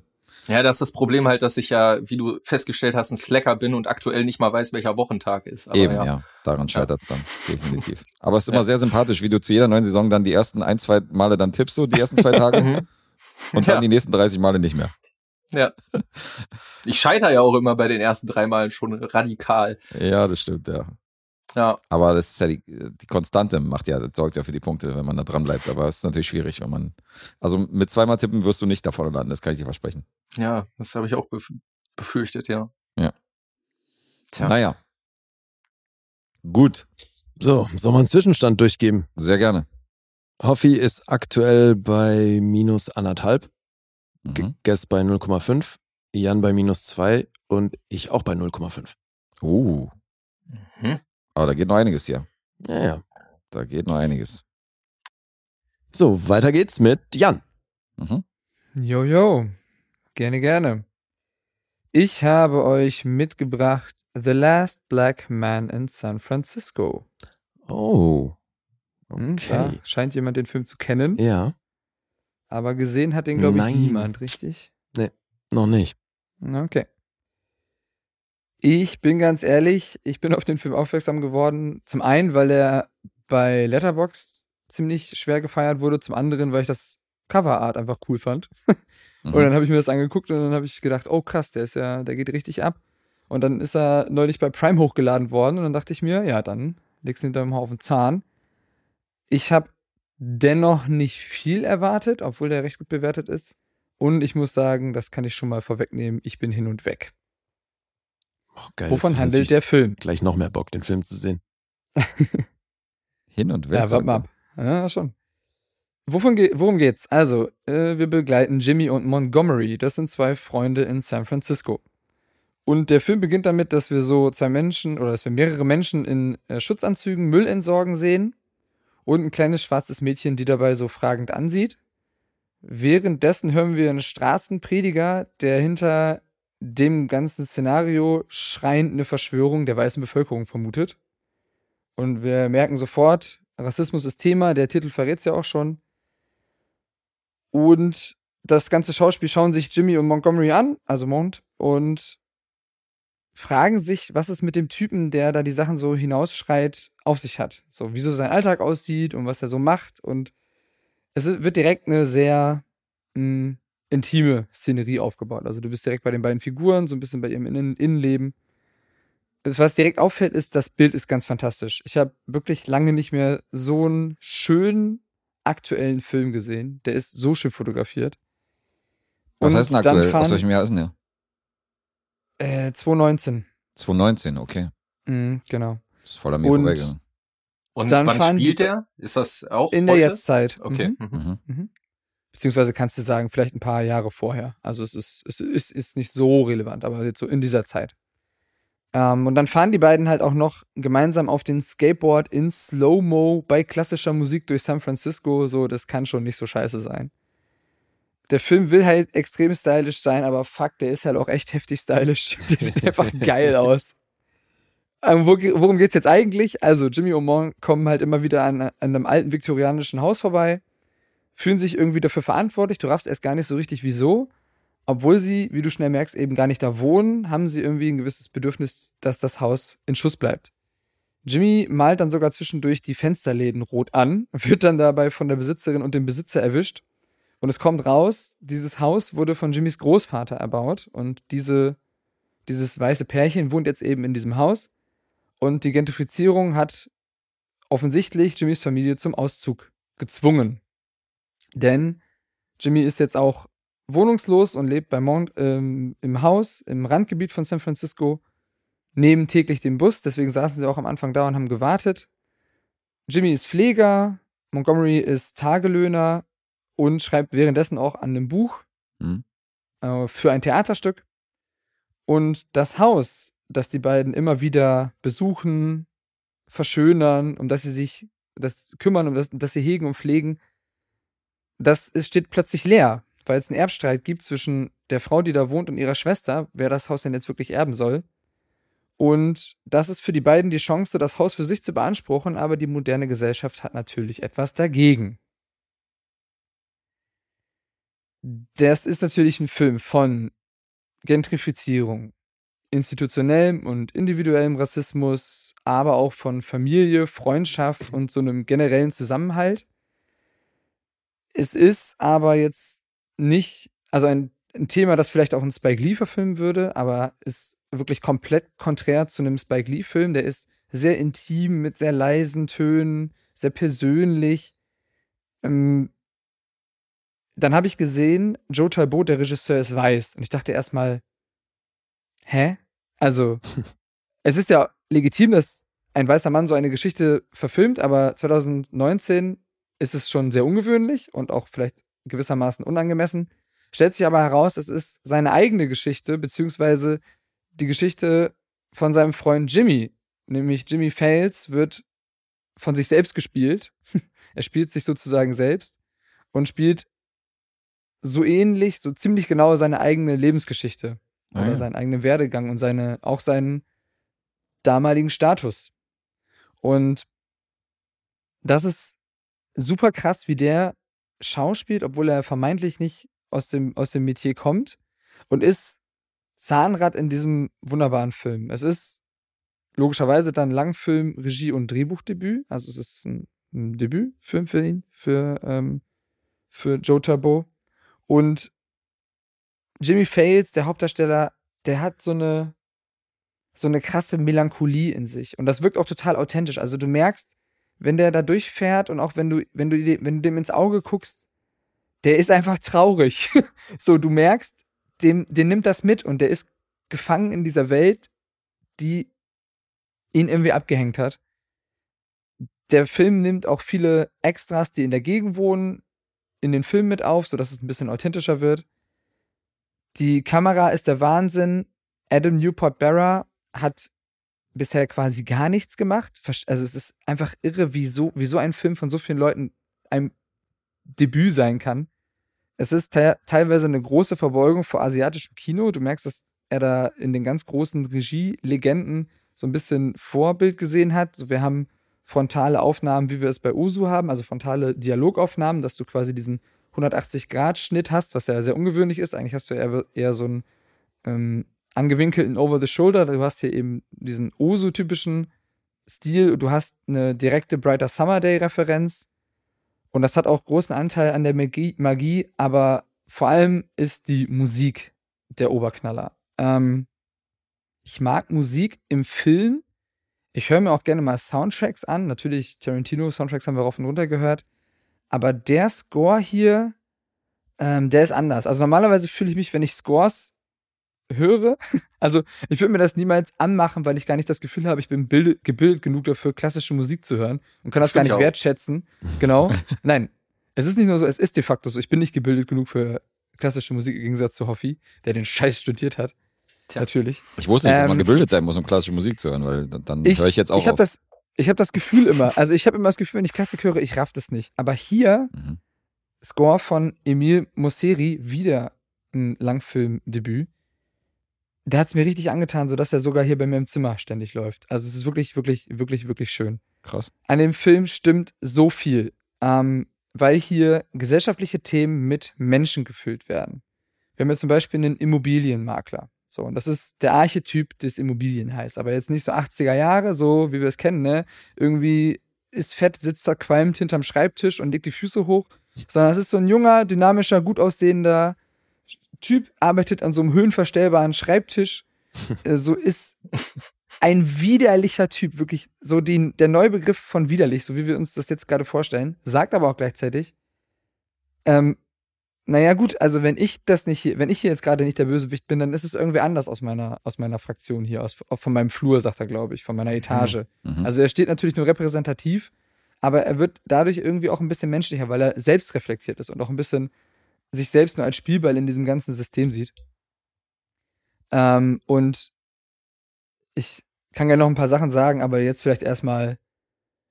Ja, das ist das Problem halt, dass ich ja, wie du festgestellt hast, ein Slacker bin und aktuell nicht mal weiß, welcher Wochentag ist. Aber Eben, ja. ja. Daran scheitert's dann. Definitiv. Aber es ist immer Ja. sehr sympathisch, wie du zu jeder neuen Saison dann die ersten ein, zwei Male dann tippst, so die ersten zwei Tage. Mhm. und dann Ja. die nächsten 30 Male nicht mehr. Ja. Ich scheitere ja auch immer bei den ersten drei Malen schon radikal. Ja, das stimmt, ja. Ja. Aber das ist ja die, die Konstante, macht ja, das sorgt ja für die Punkte, wenn man da dran bleibt. Aber es ist natürlich schwierig, wenn man. Also mit zweimal tippen wirst du nicht davon landen, das kann ich dir versprechen. Ja, das habe ich auch bef befürchtet, ja. Ja. Tja. Naja. Gut, So, soll man einen Zwischenstand durchgeben? sehr gerne. Hoffi ist aktuell bei minus anderthalb, Mhm. Guess bei 0,5, Jan bei minus zwei und ich auch bei 0,5. Uh, Mhm. Aber da geht noch einiges hier. Ja, ja. Da geht noch einiges. So, weiter geht's mit Jan. Mhm. Jojo, gerne, gerne. Ich habe euch mitgebracht The Last Black Man in San Francisco. Oh, Hm, Da okay. scheint jemand den Film zu kennen, Ja, aber gesehen hat den, glaube ich, niemand, richtig? noch nicht. Okay. Ich bin ganz ehrlich, ich bin auf den Film aufmerksam geworden. Zum einen, weil er bei Letterboxd ziemlich schwer gefeiert wurde, zum anderen, weil ich das Coverart einfach cool fand. Mhm. Und dann habe ich mir das angeguckt und dann habe ich gedacht, oh krass, der ist ja, der geht richtig ab. Und dann ist er neulich bei Prime hochgeladen worden und dann dachte ich mir, ja, dann legst du hinter dem Haufen Zahn. Ich habe dennoch nicht viel erwartet, obwohl der recht gut bewertet ist. Und ich muss sagen, das kann ich schon mal vorwegnehmen, ich bin hin und weg. Oh, geil, Wovon handelt der Film? Gleich noch mehr Bock, den Film zu sehen. Hin und weg. Ja, warte mal ab. Ja, schon. Wovon ge worum geht's? Also, äh, wir begleiten Jimmy und Montgomery. Das sind zwei Freunde in San Francisco. Und der Film beginnt damit, dass wir so zwei Menschen oder dass wir mehrere Menschen in äh, Schutzanzügen Müll entsorgen sehen und ein kleines schwarzes Mädchen, die dabei so fragend ansieht. Währenddessen hören wir einen Straßenprediger, der hinter dem ganzen Szenario schreiend eine Verschwörung der weißen Bevölkerung vermutet. Und wir merken sofort, Rassismus ist Thema, der Titel verrät es ja auch schon. Und das ganze Schauspiel schauen sich Jimmy und Montgomery an, also Mont, und fragen sich, was es mit dem Typen, der da die Sachen so hinausschreit, auf sich hat. So, wieso sein Alltag aussieht und was er so macht. Und es wird direkt eine sehr mh, intime Szenerie aufgebaut. Also du bist direkt bei den beiden Figuren, so ein bisschen bei ihrem Innen Innenleben. Was direkt auffällt, ist, das Bild ist ganz fantastisch. Ich habe wirklich lange nicht mehr so einen schönen aktuellen Film gesehen. Der ist so schön fotografiert. Was Und heißt denn aktuell? Aus fahren- welchem Jahr ist denn der? Äh, 2019. 2019, okay. Mhm, genau. Ist voll an mir Und- vorbeigegangen. Und Dann wann spielt der? Ist das auch In heute? der Jetztzeit. Okay. Mhm. Mhm. Beziehungsweise kannst du sagen, vielleicht ein paar Jahre vorher. Also es ist, es ist, ist nicht so relevant, aber jetzt so in dieser Zeit. Ähm, und dann fahren die beiden halt auch noch gemeinsam auf den Skateboard in Slow-Mo bei klassischer Musik durch San Francisco. So, das kann schon nicht so scheiße sein. Der Film will halt extrem stylisch sein, aber fuck, der ist halt auch echt heftig stylisch. Der sieht einfach geil aus. Ähm, wo, worum geht's jetzt eigentlich? Also, Jimmy und Mon kommen halt immer wieder an, an einem alten viktorianischen Haus vorbei, fühlen sich irgendwie dafür verantwortlich. Du raffst erst gar nicht so richtig, wieso. Obwohl sie, wie du schnell merkst, eben gar nicht da wohnen, haben sie irgendwie ein gewisses Bedürfnis, dass das Haus in Schuss bleibt. Jimmy malt dann sogar zwischendurch die Fensterläden rot an, wird dann dabei von der Besitzerin und dem Besitzer erwischt. Und es kommt raus, dieses Haus wurde von Jimmys Großvater erbaut und diese, dieses weiße Pärchen wohnt jetzt eben in diesem Haus. Und die Gentrifizierung hat offensichtlich Jimmys Familie zum Auszug gezwungen. Denn Jimmy ist jetzt auch wohnungslos und lebt bei Mount ähm, im Haus im Randgebiet von San Francisco, nehmen täglich den Bus, deswegen saßen sie auch am Anfang da und haben gewartet. Jimmy ist Pfleger, Montgomery ist Tagelöhner und schreibt währenddessen auch an einem Buch Hm. äh, für ein Theaterstück. Und das Haus, das die beiden immer wieder besuchen, verschönern, um das sie sich das kümmern, um das, das sie hegen und pflegen, das steht plötzlich leer, weil es einen Erbstreit gibt zwischen der Frau, die da wohnt, und ihrer Schwester, wer das Haus denn jetzt wirklich erben soll. Und das ist für die beiden die Chance, das Haus für sich zu beanspruchen, aber die moderne Gesellschaft hat natürlich etwas dagegen. Das ist natürlich ein Film von Gentrifizierung, institutionellem und individuellem Rassismus, aber auch von Familie, Freundschaft und so einem generellen Zusammenhalt. Es ist aber jetzt nicht, also ein, ein Thema, das vielleicht auch ein Spike Lee verfilmen würde, aber ist wirklich komplett konträr zu einem Spike Lee-Film. Der ist sehr intim, mit sehr leisen Tönen, sehr persönlich. Ähm, dann habe ich gesehen, Joe Talbot, der Regisseur, ist weiß. Und ich dachte erstmal, hä? Also, es ist ja legitim, dass ein weißer Mann so eine Geschichte verfilmt, aber 2019 ist es schon sehr ungewöhnlich und auch vielleicht gewissermaßen unangemessen. Stellt sich aber heraus, es ist seine eigene Geschichte, beziehungsweise die Geschichte von seinem Freund Jimmy. Nämlich Jimmy Fails wird von sich selbst gespielt. er spielt sich sozusagen selbst und spielt so ähnlich, so ziemlich genau seine eigene Lebensgeschichte Ah, oder ja. seinen eigenen Werdegang und seine, auch seinen damaligen Status. Und das ist super krass, wie der schauspielt, obwohl er vermeintlich nicht aus dem, aus dem Metier kommt und ist Zahnrad in diesem wunderbaren Film. Es ist logischerweise dann Langfilm, Regie und Drehbuchdebüt. Also es ist ein, ein Debütfilm für ihn, für, ähm, für Joe Turbo. Und Jimmy Fails, der Hauptdarsteller, der hat so eine, so eine krasse Melancholie in sich. Und das wirkt auch total authentisch. Also du merkst, wenn der da durchfährt und auch wenn du, wenn du, wenn du dem ins Auge guckst, der ist einfach traurig. so, du merkst, dem, den nimmt das mit und der ist gefangen in dieser Welt, die ihn irgendwie abgehängt hat. Der Film nimmt auch viele Extras, die in der Gegend wohnen, in den Film mit auf, sodass es ein bisschen authentischer wird. Die Kamera ist der Wahnsinn. Adam Newport Barra hat bisher quasi gar nichts gemacht. Also es ist einfach irre, wie so, wie so ein Film von so vielen Leuten ein Debüt sein kann. Es ist te teilweise eine große Verbeugung vor asiatischem Kino. Du merkst, dass er da in den ganz großen Regie-Legenden so ein bisschen Vorbild gesehen hat. So, wir haben frontale Aufnahmen, wie wir es bei Usu haben, also frontale Dialogaufnahmen, dass du quasi diesen 180-Grad-Schnitt hast, was ja sehr ungewöhnlich ist. Eigentlich hast du eher, eher so einen ähm, angewinkelten Over-the-Shoulder. Du hast hier eben diesen Osu-typischen Stil. Du hast eine direkte Brighter Summer Day-Referenz. Und das hat auch großen Anteil an der Magie, Magie aber vor allem ist die Musik der Oberknaller. Ähm, ich mag Musik im Film. Ich höre mir auch gerne mal Soundtracks an. Natürlich, Tarantino-Soundtracks haben wir rauf und runter gehört. Aber der Score hier, ähm, der ist anders. Also normalerweise fühle ich mich, wenn ich Scores höre, also ich würde mir das niemals anmachen, weil ich gar nicht das Gefühl habe, ich bin bildet, gebildet genug dafür, klassische Musik zu hören und kann das Stimmt gar auch. nicht wertschätzen. Genau. Nein, es ist nicht nur so, es ist de facto so. Ich bin nicht gebildet genug für klassische Musik im Gegensatz zu Hoffi, der den Scheiß studiert hat. Tja. Natürlich. Ich wusste nicht, dass man Ähm, gebildet sein muss, um klassische Musik zu hören, weil dann, höre ich jetzt auch ich habe das, ich habe das Gefühl immer, also ich habe immer das Gefühl, wenn ich Klassik höre, ich raff das nicht. Aber hier Mhm. Score von Emil Mosseri, wieder ein Langfilmdebüt. Der hat es mir richtig angetan, sodass er sogar hier bei mir im Zimmer ständig läuft. Also es ist wirklich, wirklich, wirklich, wirklich schön. Krass. An dem Film stimmt so viel, ähm, weil hier gesellschaftliche Themen mit Menschen gefüllt werden. Wir haben jetzt zum Beispiel einen Immobilienmakler. So, und das ist der Archetyp des Immobilienheiß. Aber jetzt nicht so 80er Jahre, so wie wir es kennen, ne? Irgendwie ist fett, sitzt da qualmend hinterm Schreibtisch und legt die Füße hoch. Sondern es ist so ein junger, dynamischer, gut aussehender Typ, arbeitet an so einem höhenverstellbaren Schreibtisch. Äh, so ist ein widerlicher Typ, wirklich so den, der Neubegriff von widerlich, so wie wir uns das jetzt gerade vorstellen, sagt aber auch gleichzeitig, ähm, naja, gut, also wenn ich das nicht hier, wenn ich hier jetzt gerade nicht der Bösewicht bin, dann ist es irgendwie anders aus meiner, aus meiner Fraktion hier, aus, von meinem Flur, sagt er, glaube ich, von meiner Etage. Mhm. Also er steht natürlich nur repräsentativ, aber er wird dadurch irgendwie auch ein bisschen menschlicher, weil er selbst reflektiert ist und auch ein bisschen sich selbst nur als Spielball in diesem ganzen System sieht. Ähm, und ich kann gerne noch ein paar Sachen sagen, aber jetzt vielleicht erstmal,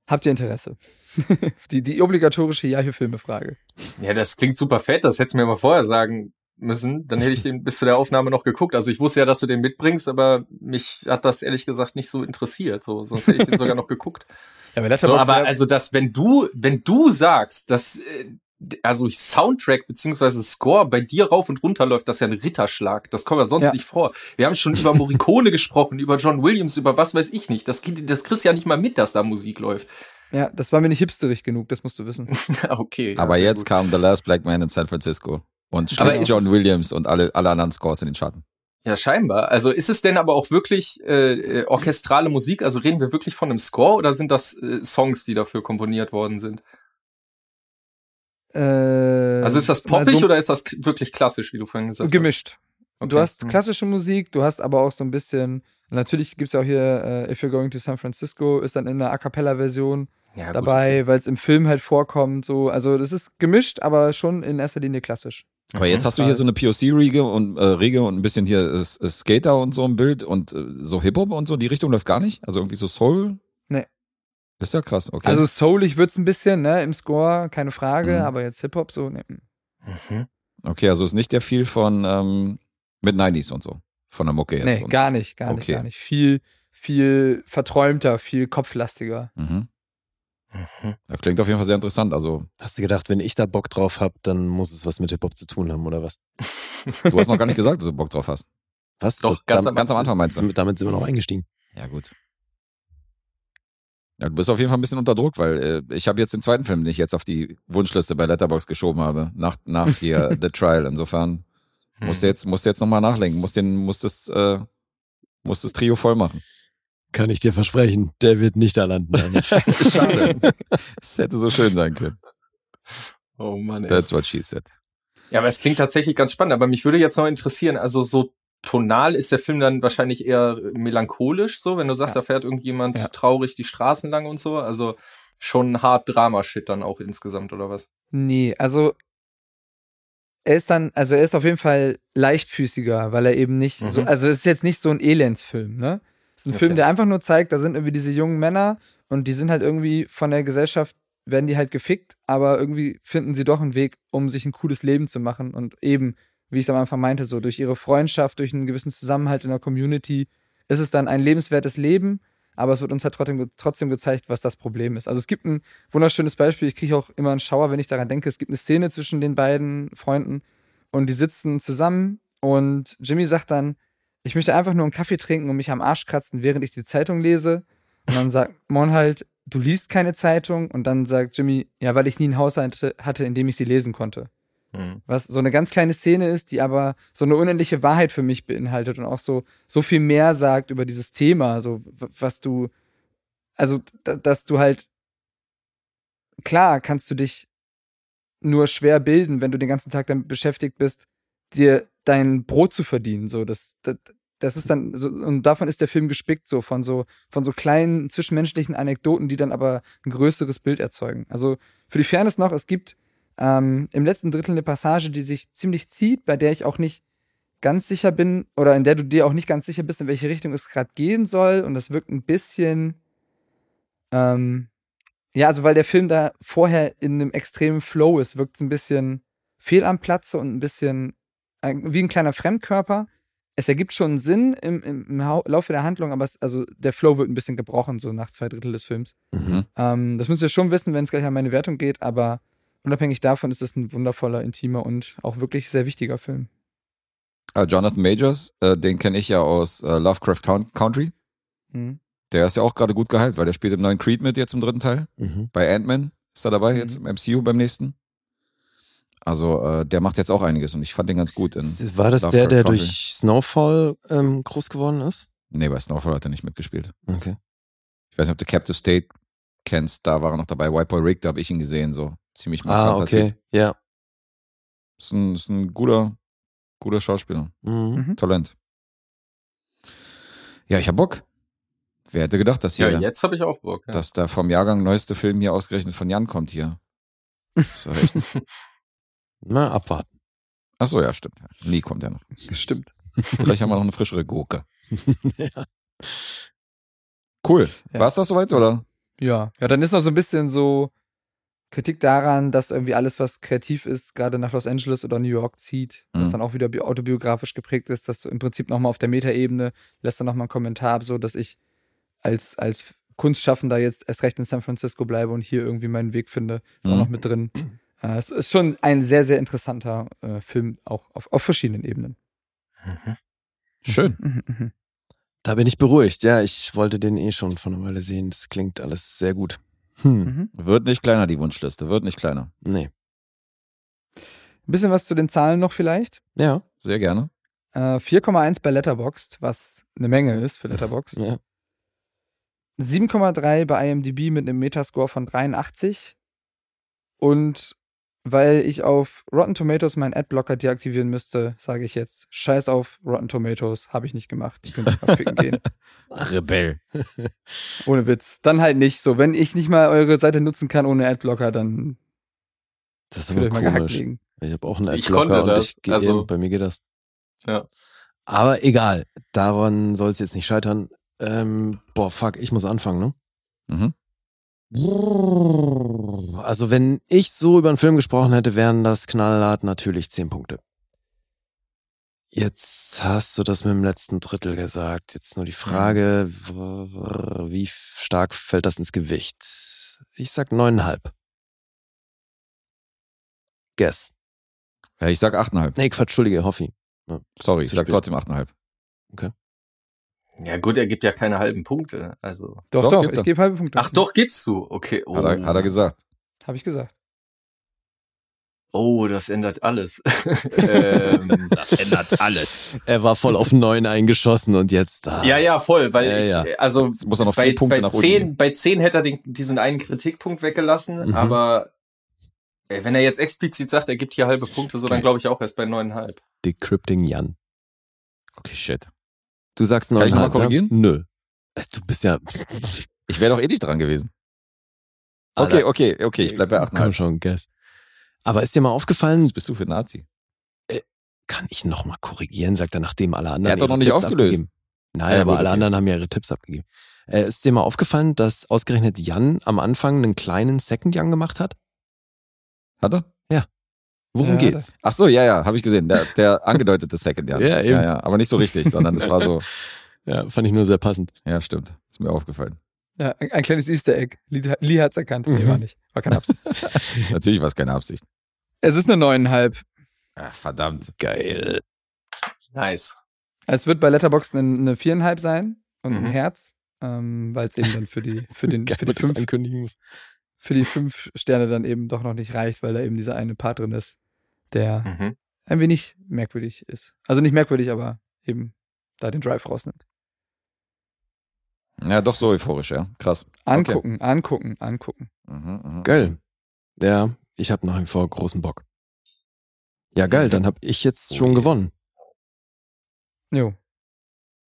habt ihr Interesse? die, die obligatorische Ja-für-Filme-Frage. Ja, das klingt super fett. Das hättest du mir mal vorher sagen müssen. Dann hätte ich den bis zu der Aufnahme noch geguckt. Also ich wusste ja, dass du den mitbringst, aber mich hat das ehrlich gesagt nicht so interessiert. So, sonst hätte ich den sogar noch geguckt. Ja, aber So, aber also, dass wenn du, wenn du sagst, dass äh, also Soundtrack beziehungsweise Score bei dir rauf und runter läuft, das ist ja ein Ritterschlag. Das kommen wir sonst Ja. nicht vor. Wir haben schon über Morricone gesprochen, über John Williams, über was weiß ich nicht. Das, geht- das kriegst du ja nicht mal mit, dass da Musik läuft. Ja, das war mir nicht hipsterig genug, das musst du wissen. okay. ja, Aber jetzt gut. kam The Last Black Man in San Francisco. Und schlägt John Williams und alle, alle anderen Scores in den Schatten. Ja, scheinbar. Also ist es denn aber auch wirklich äh, äh, orchestrale Musik? Also reden wir wirklich von einem Score oder sind das äh, Songs, die dafür komponiert worden sind? Äh, Also ist das poppig so oder ist das wirklich klassisch, wie du vorhin gesagt gemischt? hast? Du hast Hm. klassische Musik, du hast aber auch so ein bisschen, natürlich gibt's ja auch hier äh, If You're Going to San Francisco, ist dann in einer A Cappella-Version ja, dabei, weil es im Film halt vorkommt. So. Also das ist gemischt, aber schon in erster Linie klassisch. Aber jetzt hast du hier so eine POC-Riege und, äh, und ein bisschen hier ist, ist Skater und so im Bild und äh, so Hip-Hop und so. Die Richtung läuft gar nicht? Also irgendwie so Soul? Ist ja krass, okay. Also soulig wird's ein bisschen, ne, im Score, keine Frage, Mhm. aber jetzt Hip-Hop so, ne. Mhm. okay, also ist nicht der viel von ähm, mit 90s und so. Von der Mucke jetzt. Nee, und, gar nicht, gar nicht, Okay. gar nicht. Viel, viel verträumter, viel kopflastiger. mhm. Mhm. Das klingt auf jeden Fall sehr interessant. Also, Hast du gedacht, wenn ich da Bock drauf hab, dann muss es was mit Hip-Hop zu tun haben, oder was? du hast noch gar nicht gesagt, dass du Bock drauf hast. Was? Doch, Das- ganz am- Ganz am Anfang meinst du? damit sind wir noch eingestiegen. Ja, gut. Ja, du bist auf jeden Fall ein bisschen unter Druck, weil äh, ich habe jetzt den zweiten Film, den ich jetzt auf die Wunschliste bei Letterbox geschoben habe, nach, nach hier The Trial. Insofern musst du jetzt, musst du jetzt nochmal nachlenken, musst, den, musst, das, äh, musst das Trio voll machen. Kann ich dir versprechen, der wird nicht da landen. Schade. Es hätte so schön sein können. Oh Mann, ey. That's what she said. Ja, aber es klingt tatsächlich ganz spannend. Aber mich würde jetzt noch interessieren, also so tonal ist der Film dann wahrscheinlich eher melancholisch, so, wenn du sagst, Ja. da fährt irgendjemand Ja. traurig die Straßen lang und so. Also schon hart Drama-Shit dann auch insgesamt, oder was? Nee, also er ist dann, also er ist auf jeden Fall leichtfüßiger, weil er eben nicht so, Mhm. also es ist jetzt nicht so ein Elendsfilm, ne? Es ist ein Film, Okay. der einfach nur zeigt, da sind irgendwie diese jungen Männer und die sind halt irgendwie von der Gesellschaft, werden die halt gefickt, aber irgendwie finden sie doch einen Weg, um sich ein cooles Leben zu machen und eben, wie ich es am Anfang meinte, so durch ihre Freundschaft, durch einen gewissen Zusammenhalt in der Community ist es dann ein lebenswertes Leben, aber es wird uns halt trotzdem, trotzdem gezeigt, was das Problem ist. Also es gibt ein wunderschönes Beispiel, ich kriege auch immer einen Schauer, wenn ich daran denke, es gibt eine Szene zwischen den beiden Freunden und die sitzen zusammen und Jimmy sagt dann, ich möchte einfach nur einen Kaffee trinken und mich am Arsch kratzen, während ich die Zeitung lese. Und dann sagt Mon halt, du liest keine Zeitung. Und dann sagt Jimmy, ja, weil ich nie ein Haus hatte, hatte, in dem ich sie lesen konnte. Mhm. Was so eine ganz kleine Szene ist, die aber so eine unendliche Wahrheit für mich beinhaltet und auch so, so viel mehr sagt über dieses Thema, so was du, also, da- dass du halt, klar kannst du dich nur schwer bilden, wenn du den ganzen Tag damit beschäftigt bist, dir dein Brot zu verdienen, so, das, das, das ist dann, so, und davon ist der Film gespickt, so, von so, von so kleinen zwischenmenschlichen Anekdoten, die dann aber ein größeres Bild erzeugen. Also, für die Fairness noch, es gibt ähm, im letzten Drittel eine Passage, die sich ziemlich zieht, bei der ich auch nicht ganz sicher bin oder in der du dir auch nicht ganz sicher bist, in welche Richtung es gerade gehen soll. Und das wirkt ein bisschen, ähm, ja, also weil der Film da vorher in einem extremen Flow ist, wirkt es ein bisschen fehl am Platze und ein bisschen äh, wie ein kleiner Fremdkörper. Es ergibt schon Sinn im, im, im Laufe der Handlung, aber es, also der Flow wird ein bisschen gebrochen, so nach zwei Drittel des Films. Mhm. Ähm, das müsst ihr schon wissen, wenn es gleich an meine Wertung geht, aber unabhängig davon ist es ein wundervoller, intimer und auch wirklich sehr wichtiger Film. Äh, Jonathan Majors, äh, den kenne ich ja aus äh, Lovecraft Town- Country. Mhm. Der ist ja auch gerade gut geheilt, weil der spielt im neuen Creed mit jetzt im dritten Teil. Mhm. Bei Ant-Man ist er dabei, Mhm. jetzt im MCU beim nächsten. Also äh, der macht jetzt auch einiges und ich fand den ganz gut. In, War das der, Lovecraft der Country. durch Snowfall ähm, groß geworden ist? nee, bei Snowfall hat er nicht mitgespielt. Okay. Ich weiß nicht, ob du Captive State kennst, da war er noch dabei. White Boy Rick, da habe ich ihn gesehen, so ziemlich Ah, markanter okay. Ja. Ist ein, ist ein guter, guter Schauspieler. Mhm. Mhm. Talent. Ja, ich hab Bock. Wer hätte gedacht, dass hier, Ja, jetzt habe ich auch Bock. Ja. dass der vom Jahrgang neueste Film hier ausgerechnet von Jan kommt hier. Ist echt. Na, abwarten. Ach so, ja, stimmt. Nie kommt er noch. Stimmt. Vielleicht haben wir noch eine frischere Gurke. ja. Cool. Ja. War's das soweit, oder? Ja. Ja, dann ist noch so ein bisschen so Kritik daran, dass irgendwie alles, was kreativ ist, gerade nach Los Angeles oder New York zieht, was Mhm. dann auch wieder bi- autobiografisch geprägt ist, dass du im Prinzip nochmal auf der Metaebene lässt dann nochmal einen Kommentar ab, so dass ich als, als Kunstschaffender jetzt erst recht in San Francisco bleibe und hier irgendwie meinen Weg finde. Ist auch Mhm. noch mit drin. Äh, es ist schon ein sehr, sehr interessanter äh, Film, auch auf, auf verschiedenen Ebenen. Mhm. Schön. Mhm, mhm. Da bin ich beruhigt. Ja, ich wollte den eh schon von einer Weile sehen. Das klingt alles sehr gut. Hm. Mhm. Wird nicht kleiner, die Wunschliste. Wird nicht kleiner. Nee. Ein bisschen was zu den Zahlen noch vielleicht. Ja. Sehr gerne. Äh, 4,1 bei Letterboxd, was eine Menge ist für Letterboxd. ja. 7,3 bei IMDb mit einem Metascore von 83. Und weil ich auf Rotten Tomatoes meinen Adblocker deaktivieren müsste, sage ich jetzt, scheiß auf Rotten Tomatoes, habe ich nicht gemacht. Ich könnte mal ficken gehen. Rebell. Ohne Witz. Dann halt nicht so. Wenn ich nicht mal eure Seite nutzen kann ohne Adblocker, dann Das ist gehackt komisch. Ich habe auch einen Ich Adblocker konnte und das, ich gehe also- eben, bei mir geht das. Ja. Aber egal, daran soll es jetzt nicht scheitern. Ähm, boah, fuck, ich muss anfangen, ne? Mhm. Also wenn ich so über einen Film gesprochen hätte, wären das knallhart natürlich 10 Punkte. Jetzt hast du das mit dem letzten Drittel gesagt. Jetzt nur die Frage, w- wie stark fällt das ins Gewicht? Ich sag neuneinhalb. Guess. Ja, ich sag 8,5. Nee, Quatsch, Entschuldige, Hoffi. Sorry, ich sag spät. trotzdem 8,5. Ja gut, er gibt ja keine halben Punkte. Also. Doch, Doch, doch, ich gebe halbe Punkte. Ach doch, gibst du. Okay. Oh, Hat, er, hat er gesagt. Habe ich gesagt. oh das ändert alles. ähm, Das ändert alles. Er war voll auf neun eingeschossen und jetzt da. ja, ja, voll, weil Ja, ich, ja. also Jetzt muss er noch bei, vier Punkte bei, nach unten. 10, gehen. bei 10 hätte er den, diesen einen Kritikpunkt weggelassen, Mhm. aber ey, wenn er jetzt explizit sagt, er gibt hier halbe Punkte, so dann Okay. glaube ich auch erst bei 9,5. Decrypting Jan. Okay, shit. Du sagst Kann ich noch mal neuneinhalb, ne? korrigieren? Nö. Äh, Du bist ja. Ich wäre doch eh nicht dran gewesen. Okay, okay, okay, ich bleib bei Komm 8,5. schon, guess. Aber ist dir mal aufgefallen, Was bist du für ein Nazi? kann ich noch mal korrigieren, sagt er, nachdem alle anderen Er hat doch noch nicht Tipps aufgelöst. abgegeben. Nein, Ja, aber gut, alle okay. anderen haben ja ihre Tipps abgegeben. Äh, ist dir mal aufgefallen, dass ausgerechnet Jan am Anfang einen kleinen Second Jan gemacht hat? Hat er? Worum Ja, geht's? Ach so, ja, ja, habe ich gesehen. Der, der angedeutete Second, ja. Ja, eben. ja, ja. Aber nicht so richtig, sondern das war so, Ja, fand ich nur sehr passend. ja, stimmt. Ist mir aufgefallen. Ja, ein, ein kleines Easter Egg. Lee, Lee hat's erkannt. Nee, Mhm. war nicht. War keine Absicht. Natürlich war es keine Absicht. es ist eine neuneinhalb. Ach, verdammt. Geil. Nice. Es wird bei Letterboxd eine, viereinhalb sein und ein Mhm. Herz, ähm, weil es eben dann für die, für den, Geil, für die fünf, ankündigen muss. für die fünf Sterne dann eben doch noch nicht reicht, weil da eben dieser eine Part drin ist, der Mhm. ein wenig merkwürdig ist. Also nicht merkwürdig, aber eben da den Drive rausnimmt. Ja, doch so euphorisch, ja. Krass. Angucken, angucken, angucken. Mhm, mhm. Geil. Ja, ich habe nach wie vor großen Bock. Ja, geil, Mhm. dann habe ich jetzt Oh schon je. gewonnen. Jo.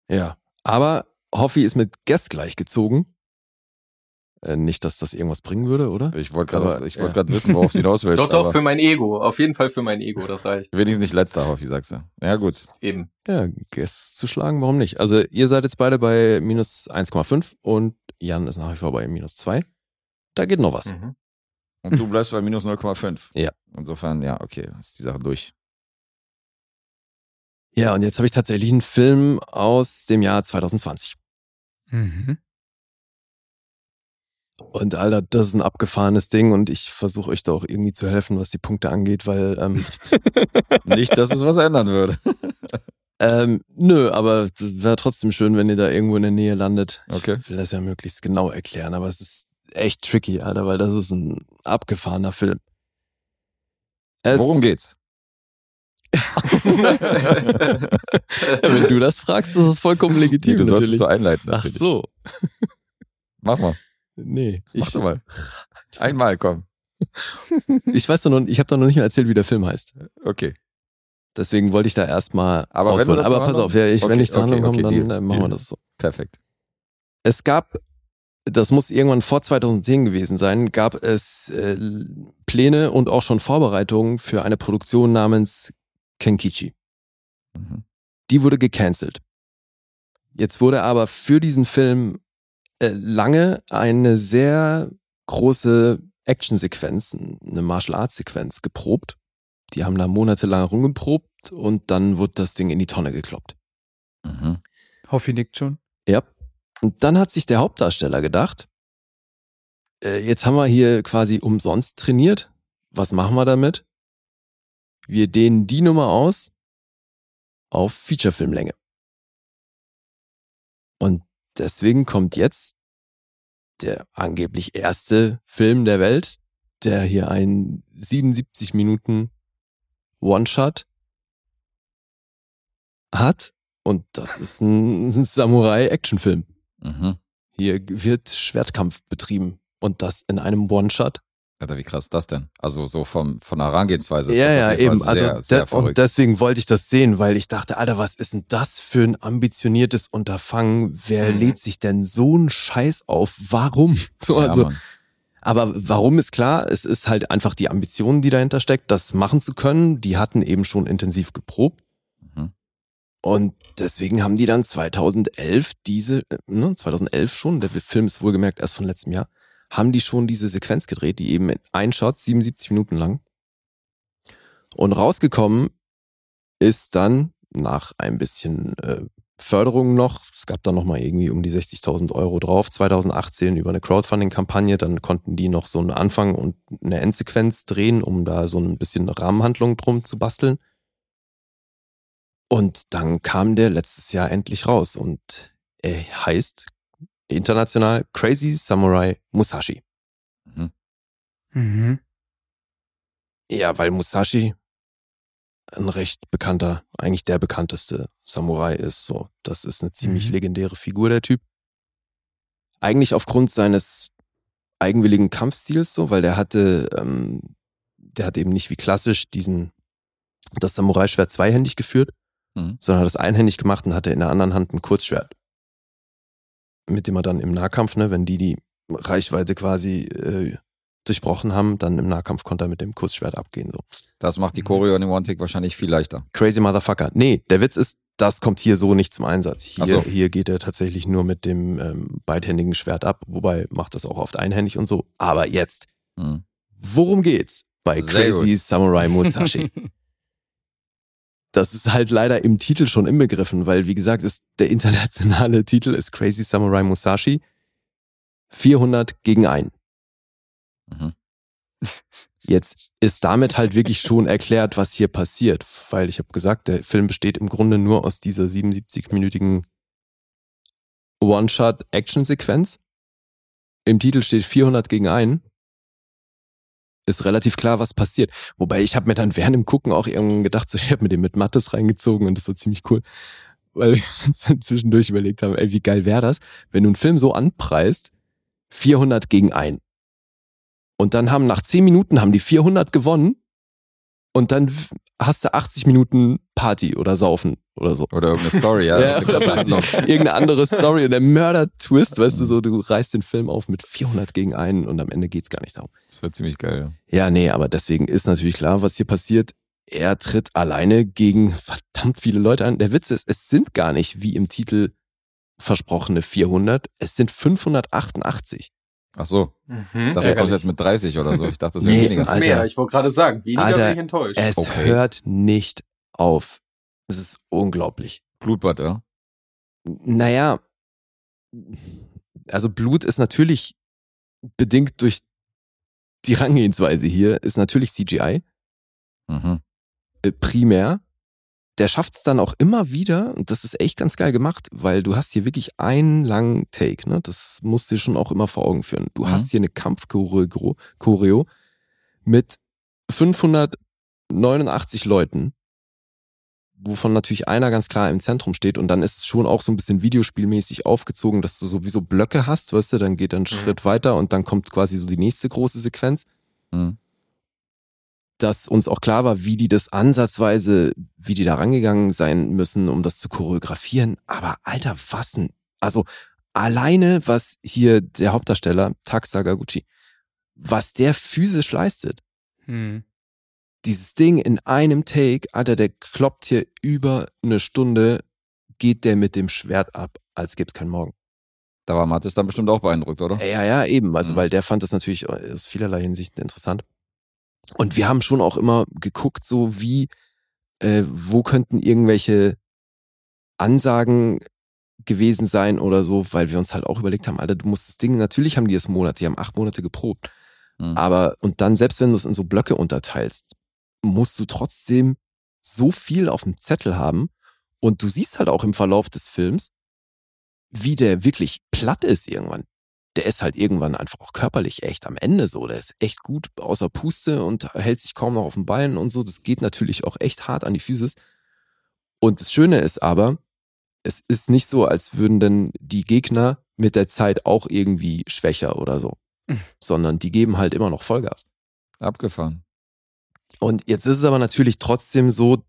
Ja. Aber Hoffi ist mit Guest gleich gezogen. Äh, nicht, dass das irgendwas bringen würde, oder? Ich wollte gerade ich ja. wollte gerade wissen, worauf du hinaus willst. Doch, doch, aber für mein Ego. Auf jeden Fall für mein Ego, das reicht. wenigstens nicht letzter, Hoffi, sagst du. Ja, gut. Eben. Ja, Guest zu schlagen, warum nicht? Also ihr seid jetzt beide bei minus 1,5 und Jan ist nach wie vor bei minus 2. Da geht noch was. Mhm. Und du bleibst bei minus 0,5. Ja. Insofern, ja, okay, ist die Sache durch. Ja, und jetzt habe ich tatsächlich einen Film aus dem Jahr 2020. Mhm. Und Alter, das ist ein abgefahrenes Ding und ich versuche euch da auch irgendwie zu helfen, was die Punkte angeht, weil ähm, Nicht, dass es was ändern würde. ähm, nö, aber wäre trotzdem schön, wenn ihr da irgendwo in der Nähe landet. Okay. Ich will das ja möglichst genau erklären, aber es ist echt tricky, Alter, weil das ist ein abgefahrener Film. Es- Worum geht's? Wenn du das fragst, ist es vollkommen legitim du sollst es natürlich. so einleiten, Ach natürlich. so. Mach mal. Nee, Mach ich, doch mal. Einmal, komm. ich weiß doch noch, ich habe doch noch nicht mal erzählt, wie der Film heißt. Okay. Deswegen wollte ich da erstmal Aber wenn Aber pass auf, ja, ich, wenn Okay, ich zur okay, Handlung komme, okay, dann Deal, äh, machen wir das so. Perfekt. Es gab, das muss irgendwann vor 2010 gewesen sein, gab es äh, Pläne und auch schon Vorbereitungen für eine Produktion namens Kenkichi. Mhm. Die wurde gecancelt. Jetzt wurde aber für diesen Film lange eine sehr große Actionsequenz, eine Martial Arts Sequenz geprobt. Die haben da monatelang rumgeprobt und dann wurde das Ding in die Tonne gekloppt. Mhm. Hoffi nickt schon. Ja. Und dann hat sich der Hauptdarsteller gedacht, äh, jetzt haben wir hier quasi umsonst trainiert. Was machen wir damit? Wir dehnen die Nummer aus auf Featurefilmlänge. Und deswegen kommt jetzt der angeblich erste Film der Welt, der hier ein 77 Minuten One-Shot hat. Und das ist ein Samurai-Actionfilm. Mhm. Hier wird Schwertkampf betrieben. Und das in einem One-Shot. Alter, wie krass ist das denn? Also so vom, von der Herangehensweise ist Ja, das ja, eben. Fall sehr, also sehr de- und verrückt. deswegen wollte ich das sehen, weil ich dachte, Alter, was ist denn das für ein ambitioniertes Unterfangen? Wer Mhm. lädt sich denn so einen Scheiß auf? Warum? So, ja, also, Mann. aber warum ist klar? Es ist halt einfach die Ambition, die dahinter steckt, das machen zu können. Die hatten eben schon intensiv geprobt. Mhm. Und deswegen haben die dann 2011 diese, äh, ne, 2011 schon, der Film ist wohlgemerkt erst von letztem Jahr, haben die schon diese Sequenz gedreht, die eben in ein Shot, 77 Minuten lang. Und rausgekommen ist dann nach ein bisschen äh, Förderung noch, es gab dann nochmal irgendwie um die 60.000 Euro drauf, 2018 über eine Crowdfunding-Kampagne, dann konnten die noch so einen Anfang und eine Endsequenz drehen, um da so ein bisschen Rahmenhandlung drum zu basteln. Und dann kam der letztes Jahr endlich raus und er heißt international Crazy Samurai Musashi. Mhm. Mhm. Ja, weil Musashi ein recht bekannter, eigentlich der bekannteste Samurai ist. So, das ist eine ziemlich Mhm. legendäre Figur, der Typ. Eigentlich aufgrund seines eigenwilligen Kampfstils, so, weil der hatte, ähm, der hat eben nicht wie klassisch diesen, das Samurai-Schwert zweihändig geführt, Mhm. sondern hat es einhändig gemacht und hatte in der anderen Hand ein Kurzschwert. Mit dem er dann im Nahkampf, ne, wenn die die Reichweite quasi äh, durchbrochen haben, dann im Nahkampf konnte er mit dem Kurzschwert abgehen. So. Das macht die Mhm. Choreo in dem One-Tick wahrscheinlich viel leichter. Crazy Motherfucker. Nee, der Witz ist, das kommt hier so nicht zum Einsatz. Hier, so. hier geht er tatsächlich nur mit dem ähm, beidhändigen Schwert ab, wobei macht das auch oft einhändig und so. Aber jetzt, Mhm. worum geht's bei Sehr Crazy Samurai Musashi? das ist halt leider im Titel schon inbegriffen, weil wie gesagt, ist der internationale Titel ist Crazy Samurai Musashi 400 gegen 1. Mhm. Jetzt ist damit halt wirklich schon erklärt, was hier passiert, weil ich habe gesagt, der Film besteht im Grunde nur aus dieser 77-minütigen One-Shot-Action-Sequenz. Im Titel steht 400 gegen 1. Ist relativ klar, was passiert. Wobei ich habe mir dann während dem Gucken auch irgendwann gedacht, so, ich habe mir den mit Mattes reingezogen und das war ziemlich cool, weil wir uns dann zwischendurch überlegt haben, ey, wie geil wäre das, wenn du einen Film so anpreist, 400 gegen 1. Und dann haben nach 10 Minuten haben die 400 gewonnen und dann hast du 80 Minuten Party oder Saufen oder so. Oder irgendeine Story, ja. Ja, oder halt noch. ich, irgendeine andere Story und der Mörder-Twist, weißt du, so, du reißt den Film auf mit 400 gegen einen und am Ende geht's gar nicht darum. Das wird ziemlich geil. Ja, nee, aber deswegen ist natürlich klar, was hier passiert. Er tritt alleine gegen verdammt viele Leute an. Der Witz ist, es sind gar nicht wie im Titel versprochene 400, es sind 588. Ach so, Mhm. ich dachte, du kommst jetzt mit 30 oder so. Ich dachte, das wäre Nee, weniger. Alter. mehr. Ich wollte gerade sagen, weniger Alter, bin ich enttäuscht. Es Okay. hört nicht auf. Es ist unglaublich. Blutbad, ja. Naja, also Blut ist natürlich bedingt durch die Herangehensweise hier, ist natürlich CGI, Mhm. äh, primär. Der schafft es dann auch immer wieder, und das ist echt ganz geil gemacht, weil du hast hier wirklich einen langen Take, ne? Das musst du dir schon auch immer vor Augen führen. Du Mhm. hast hier eine Kampfchoreo Choreo mit 589 Leuten, wovon natürlich einer ganz klar im Zentrum steht und dann ist es schon auch so ein bisschen videospielmäßig aufgezogen, dass du sowieso Blöcke hast, weißt du, dann geht ein Schritt weiter und dann kommt quasi so die nächste große Sequenz Mhm. dass uns auch klar war, wie die das ansatzweise, wie die da rangegangen sein müssen, um das zu choreografieren. Aber Alter, was denn? Also alleine, was hier der Hauptdarsteller, Tak Sakaguchi, was der physisch leistet, Hm. Dieses Ding in einem Take, Alter, der kloppt hier über eine Stunde, geht der mit dem Schwert ab, als gäbe es keinen Morgen. Da war Mathis dann bestimmt auch beeindruckt, oder? Ja, ja, eben. Also, Mhm. weil der fand das natürlich aus vielerlei Hinsicht interessant. Und wir haben schon auch immer geguckt, so wie, äh, wo könnten irgendwelche Ansagen gewesen sein oder so, weil wir uns halt auch überlegt haben, Alter, du musst das Ding, natürlich haben die es Monate, die haben acht Monate geprobt. Mhm. Aber, und dann, selbst wenn du es in so Blöcke unterteilst, musst du trotzdem so viel auf dem Zettel haben. Und du siehst halt auch im Verlauf des Films, wie der wirklich platt ist irgendwann. der ist halt irgendwann einfach auch körperlich echt am Ende so. Der ist echt gut außer Puste und hält sich kaum noch auf den Beinen und so. Das geht natürlich auch echt hart an die Physis. Und das Schöne ist aber, es ist nicht so, als würden denn die Gegner mit der Zeit auch irgendwie schwächer oder so, sondern die geben halt immer noch Vollgas. Abgefahren. Und jetzt ist es aber natürlich trotzdem so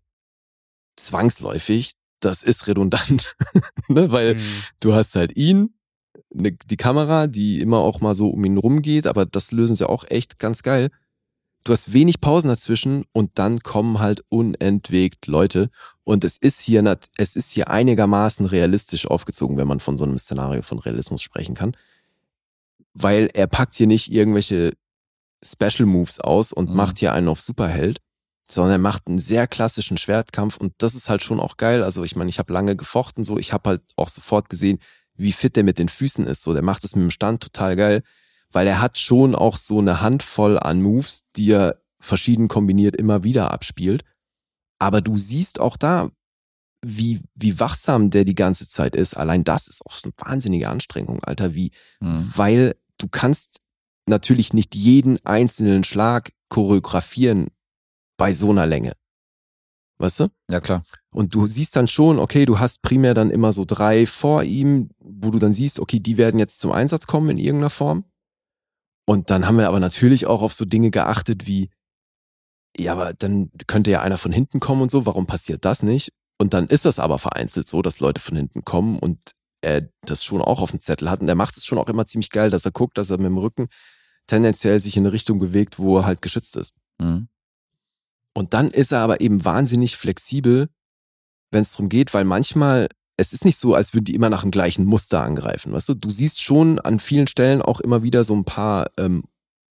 zwangsläufig, das ist redundant, ne? weil Mhm. du hast halt ihn, ne, die Kamera, die immer auch mal so um ihn rumgeht, aber das lösen sie auch echt ganz geil. Du hast wenig Pausen dazwischen und dann kommen halt unentwegt Leute und es ist hier es ist hier einigermaßen realistisch aufgezogen, wenn man von so einem Szenario von Realismus sprechen kann, weil er packt hier nicht irgendwelche Special Moves aus und Mhm. macht hier einen auf Superheld, sondern er macht einen sehr klassischen Schwertkampf und das ist halt schon auch geil. Also ich meine, ich habe lange gefochten, so ich habe halt auch sofort gesehen, wie fit der mit den Füßen ist. So, der macht es mit dem Stand total geil, weil er hat schon auch so eine Handvoll an Moves, die er verschieden kombiniert immer wieder abspielt. Aber du siehst auch da, wie, wie wachsam der die ganze Zeit ist. Allein das ist auch so eine wahnsinnige Anstrengung, Alter, wie, Mhm. weil du kannst natürlich nicht jeden einzelnen Schlag choreografieren bei so einer Länge. Weißt du? Ja, klar. Und du siehst dann schon, okay, du hast primär dann immer so drei vor ihm, wo du dann siehst, okay, die werden jetzt zum Einsatz kommen in irgendeiner Form. Und dann haben wir aber natürlich auch auf so Dinge geachtet wie, ja, aber dann könnte ja einer von hinten kommen und so, warum passiert das nicht? Und dann ist das aber vereinzelt so, dass Leute von hinten kommen und er das schon auch auf dem Zettel hat. Und er macht es schon auch immer ziemlich geil, dass er guckt, dass er mit dem Rücken tendenziell sich in eine Richtung bewegt, wo er halt geschützt ist. Mhm. Und dann ist er aber eben wahnsinnig flexibel, wenn es darum geht, weil manchmal, es ist nicht so, als würden die immer nach dem gleichen Muster angreifen. Weißt du, du siehst schon an vielen Stellen auch immer wieder so ein paar ähm,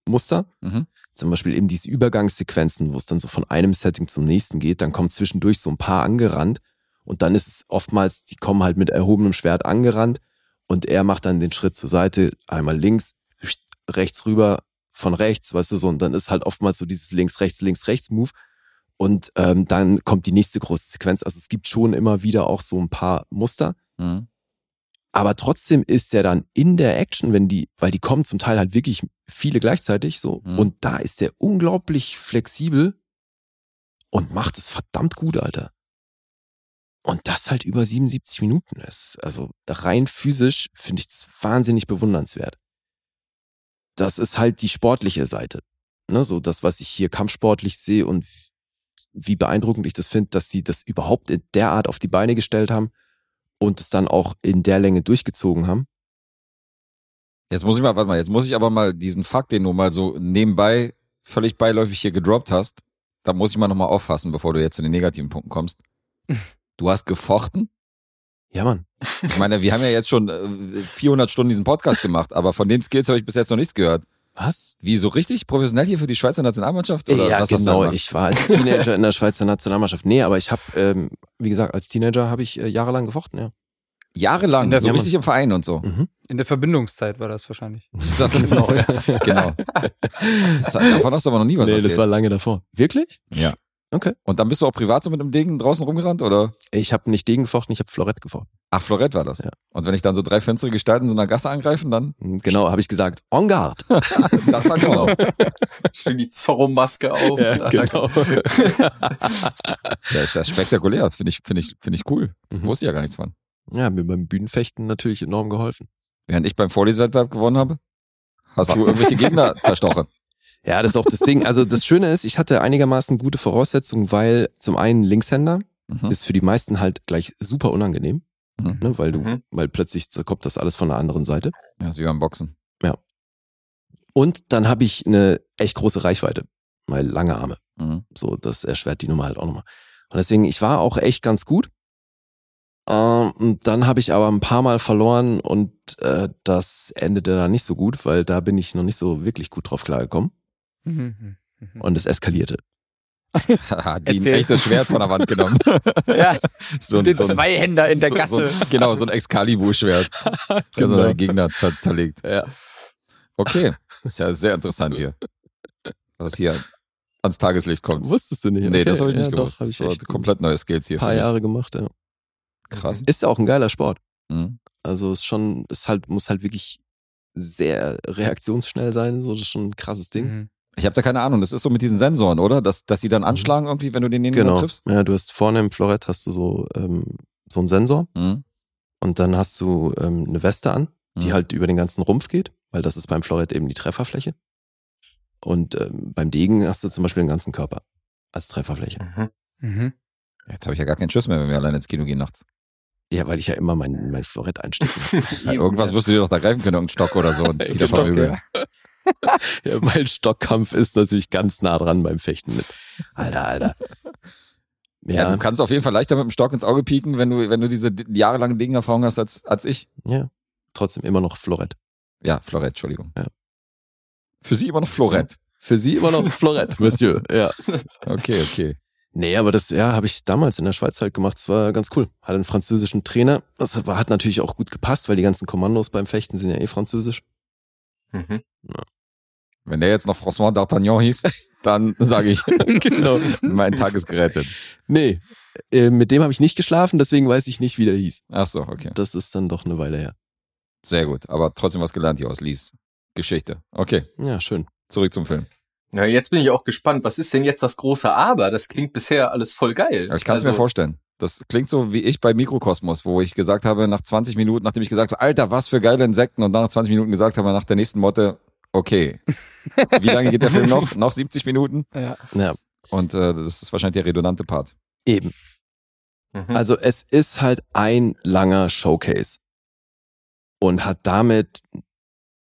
Muster. Mhm. Zum Beispiel eben diese Übergangssequenzen, wo es dann so von einem Setting zum nächsten geht. Dann kommt zwischendurch so ein paar angerannt. Und dann ist es oftmals, die kommen halt mit erhobenem Schwert angerannt. Und er macht dann den Schritt zur Seite, einmal links, rechts rüber, von rechts, weißt du so. Und dann ist halt oftmals so dieses links, rechts, links, rechts Move. Und ähm, dann kommt die nächste große Sequenz. Also es gibt schon immer wieder auch so ein paar Muster. Mhm. Aber trotzdem ist er dann in der Action, wenn die, weil die kommen zum Teil halt wirklich viele gleichzeitig so. Mhm. Und da ist er unglaublich flexibel und macht es verdammt gut, Alter. Und das halt über 77 Minuten ist. Also rein physisch finde ich das wahnsinnig bewundernswert. Das ist halt die sportliche Seite. Ne, so das, was ich hier kampfsportlich sehe und wie beeindruckend ich das finde, dass sie das überhaupt in der Art auf die Beine gestellt haben und es dann auch in der Länge durchgezogen haben. Jetzt muss ich mal, warte mal, jetzt muss ich aber mal diesen Fakt, den du mal so nebenbei völlig beiläufig hier gedroppt hast, da muss ich mal nochmal auffassen, bevor du jetzt zu den negativen Punkten kommst. Du hast gefochten? Ja, Mann. Ich meine, wir haben ja jetzt schon äh, 400 Stunden diesen Podcast gemacht, aber von den Skills habe ich bis jetzt noch nichts gehört. Was? Wie, so richtig professionell hier für die Schweizer Nationalmannschaft? Oder ja, was hast du genau. Ich war als Teenager in der Schweizer Nationalmannschaft. Nee, aber ich habe, ähm, wie gesagt, als Teenager habe ich äh, jahrelang gefochten, ja. Jahrelang, so Ja, Mann. richtig im Verein und so. Mhm. In der Verbindungszeit war das wahrscheinlich. Das genau, ja. genau. Das, davon hast du aber noch nie was nee, erzählt. das war lange davor. Wirklich? ja. Okay. Und dann bist du auch privat so mit dem Degen draußen rumgerannt, oder? Ich habe nicht Degen gefochten, ich habe Florett gefochten. Ach, Florett war das. Ja. Und wenn ich dann so drei finstere Gestalten in so einer Gasse angreifen, dann Mhm, Genau, habe ich gesagt. En garde. dachte ich Genau. auch. Schön die Zorro-Maske auf. genau. Ja, ist ja spektakulär. Finde ich, finde ich, finde ich cool. Mhm. Wusste ja gar nichts von. Ja, mir beim Bühnenfechten natürlich enorm geholfen. Während ich beim Vorlesewettbewerb gewonnen habe, hast du irgendwelche Gegner zerstochen. Ja, das ist auch das Ding. Also das Schöne ist, ich hatte einigermaßen gute Voraussetzungen, weil zum einen Linkshänder Mhm. ist für die meisten halt gleich super unangenehm, Mhm. ne, weil du, Mhm. weil plötzlich kommt das alles von der anderen Seite. Ja, ist wie beim Boxen. Und dann habe ich eine echt große Reichweite, weil lange Arme. Mhm. So, das erschwert die Nummer halt auch nochmal. Und deswegen, ich war auch echt ganz gut. Ähm, und dann habe ich aber ein paar Mal verloren und äh, das endete dann nicht so gut, weil da bin ich noch nicht so wirklich gut drauf klargekommen. Mhm. Mhm. Und es eskalierte. Hat die ein echtes Schwert von der Wand genommen. Ja, so den Zweihänder in der so, Gasse. So, ein- genau, so ein Excalibur-Schwert. Der so Genau. den Gegner zer zerlegt. Ja. Okay, ist ja sehr interessant hier. Was hier ans Tageslicht kommt. Wusstest du nicht? Nee, das habe ich ja, nicht doch, gewusst. Hab das ich war echt komplett neue Skills hier. ein paar. Jahre gemacht, ja. Krass. Ist ja auch ein geiler Sport. Mhm. Also ist schon, ist halt, muss halt wirklich sehr reaktionsschnell sein. So, das ist schon ein krasses Ding. Mhm. Ich habe da keine Ahnung. Das ist so mit diesen Sensoren, oder? Dass, dass sie dann anschlagen irgendwie, wenn du den Genau. triffst? Ja, du hast vorne im Florett hast du so, ähm, so einen Sensor Mhm. und dann hast du ähm, eine Weste an, die Mhm. halt über den ganzen Rumpf geht, weil das ist beim Florett eben die Trefferfläche. Und ähm, beim Degen hast du zum Beispiel den ganzen Körper als Trefferfläche. Mhm. Mhm. Jetzt habe ich ja gar keinen Schuss mehr, wenn wir alleine ins Kino gehen nachts. Ja, weil ich ja immer mein, mein Florett einstecke. Ja, irgendwas wirst du dir doch da greifen können, irgendeinen Stock oder so. Und die Stock, ja. ja, mein Stockkampf ist natürlich ganz nah dran beim Fechten mit. Alter, Alter. Ja. Ja, du kannst auf jeden Fall leichter mit dem Stock ins Auge pieken, wenn du, wenn du diese d- jahrelange Dingenerfahrung hast als, als ich. ja, trotzdem immer noch Florett. Ja, Florett, Entschuldigung. Ja. Für sie immer noch Florett. Für sie immer noch Florett, Monsieur. Ja. Okay, okay. Nee, aber das ja, habe ich damals in der Schweiz halt gemacht. Das war ganz cool. Hatte einen französischen Trainer. Das war, hat natürlich auch gut gepasst, weil die ganzen Kommandos beim Fechten sind ja eh französisch. Mhm. Wenn der jetzt noch François D'Artagnan hieß, dann sage ich, genau. mein Tag ist gerettet. Nee, äh, mit dem habe ich nicht geschlafen, deswegen weiß ich nicht, wie der hieß. Ach so, okay. Das ist dann doch eine Weile her. Sehr gut. Aber trotzdem was gelernt hier aus Lies Geschichte. Okay, Ja, schön. zurück zum Film. Na, jetzt bin ich auch gespannt. Was ist denn jetzt das große Aber? Das klingt bisher alles voll geil. Aber ich kann es Also, mir vorstellen. Das klingt so wie ich bei Mikrokosmos, wo ich gesagt habe, nach 20 Minuten, nachdem ich gesagt habe, Alter, was für geile Insekten, und dann nach 20 Minuten gesagt habe, nach der nächsten Motte, okay. Wie lange geht der Film noch? Noch 70 Minuten? Ja. Ja, Und äh, das ist wahrscheinlich der redundante Part. eben. Mhm. Also es ist halt ein langer Showcase und hat damit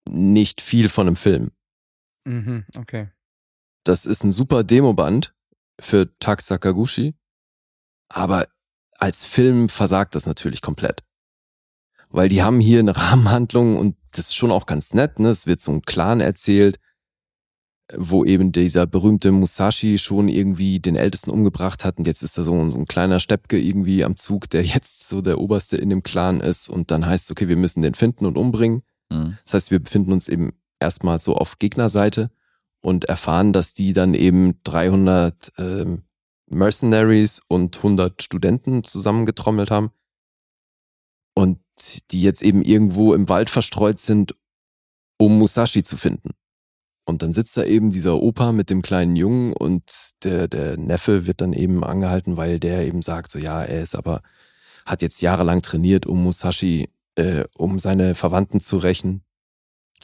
nicht viel von einem Film. Mhm. Okay. Das ist ein super Demoband für Tak Sakaguchi, aber als Film versagt das natürlich komplett. Weil die haben hier eine Rahmenhandlung und das ist schon auch ganz nett, ne? Es wird so ein Clan erzählt, wo eben dieser berühmte Musashi schon irgendwie den Ältesten umgebracht hat und jetzt ist da so ein, so ein kleiner Steppke irgendwie am Zug, der jetzt so der Oberste in dem Clan ist und dann heißt es, okay, wir müssen den finden und umbringen. Mhm. Das heißt, wir befinden uns eben erstmal so auf Gegnerseite und erfahren, dass die dann eben 300 ähm, Mercenaries und 100 Studenten zusammengetrommelt haben und die jetzt eben irgendwo im Wald verstreut sind, um Musashi zu finden. Und dann sitzt da eben dieser Opa mit dem kleinen Jungen und der, der Neffe wird dann eben angehalten, weil der eben sagt, so ja, er ist aber, hat jetzt jahrelang trainiert, um Musashi, äh, um seine Verwandten zu rächen.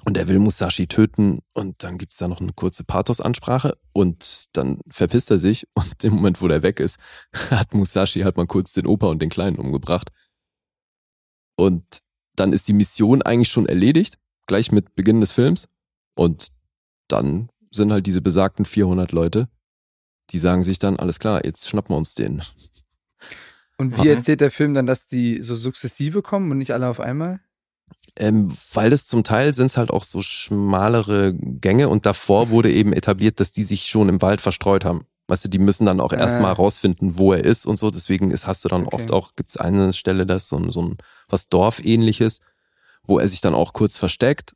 Und er will Musashi töten und dann gibt's da noch eine kurze Pathos-Ansprache und dann verpisst er sich und im Moment, wo der weg ist, hat Musashi halt mal kurz den Opa und den Kleinen umgebracht. Und dann ist die Mission eigentlich schon erledigt, gleich mit Beginn des Films. Und dann sind halt diese besagten 400 Leute, die sagen sich dann, alles klar, jetzt schnappen wir uns den. Und wie erzählt der Film dann, dass die so sukzessive kommen und nicht alle auf einmal? Ähm, weil es zum Teil sind es halt auch so schmalere Gänge und davor wurde eben etabliert, dass die sich schon im Wald verstreut haben. Weißt du, die müssen dann auch Ah. erstmal rausfinden, wo er ist und so. Deswegen ist, hast du dann Okay. oft auch, gibt es eine Stelle, das so ein, so ein was Dorfähnliches, wo er sich dann auch kurz versteckt,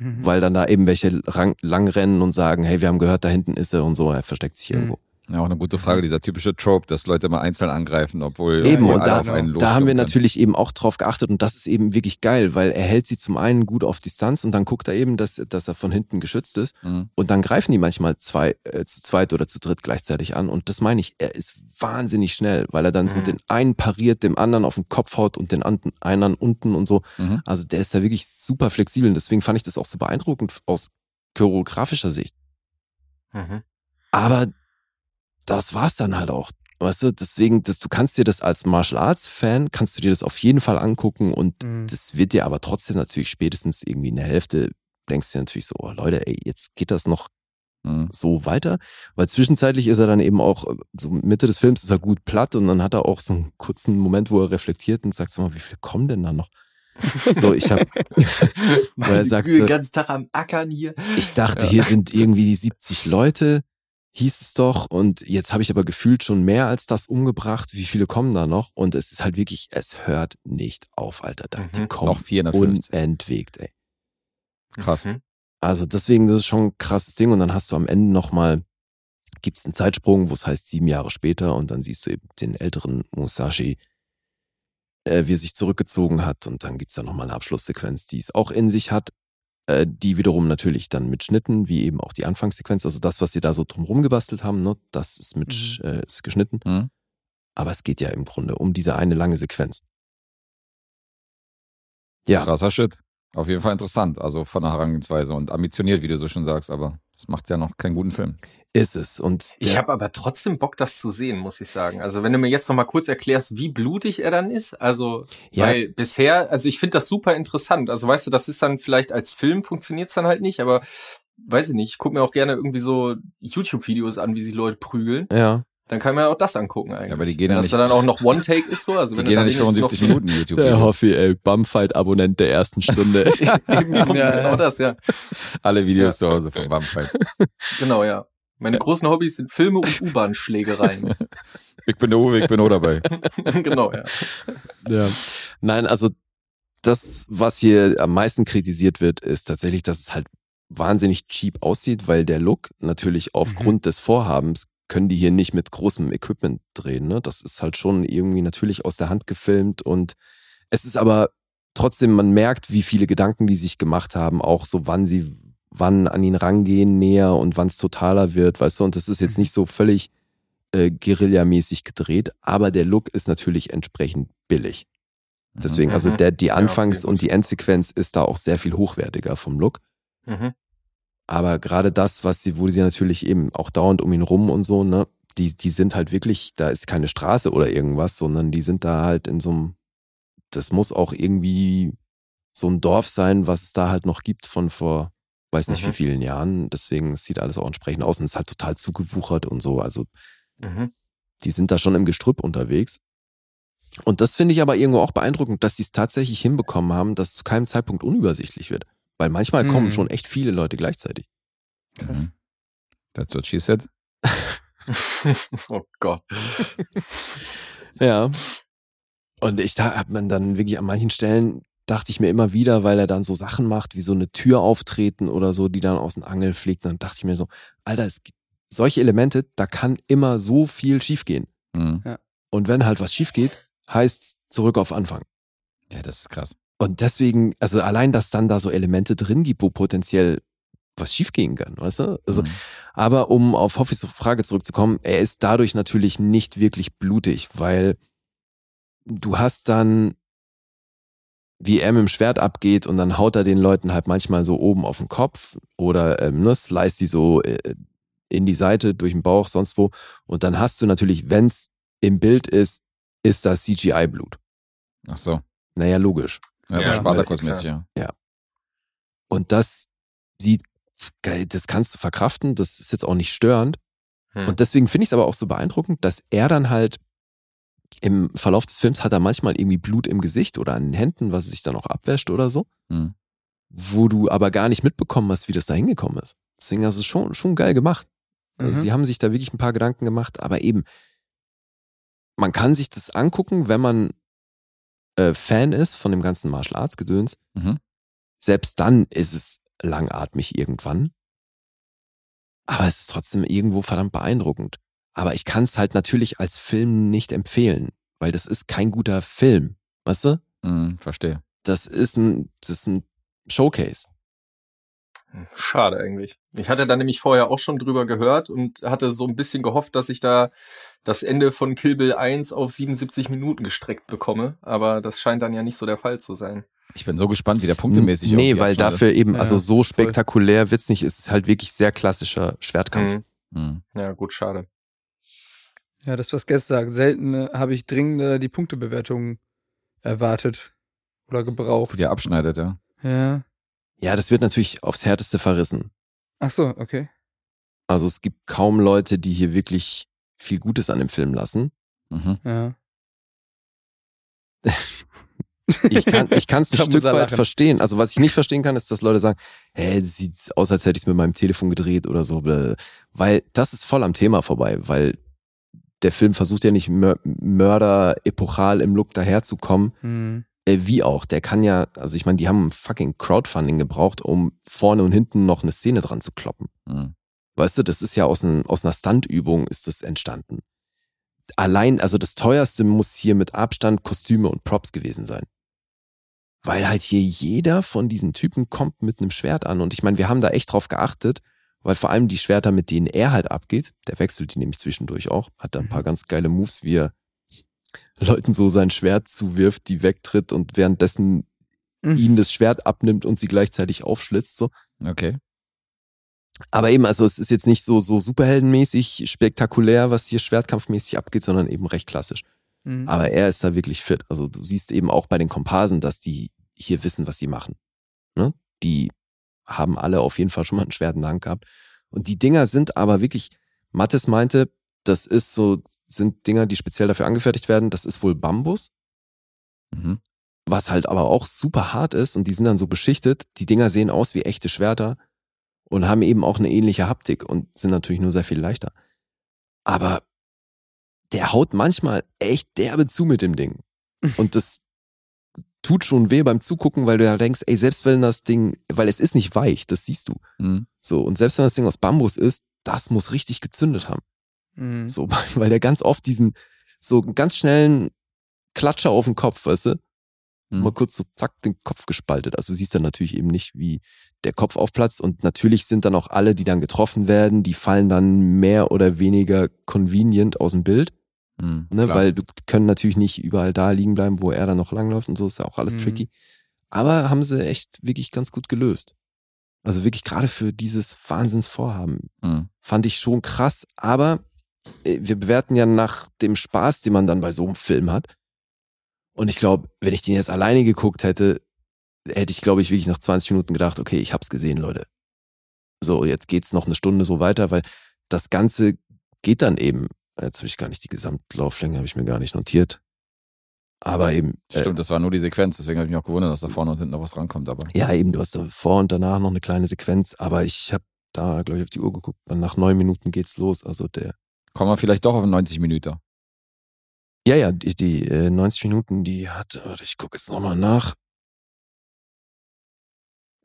Mhm. weil dann da eben welche rang, langrennen und sagen, hey, wir haben gehört, da hinten ist er und so, er versteckt sich Mhm. irgendwo. Ja, auch eine gute Frage, dieser typische Trope, dass Leute mal einzeln angreifen, obwohl Eben, und alle da, auf einen da haben wir losstürmen natürlich eben auch drauf geachtet und das ist eben wirklich geil, weil er hält sie zum einen gut auf Distanz und dann guckt er eben, dass, dass er von hinten geschützt ist können. Mhm. und dann greifen die manchmal zwei, äh, zu zweit oder zu dritt gleichzeitig an und das meine ich, er ist wahnsinnig schnell, weil er dann so Mhm. den einen pariert, dem anderen auf den Kopf haut und den anderen, einen unten und so. Mhm. Also der ist da wirklich super flexibel und deswegen fand ich das auch so beeindruckend aus choreografischer Sicht. Mhm. Aber das war's dann halt auch. Weißt du, deswegen, das, du kannst dir das als Martial Arts Fan, kannst du dir das auf jeden Fall angucken und Mhm. das wird dir aber trotzdem natürlich spätestens irgendwie in der Hälfte denkst du dir natürlich so, oh, Leute, ey, jetzt geht das noch Mhm. so weiter, weil zwischenzeitlich ist er dann eben auch, äh, so Mitte des Films ist er gut platt und dann hat er auch so einen kurzen Moment, wo er reflektiert und sagt, sag mal, wie viele kommen denn da noch? So, ich habe, weil er sagt, Güte, so, ganzen Tag am Ackern hier. ich dachte, Ja. hier sind irgendwie 70 Leute, hieß es doch. Und jetzt habe ich aber gefühlt schon mehr als das umgebracht. Wie viele kommen da noch? Und es ist halt wirklich, es hört nicht auf, Alter. Da, Die Mhm. kommen Noch 450. unentwegt, ey. Krass. Mhm. Also deswegen, das ist schon ein krasses Ding. Und dann hast du am Ende nochmal, gibt es einen Zeitsprung, wo es heißt sieben Jahre später. Und dann siehst du eben den älteren Musashi, äh, wie er sich zurückgezogen hat. Und dann gibt's da nochmal eine Abschlusssequenz, die es auch in sich hat. Äh, die wiederum natürlich dann mit Schnitten, wie eben auch die Anfangssequenz, also das, was sie da so drumherum gebastelt haben, ne, das ist mit Mhm. äh, ist geschnitten. Mhm. Aber es geht ja im Grunde um diese eine lange Sequenz. Ja, Krasser Shit. Auf jeden Fall interessant. Also von der Herangehensweise und ambitioniert, wie du so schon sagst, aber das macht ja noch keinen guten Film. Ist es. Und Ich der- habe aber trotzdem Bock, das zu sehen, muss ich sagen. Also wenn du mir jetzt noch mal kurz erklärst, wie blutig er dann ist, also Ja. weil bisher, also ich finde das super interessant. Also weißt du, das ist dann vielleicht als Film funktioniert's dann halt nicht, aber weiß ich nicht. Ich gucke mir auch gerne irgendwie so YouTube-Videos an, wie sich Leute prügeln. ja. Dann kann man ja auch das angucken eigentlich. Ja, aber die gehen ja das nicht- dann auch noch One-Take ist so, also Die wenn gehen ja du nicht dann 75 noch Minuten Der YouTube-Videos. Hoffi, ey, Bumfight-Abonnent der ersten Stunde. Eben Ja, genau ja. das, ja. Alle Videos zu Hause vom Vampire. Genau, ja. Meine großen Hobbys sind Filme und U-Bahn-Schlägereien. Ich bin der Uwe, ich bin O dabei. genau, ja. Ja. Nein, also das, was hier am meisten kritisiert wird, ist tatsächlich, dass es halt wahnsinnig cheap aussieht, weil der Look natürlich aufgrund des Vorhabens können die hier nicht mit großem Equipment drehen. Ne? Das ist halt schon irgendwie natürlich aus der Hand gefilmt und es ist aber trotzdem, man merkt, wie viele Gedanken die sich gemacht haben, auch so wann sie wann an ihn rangehen näher und wann es totaler wird, weißt du, und das ist jetzt Mhm. nicht so völlig äh, Guerilla-mäßig gedreht, aber der Look ist natürlich entsprechend billig. Deswegen, Mhm. also der, die Anfangs- und die Endsequenz ist da auch sehr viel hochwertiger vom Look. Mhm. Aber gerade das, was sie, wo sie natürlich eben auch dauernd um ihn rum und so, ne, die, die sind halt wirklich, da ist keine Straße oder irgendwas, sondern die sind da halt in so einem, das muss auch irgendwie so ein Dorf sein, was es da halt noch gibt von vor, weiß nicht Mhm. wie vielen Jahren. Deswegen sieht alles auch entsprechend aus und ist halt total zugewuchert und so. Also Mhm. die sind da schon im Gestrüpp unterwegs. Und das finde ich aber irgendwo auch beeindruckend, dass sie es tatsächlich hinbekommen haben, dass es zu keinem Zeitpunkt unübersichtlich wird. Weil manchmal kommen Mhm. schon echt viele Leute gleichzeitig. Mhm. That's what she said. oh Gott. Ja. Und ich da hat man dann wirklich an manchen Stellen dachte ich mir immer wieder, weil er dann so Sachen macht, wie so eine Tür auftreten oder so, die dann aus dem Angel fliegt, dann dachte ich mir so, Alter, es gibt solche Elemente, da kann immer so viel schiefgehen. Mhm. Und wenn halt was schief geht, heißt zurück auf Anfang. Ja, das ist krass. Und deswegen, also allein, dass dann da so Elemente drin gibt, wo potenziell was schiefgehen kann, weißt du? Also, Mhm. aber um auf Hoffis Frage zurückzukommen, er ist dadurch natürlich nicht wirklich blutig, weil du hast dann, wie er mit dem Schwert abgeht und dann haut er den Leuten halt manchmal so oben auf den Kopf oder ähm, ne, slice die so äh, in die Seite, durch den Bauch, sonst wo. Und dann hast du natürlich, wenn's im Bild ist, ist das CGI-Blut. Ach so. Naja, logisch. Ja, so Ja, Spartakus-mäßig, ja. Und das sieht, geil, das kannst du verkraften, das ist jetzt auch nicht störend. Hm. Und deswegen finde ich es aber auch so beeindruckend, dass er dann halt im Verlauf des Films hat er manchmal irgendwie Blut im Gesicht oder an den Händen, was sich dann auch abwäscht oder so, Mhm. wo du aber gar nicht mitbekommen hast, wie das da hingekommen ist. Deswegen hast du es schon, schon geil gemacht. Also Mhm. Sie haben sich da wirklich ein paar Gedanken gemacht, aber eben, man kann sich das angucken, wenn man äh, Fan ist von dem ganzen Martial Arts Gedöns. Mhm. Selbst dann ist es langatmig irgendwann. Aber es ist trotzdem irgendwo verdammt beeindruckend. Aber ich kann es halt natürlich als Film nicht empfehlen, weil das ist kein guter Film. Weißt du? Mhm, verstehe. Das ist ein, das ist ein Showcase. Schade eigentlich. Ich hatte da nämlich vorher auch schon drüber gehört und hatte so ein bisschen gehofft, dass ich da das Ende von Kill Bill 1 auf 77 Minuten gestreckt bekomme, aber das scheint dann ja nicht so der Fall zu sein. Ich bin so gespannt, wie der punktemäßig Nee, weil dafür eben, Ja, also so spektakulär wird's nicht. Es ist halt wirklich sehr klassischer Schwertkampf. Mhm. Mhm. Ja, gut, schade. Ja, das, was gestern sagt. Selten äh, habe ich dringender die Punktebewertung erwartet oder Wo gebraucht. der abschneidet, ja. Ja. Ja, das wird natürlich aufs Härteste verrissen. Ach so, okay. Also es gibt kaum Leute, die hier wirklich viel Gutes an dem Film lassen. Mhm. Ja. Ich kann ich kann es ein Stück weit lachen. verstehen. Also was ich nicht verstehen kann, ist, dass Leute sagen, hey, das sieht aus, als hätte ich es mit meinem Telefon gedreht oder so. Weil das ist voll am Thema vorbei, weil der Film versucht ja nicht Mör Mörder epochal im Look daherzukommen. Hm. Äh, wie auch, der kann ja, also ich meine, die haben fucking Crowdfunding gebraucht, um vorne und hinten noch eine Szene dran zu kloppen. Mhm. Weißt du, das ist ja aus, ein, aus einer Stuntübung ist das entstanden. Allein, also das teuerste muss hier mit Abstand Kostüme und Props gewesen sein. weil halt hier jeder von diesen Typen kommt mit einem Schwert an. Und ich meine, wir haben da echt drauf geachtet, weil vor allem die Schwerter, mit denen er halt abgeht, der wechselt die nämlich zwischendurch auch, hat da ein paar ganz geile Moves, wie er Leuten so sein Schwert zuwirft, die wegtritt und währenddessen Mhm. ihnen das Schwert abnimmt und sie gleichzeitig aufschlitzt. So. Okay. Aber eben, also es ist jetzt nicht so, so superheldenmäßig spektakulär, was hier schwertkampfmäßig abgeht, sondern eben recht klassisch. Mhm. Aber er ist da wirklich fit. Also du siehst eben auch bei den Komparsen, dass die hier wissen, was sie machen. Ne? Die haben alle auf jeden Fall schon mal ein Schwert in der Hand gehabt. Und die Dinger sind aber wirklich, Mattes meinte, das ist so, sind Dinger, die speziell dafür angefertigt werden. Das ist wohl Bambus, Mhm. was halt aber auch super hart ist und die sind dann so beschichtet. Die Dinger sehen aus wie echte Schwerter und haben eben auch eine ähnliche Haptik und sind natürlich nur sehr viel leichter. Aber der haut manchmal echt derbe zu mit dem Ding. Und das tut schon weh beim Zugucken, weil du ja denkst, ey, selbst wenn das Ding, weil es ist nicht weich, das siehst du. Mhm. So, und selbst wenn das Ding aus Bambus ist, das muss richtig gezündet haben. Mhm. So, weil der ganz oft diesen, so einen ganz schnellen Klatscher auf den Kopf, weißt du? Mhm. Mal kurz so zack den Kopf gespaltet. Also du siehst dann natürlich eben nicht, wie der Kopf aufplatzt. Und natürlich sind dann auch alle, die dann getroffen werden, die fallen dann mehr oder weniger convenient aus dem Bild. Mhm. Ne? Weil du können natürlich nicht überall da liegen bleiben, wo er dann noch langläuft und so ist ja auch alles Mhm. tricky. Aber haben sie echt wirklich ganz gut gelöst. Also wirklich gerade für dieses Wahnsinnsvorhaben Mhm. fand ich schon krass, aber äh, wir bewerten ja nach dem Spaß, den man dann bei so einem Film hat. Und ich glaube, wenn ich den jetzt alleine geguckt hätte, hätte ich, glaube ich, wirklich nach 20 Minuten gedacht, okay, ich hab's gesehen, Leute. So, jetzt geht's noch eine Stunde so weiter, weil das Ganze geht dann eben, jetzt habe ich gar nicht die Gesamtlauflänge, habe ich mir gar nicht notiert. Aber eben, äh, Stimmt, das war nur die Sequenz, deswegen habe ich mich auch gewundert, dass da vorne und hinten noch was rankommt. Aber Ja, eben, du hast da vor und danach noch eine kleine Sequenz, aber ich habe da, glaube ich, auf die Uhr geguckt. Nach neun Minuten geht's los. Also der. kommen wir vielleicht doch auf 90 Minuten. Ja, ja, die, die äh, 90 Minuten, die hat, warte, ich gucke jetzt nochmal nach.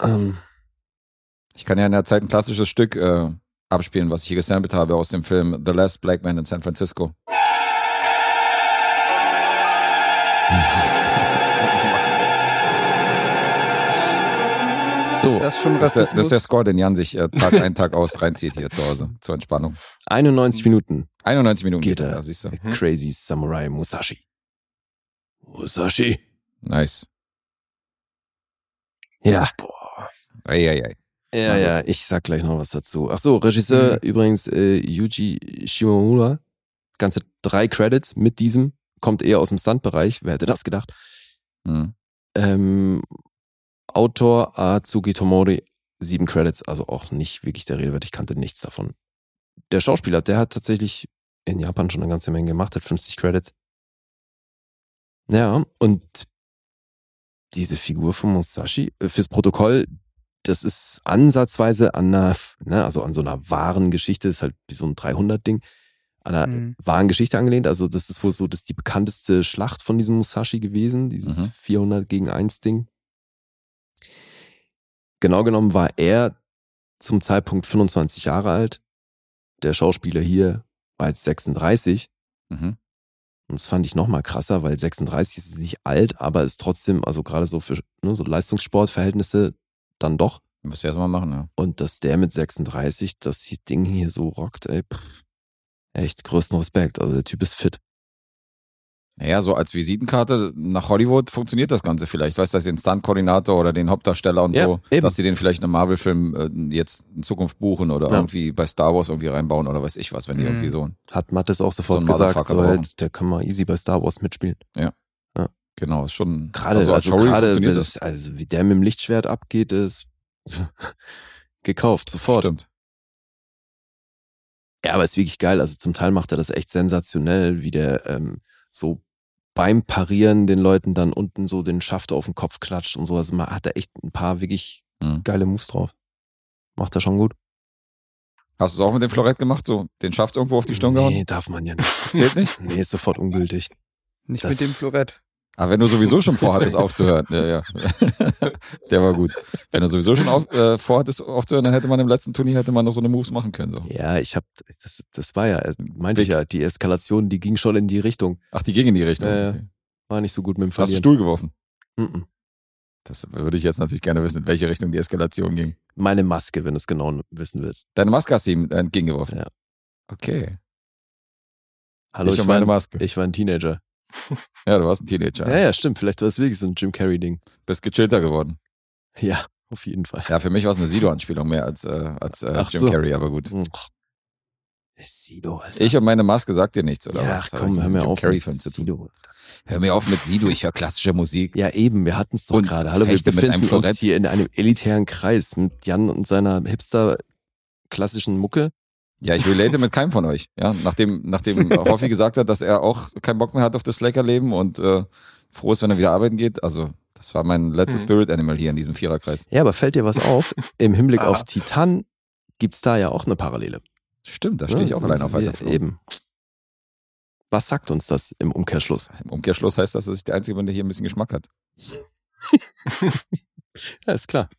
Ähm, Ich kann ja in der Zeit ein klassisches Stück äh, abspielen, was ich hier gesampelt habe aus dem Film The Last Black Man in San Francisco. so, Ist das schon Das ist, der, Rassismus? das ist der Score, den Jan sich äh, Tag ein, Tag aus reinzieht hier zu Hause zur Entspannung. 91 Minuten 91 Minuten Geht er, ja, siehst du. der Crazy Samurai Musashi. Musashi. Nice. Ja, Eieiei. ja, Na ja, ich sag gleich noch was dazu. Ach so, Regisseur übrigens äh, Yuji Shimomura. Ganze drei Credits mit diesem. Kommt eher aus dem Stuntbereich. Wer hätte das gedacht? Hm. Ähm, Autor Atsugi Tomori, sieben Credits, also auch nicht wirklich der Rede wert. Ich kannte nichts davon. Der Schauspieler, der hat tatsächlich in Japan schon eine ganze Menge gemacht, hat 50 Credits. Ja, und diese Figur von Musashi, äh, fürs Protokoll, das ist ansatzweise an einer, ne, also an so einer wahren Geschichte, ist halt wie so ein 300-Ding, an einer Mhm. wahren Geschichte angelehnt. Also das ist wohl so, das ist die bekannteste Schlacht von diesem Musashi gewesen, dieses Mhm. 400 gegen 1 Ding. Genau genommen war er zum Zeitpunkt 25 Jahre alt. Der Schauspieler hier war jetzt 36. Mhm. Und das fand ich noch mal krasser, weil 36 ist nicht alt, aber ist trotzdem, also gerade so für ne, so Leistungssportverhältnisse dann doch. Müsst ihr erst mal machen, ja. Und dass der mit 36 das hier Ding hier so rockt, ey, pff, echt größten Respekt. Also der Typ ist fit. Naja, so als Visitenkarte nach Hollywood funktioniert das Ganze vielleicht. Weißt du, dass sie den Stunt-Koordinator oder den Hauptdarsteller und Ja, so, eben. dass sie den vielleicht in einem Marvel-Film äh, jetzt in Zukunft buchen oder Ja. irgendwie bei Star Wars irgendwie reinbauen oder weiß ich was, wenn die Mhm. irgendwie so. Hat Mattes auch sofort So gesagt, so, halt, der kann mal easy bei Star Wars mitspielen. Genau, ist schon. Gerade, also also, gerade, funktioniert das, also wie der mit dem Lichtschwert abgeht, ist gekauft, sofort. Stimmt. Ja, aber ist wirklich geil. Also zum Teil macht er das echt sensationell, wie der ähm, so beim Parieren den Leuten dann unten so den Schaft auf den Kopf klatscht und so. Also man hat da echt ein paar wirklich Mhm. geile Moves drauf. Macht er schon gut. Hast du es auch mit dem Florett gemacht? So, den Schaft irgendwo auf die Stirn gehauen? Nee, darf man ja nicht. Das zählt nicht? Nee, ist sofort ungültig. Nicht Das- mit dem Florett. Aber wenn du sowieso schon vorhattest aufzuhören, ja, ja. Der war gut. Wenn du sowieso schon auf, äh, vorhattest aufzuhören, dann hätte man im letzten Turnier hätte man noch so eine Moves machen können. So. Ja, ich hab, das, das war ja, meinte ich ja, die Eskalation, die ging schon in die Richtung. Ach, die ging in die Richtung. Ja. Okay. War nicht so gut mit dem Hast du Verlieren. Stuhl geworfen? Mhm. Das würde ich jetzt natürlich gerne wissen, in welche Richtung die Eskalation ging. Meine Maske, wenn du es genau wissen willst. Deine Maske hast du ihm entgegengeworfen? Ja. Okay. Hallo, ich ich, war, meine ein, Maske. ich war ein Teenager. Ja, du warst ein Teenager. Ja, ja, stimmt. Vielleicht war es wirklich so ein Jim Carrey-Ding. Bist gechillter geworden. Ja, auf jeden Fall. Ja, für mich war es eine Sido-Anspielung mehr als, äh, als äh, Jim so. Carrey, aber gut. Hm. Sido, Alter. Ich und meine Maske sagt dir nichts, oder ja, was? ach, komm, hör mir Jim auf. Carrey-Film mit zu tun. Sido. Hör mir auf mit Sido, ich höre klassische Musik. Ja, eben, wir hatten es doch Und gerade. Hallo, wir Fechte mit einem befinden uns hier in einem elitären Kreis mit Jan und seiner hipster klassischen Mucke. Ja, ich relate mit keinem von euch. Ja, nachdem, nachdem Hoffi gesagt hat, dass er auch keinen Bock mehr hat auf das Slacker-Leben und äh, froh ist, wenn er wieder arbeiten geht. Also, das war mein letztes Mhm. Spirit Animal hier in diesem Viererkreis. Ja, aber fällt dir was auf? Im Hinblick Aha. auf Titan gibt's da ja auch eine Parallele. Stimmt, da stehe ich Ja, auch allein auf weiter Flur. Eben. Was sagt uns das im Umkehrschluss? Im Umkehrschluss heißt das, dass ich der Einzige bin, der hier ein bisschen Geschmack hat. Ja, ist klar.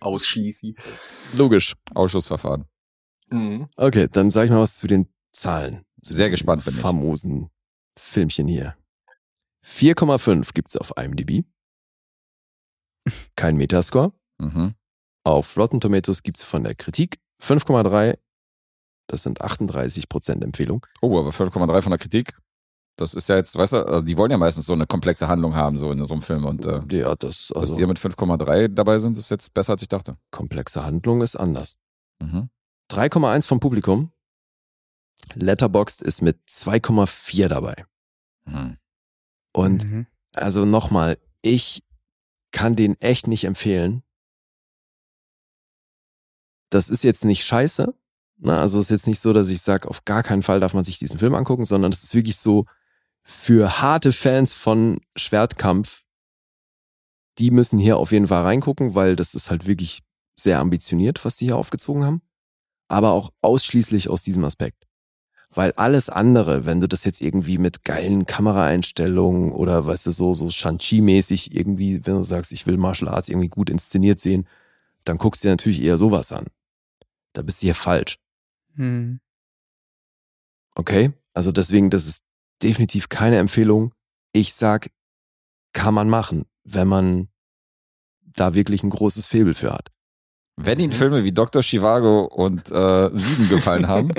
Ausschließi. Logisch. Ausschussverfahren. Mhm. Okay, dann sag ich mal was zu den Zahlen. Zu Sehr gespannt bin ich. famosen Filmchen hier. 4,5 gibt's auf IMDb. Kein Metascore. Mhm. Auf Rotten Tomatoes gibt's von der Kritik 5,3. Das sind 38% Empfehlung. Oh, aber 5,3 von der Kritik. Das ist ja jetzt, weißt du, also die wollen ja meistens so eine komplexe Handlung haben, so in so einem Film. Und äh, ja, das dass also die hier mit 5,3 dabei sind, ist jetzt besser, als ich dachte. komplexe Handlung ist anders. Mhm. 3,1 vom Publikum. Letterboxd ist mit 2,4 dabei. Mhm. Und Mhm. also nochmal, ich kann den echt nicht empfehlen. Das ist jetzt nicht scheiße. Ne? Also es ist jetzt nicht so, dass ich sage, auf gar keinen Fall darf man sich diesen Film angucken, sondern es ist wirklich so für harte Fans von Schwertkampf, die müssen hier auf jeden Fall reingucken, weil das ist halt wirklich sehr ambitioniert, was die hier aufgezogen haben. Aber auch ausschließlich aus diesem Aspekt. Weil alles andere, wenn du das jetzt irgendwie mit geilen Kameraeinstellungen oder weißt du, so, so Shang-Chi-mäßig irgendwie, wenn du sagst, ich will Martial Arts irgendwie gut inszeniert sehen, dann guckst du dir natürlich eher sowas an. Da bist du hier falsch. Hm. Okay? Also deswegen, das ist definitiv keine Empfehlung. Ich sag, kann man machen, wenn man da wirklich ein großes Faible für hat. Wenn Ihnen Mhm. Filme wie Dr. Chivago und äh, Sieben gefallen haben,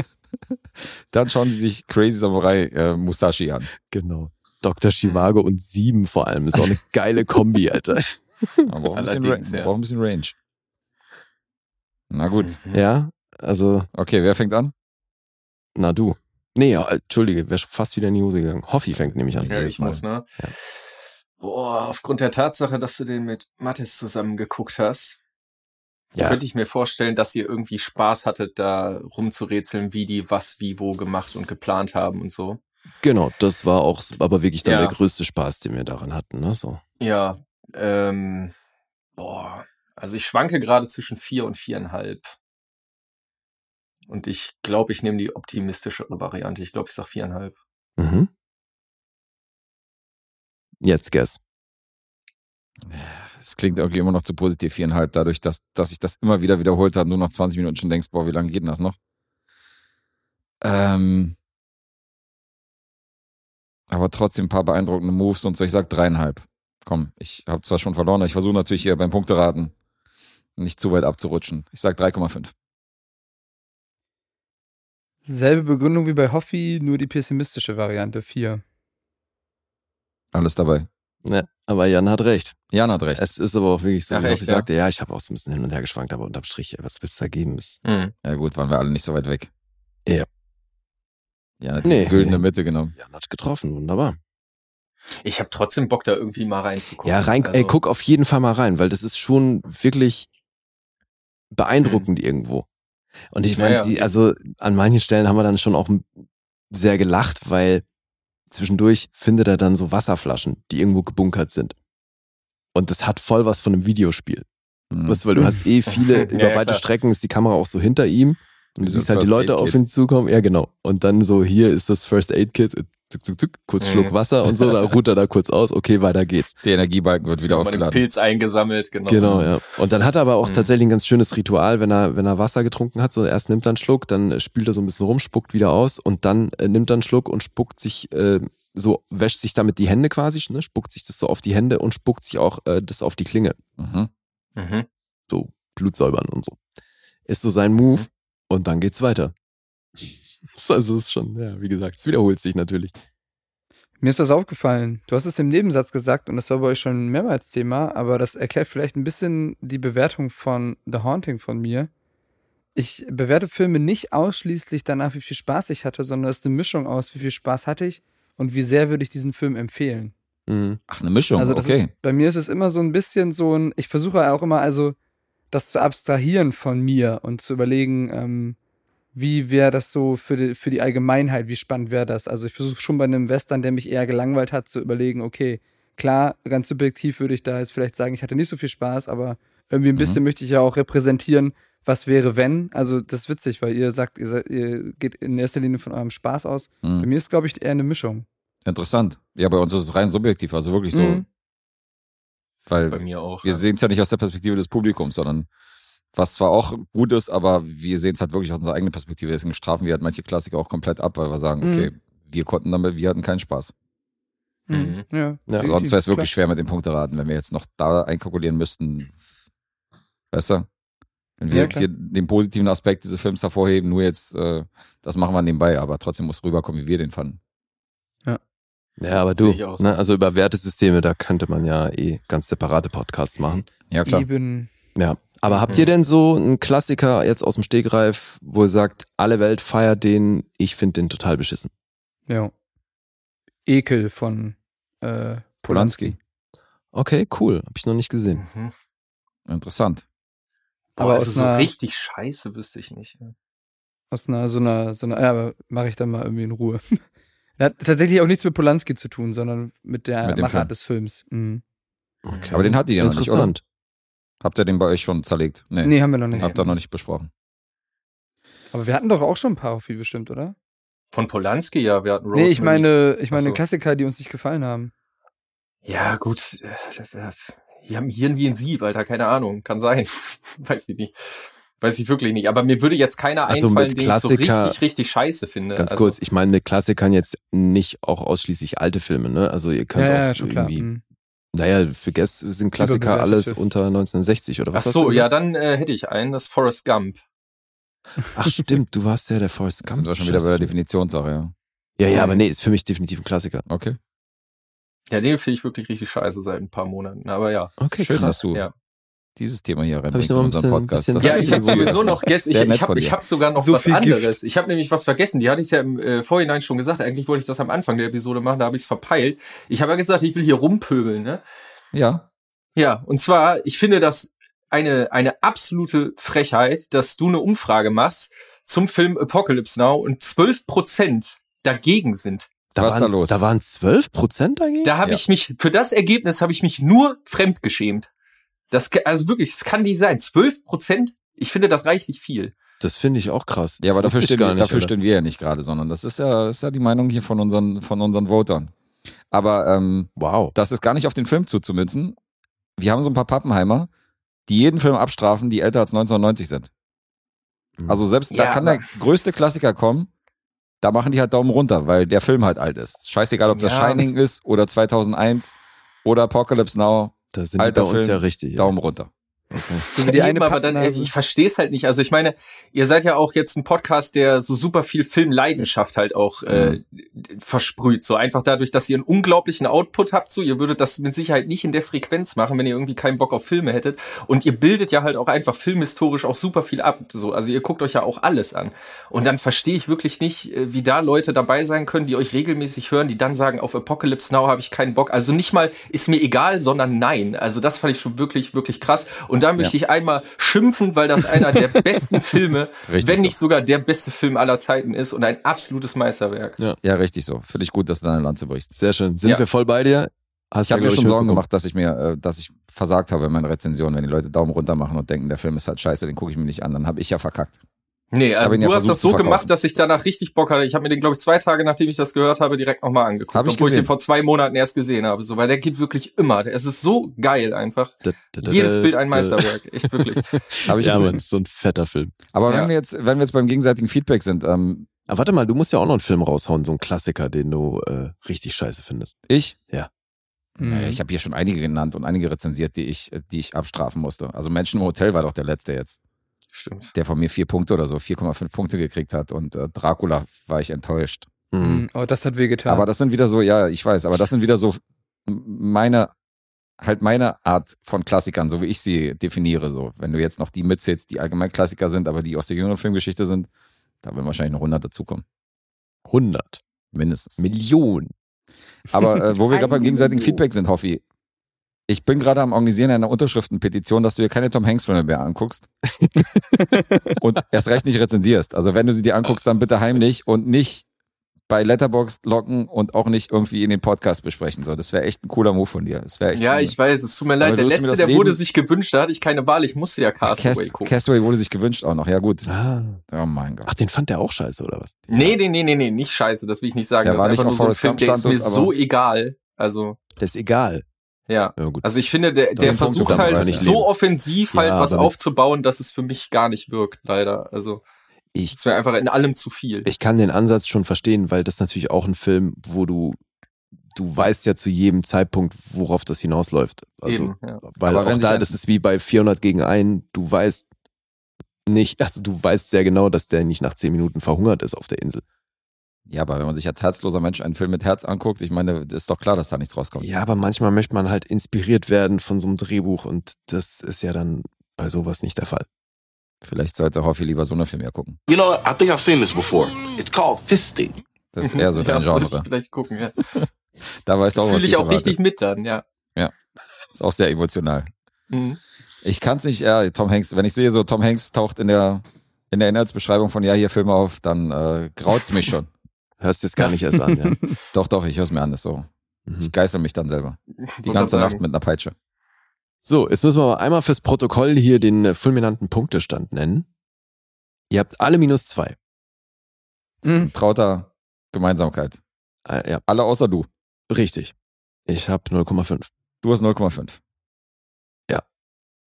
dann schauen Sie sich Crazy Samurai äh, Musashi an. Genau. Dr. Chivago und Sieben vor allem ist auch eine geile Kombi, Alter. Man braucht ein bisschen, ja. braucht ein bisschen Range. Na gut. Mhm. Ja, also, Okay, wer fängt an? na du. Nee, ja, Entschuldige, wäre fast wieder in die Hose gegangen. Hoffi fängt nämlich an. Ja, ich muss, ne? Ja. Boah, aufgrund der Tatsache, dass du den mit Mathis zusammen geguckt hast, Ja. könnte ich mir vorstellen, dass ihr irgendwie Spaß hattet, da rumzurätseln, wie die was, wie, wo gemacht und geplant haben und so. Genau, das war auch aber wirklich dann Ja. der größte Spaß, den wir daran hatten. Ne? So. Ja, ähm, boah, also ich schwanke gerade zwischen vier und viereinhalb. Und ich glaube, ich nehme die optimistischere Variante. Ich glaube, ich sag viereinhalb. Mhm. Jetzt guess. Es klingt irgendwie immer noch zu positiv, viereinhalb, dadurch, dass, dass ich das immer wieder wiederholt habe, nur nach 20 Minuten schon denkst, boah, wie lange geht denn das noch? Ähm, aber trotzdem ein paar beeindruckende Moves und so. Ich sag dreieinhalb. Komm, ich habe zwar schon verloren, aber ich versuche natürlich hier beim Punkteraten nicht zu weit abzurutschen. Ich sag 3,5. Selbe Begründung wie bei Hoffi, nur die pessimistische Variante 4. Alles dabei. Ne, aber Jan hat recht. Jan hat recht. Es ist aber auch wirklich so, Ach, wie echt, Hoffi ja? sagte, ja, ich habe auch so ein bisschen hin und her geschwankt, aber unterm Strich, ey, was willst du da geben? Ist, Ja gut, waren wir alle nicht so weit weg. Ja. Ja, hat die Nee. güldene Mitte genommen. Jan hat getroffen, wunderbar. Ich habe trotzdem Bock, da irgendwie mal reinzugucken. Ja, rein, ey, Also, guck auf jeden Fall mal rein, weil das ist schon wirklich beeindruckend irgendwo. Und ich Ja, meine, ja. sie, also an manchen Stellen haben wir dann schon auch sehr gelacht, weil zwischendurch findet er dann so Wasserflaschen, die irgendwo gebunkert sind. Und das hat voll was von einem Videospiel. Mhm. Weißt du, weil du hast eh viele, über ja, weite klar. Strecken ist die Kamera auch so hinter ihm. Und du siehst halt die Leute auf ihn zukommen. Ja, genau. Und dann so, hier ist das First Aid Kit. Zuck, zuck, zuck, kurz Mhm. Schluck Wasser und so, da ruht er da kurz aus. Okay, weiter geht's. Der Energiebalken wird wieder aufgeladen. Pilz eingesammelt, genau. Genau, ja. Und dann hat er aber auch Mhm. tatsächlich ein ganz schönes Ritual, wenn er, wenn er Wasser getrunken hat. So erst nimmt er einen Schluck, dann spült er so ein bisschen rum, spuckt wieder aus und dann äh, nimmt er einen Schluck und spuckt sich äh, so wäscht sich damit die Hände quasi, ne, spuckt sich das so auf die Hände und spuckt sich auch äh, das auf die Klinge. Mhm. Mhm. So Blutsäubern und so. Ist so sein Move und dann geht's weiter. Also ist schon, ja, wie gesagt, es wiederholt sich natürlich. Mir ist das aufgefallen. Du hast es im Nebensatz gesagt und das war bei euch schon mehrmals Thema, aber das erklärt vielleicht ein bisschen die Bewertung von The Haunting von mir. Ich bewerte Filme nicht ausschließlich danach, wie viel Spaß ich hatte, sondern es ist eine Mischung aus, wie viel Spaß hatte ich und wie sehr würde ich diesen Film empfehlen. Mhm. Ach, eine Mischung, Also das okay. ist, bei mir ist es immer so ein bisschen so ein, ich versuche auch immer also das zu abstrahieren von mir und zu überlegen, ähm, wie wäre das so für die, für die Allgemeinheit, wie spannend wäre das? Also ich versuche schon bei einem Western, der mich eher gelangweilt hat, zu überlegen, okay, klar, ganz subjektiv würde ich da jetzt vielleicht sagen, ich hatte nicht so viel Spaß, aber irgendwie ein Mhm. bisschen möchte ich ja auch repräsentieren, was wäre wenn. Also das ist witzig, weil ihr sagt, ihr, seid, ihr geht in erster Linie von eurem Spaß aus. Bei Mhm. mir ist, glaube ich, eher eine Mischung. Interessant. Ja, bei uns ist es rein subjektiv, also wirklich so. Mhm. Weil Bei mir auch. wir ja. sehen es ja nicht aus der Perspektive des Publikums, sondern was zwar auch gut ist, aber wir sehen es halt wirklich aus unserer eigenen Perspektive. Deswegen strafen wir halt manche Klassiker auch komplett ab, weil wir sagen, Mhm. okay, wir konnten damit, wir hatten keinen Spaß. Mhm. Ja, Ja. definitiv, Sonst wäre es wirklich schwer mit dem Punkteraten, wenn wir jetzt noch da einkalkulieren müssten. Besser. Wenn wir Ja, jetzt klar. hier den positiven Aspekt dieses Films hervorheben, nur jetzt, äh, das machen wir nebenbei, aber trotzdem muss rüberkommen, wie wir den fanden. Ja, aber du, so. ne, also über Wertesysteme, da könnte man ja eh ganz separate Podcasts machen. Ja, klar. Eben. Ja. Aber habt Mhm. ihr denn so einen Klassiker jetzt aus dem Stegreif, wo ihr sagt, alle Welt feiert den, ich finde den total beschissen? Ja. Ekel von äh, Polanski. Okay, cool. Hab ich noch nicht gesehen. Mhm. Interessant. Boah, Aber also aus so richtig scheiße wüsste ich nicht. Aus einer, so einer, so einer, ja, aber mache ich dann mal irgendwie in Ruhe. Er hat tatsächlich auch nichts mit Polanski zu tun, sondern mit der Mit dem Machart Film. des Films. Mhm. Okay. Aber den hat die ja noch nicht, oder? Interessant. Habt ihr den bei euch schon zerlegt? Nee. Nee, haben wir noch nicht. Habt ihr noch nicht besprochen. Aber wir hatten doch auch schon ein paar auf wie bestimmt, oder? Von Polanski, ja, wir hatten nee, ich meine, ich meine Ach so. Klassiker, die uns nicht gefallen haben. Ja, gut. äh, Die haben Hirn wie ein Sieb, Alter, keine Ahnung. Kann sein. Weiß ich nicht. Weiß ich wirklich nicht. Aber mir würde jetzt keiner Also einfallen, den ich so Klassiker- richtig, richtig scheiße finde. Ganz also, kurz, ich meine mit Klassikern jetzt nicht auch ausschließlich alte Filme, ne? Also ihr könnt ja, auch ja, schon klar. irgendwie, Mhm. naja, für Guess sind Klassiker alles unter 1960 oder Ach was hast so, ja, dann äh, hätte ich einen, das ist Forrest Gump. Ach stimmt, du warst ja der Forrest Gump. sind wir schon wieder bei der Definitionssache, ja. Ja, ja, aber nee, ist für mich definitiv ein Klassiker. Okay. Ja, den finde ich wirklich richtig scheiße seit ein paar Monaten. Aber ja. Okay, Schön, krass. dass du Ja. Dieses Thema hier ich reinbringst noch in bisschen- Podcast. Ja, ich habe sowieso noch gestern, ich, ich habe hab sogar noch So was viel Gift. anderes. Ich habe nämlich was vergessen. Die hatte ich ja im äh, Vorhinein schon gesagt. Eigentlich wollte ich das am Anfang der Episode machen, da habe ich es verpeilt. Ich habe ja gesagt, ich will hier rumpöbeln, ne? Ja, Ja, und zwar, ich finde das eine, eine absolute Frechheit, dass du eine Umfrage machst zum Film Apocalypse Now und 12 Prozent dagegen sind. Da Was waren, da los? Da waren 12 Prozent dagegen? Da habe Ja. ich mich, für das Ergebnis habe ich mich nur fremdgeschämt. Das, also wirklich, es kann nicht sein. 12 Prozent? Ich finde das reichlich viel. Das finde ich auch krass. ja, aber Das dafür, wusste ich stehen, nicht, dafür stehen wir ja nicht gerade, sondern das ist ja, ist ja die Meinung hier von unseren, von unseren Votern. Aber ähm, Wow. das ist gar nicht auf den Film zuzumünzen. Wir haben so ein paar Pappenheimer, die jeden Film abstrafen, die älter als 1990 sind. Mhm. Also selbst da Ja, kann aber- der größte Klassiker kommen, da machen die halt Daumen runter, weil der Film halt alt ist. Scheißegal, ob das Ja. Shining ist oder 2001 oder Apocalypse Now, da sind alter bei uns Film, ja richtig. Daumen runter. So wie die Eben, eine aber dann, ich verstehe es halt nicht. Also ich meine, ihr seid ja auch jetzt ein Podcast, der so super viel Filmleidenschaft halt auch äh, versprüht. So einfach dadurch, dass ihr einen unglaublichen Output habt. So, ihr würdet das mit Sicherheit nicht in der Frequenz machen, wenn ihr irgendwie keinen Bock auf Filme hättet. Und ihr bildet ja halt auch einfach filmhistorisch auch super viel ab. So, also ihr guckt euch ja auch alles an. Und dann verstehe ich wirklich nicht, äh, wie da Leute dabei sein können, die euch regelmäßig hören, die dann sagen, auf Apocalypse Now habe ich keinen Bock. Also nicht mal ist mir egal, sondern nein. Also das fand ich schon wirklich, wirklich krass. Und da möchte ich einmal schimpfen, weil das einer der besten Filme, Richtig wenn so. nicht sogar der beste Film aller Zeiten ist und ein absolutes Meisterwerk. Ja, richtig so. Finde ich gut, dass du deine Lanze brichst. Sehr schön. Sind Ja. wir voll bei dir? Hast Ich habe ja, mir schon Sorgen gemacht, dass ich mir, äh, dass ich versagt habe in meiner Rezension, wenn die Leute Daumen runter machen und denken, der Film ist halt scheiße, den gucke ich mir nicht an, dann habe ich ja verkackt. Nee, also du ja hast das so gemacht, dass ich danach richtig Bock hatte. Ich habe mir den, glaube ich, zwei Tage, nachdem ich das gehört habe, direkt nochmal angeguckt. Hab ich obwohl ich gesehen. den vor zwei Monaten erst gesehen habe. So, weil der geht wirklich immer. Es ist so geil einfach. Da, da, da, Jedes Bild ein. Meisterwerk. Echt wirklich. Habe ich Ja, gesehen. Mann, ist so ein fetter Film. Aber Ja. wenn wir jetzt, wenn wir jetzt beim gegenseitigen Feedback sind, ähm, Aber warte mal, du musst ja auch noch einen Film raushauen, so einen Klassiker, den du äh, richtig scheiße findest. Ich? Ja. Naja, ich habe hier schon einige genannt und einige rezensiert, die ich, die ich abstrafen musste. Also Menschen im Hotel war doch der letzte jetzt, Stimmt. der von mir vier Punkte oder so, 4,5 Punkte gekriegt hat. Und äh, Dracula war ich enttäuscht. Mhm. Oh, das hat wehgetan. Aber das sind wieder so, ja, ich weiß, aber das sind wieder so meine, halt meine Art von Klassikern, so wie ich sie definiere. So, wenn du jetzt noch die mitzählst, die allgemein Klassiker sind, aber die aus der jüngeren Filmgeschichte sind, da werden wahrscheinlich noch 100 dazukommen. 100 Mindestens. Millionen. Aber äh, wo wir gerade beim gegenseitigen Million. Feedback sind, Hoffi, ich bin gerade am Organisieren einer Unterschriftenpetition, dass du dir keine Tom Hanks-Filme mehr anguckst und erst recht nicht rezensierst. Also wenn du sie dir anguckst, dann bitte heimlich und nicht bei Letterboxd locken und auch nicht irgendwie in den Podcast besprechen. So, das wäre echt ein cooler Move von dir. Das echt Ja, ein- ich weiß, es tut mir leid. Der letzte, der Leben- wurde sich gewünscht, da hatte ich keine Wahl. Ich musste ja Castaway Cast gucken. Castaway wurde sich gewünscht auch noch. Ja gut. Ah. Oh mein Gott. Ach, den fand der auch scheiße, oder was? Nee, nee, nee, nee, nee, nicht scheiße, das will ich nicht sagen. Der das war ist nicht einfach auf nur so Film, der ist mir so egal. Also, Das ist egal. Ja. Ja, gut. Also ich finde, der, der versucht halt so nehmen. offensiv halt Ja, was aufzubauen, dass es für mich gar nicht wirkt, leider. Also, ich, es wäre einfach in allem zu viel. ich kann den Ansatz schon verstehen, weil das natürlich auch ein Film, wo du, du weißt ja zu jedem Zeitpunkt, worauf das hinausläuft. Also, Eben, ja. weil Aber auch da, das ist wie bei 400 gegen 1, du weißt nicht, also du weißt sehr genau, dass der nicht nach 10 Minuten verhungert ist auf der Insel. Ja, aber wenn man sich als herzloser Mensch einen Film mit Herz anguckt, ich meine, ist doch klar, dass da nichts rauskommt. Ja, aber manchmal möchte man halt inspiriert werden von so einem Drehbuch und das ist ja dann bei sowas nicht der Fall. Vielleicht sollte Hoffi lieber so eine Filme ja gucken. You know, I think I've seen this before. It's called fisting. Das ist eher so ja, dein sollte Genre. ich vielleicht gucken, ja. Da weißt du auch, was Fühle dich ich auch erwartet. richtig mit dann, ja. Ist auch sehr emotional. Mhm. Ich kann es nicht, ja, Tom Hanks, wenn ich sehe, so Tom Hanks taucht in der, in der Inhaltsbeschreibung von Ja, hier Filme auf, dann äh, graut's mich schon. Hörst du es gar nicht erst an, ja. Doch, doch, ich höre es mir an, ist so. Ich Mhm. geißel mich dann selber. Die ganze Nacht mit einer Peitsche. So, jetzt müssen wir aber einmal fürs Protokoll hier den äh, fulminanten Punktestand nennen. Ihr habt alle minus zwei. Mhm. Trauter Gemeinsamkeit. Äh, ja, Alle außer du. richtig. Ich habe 0,5. Du hast 0,5.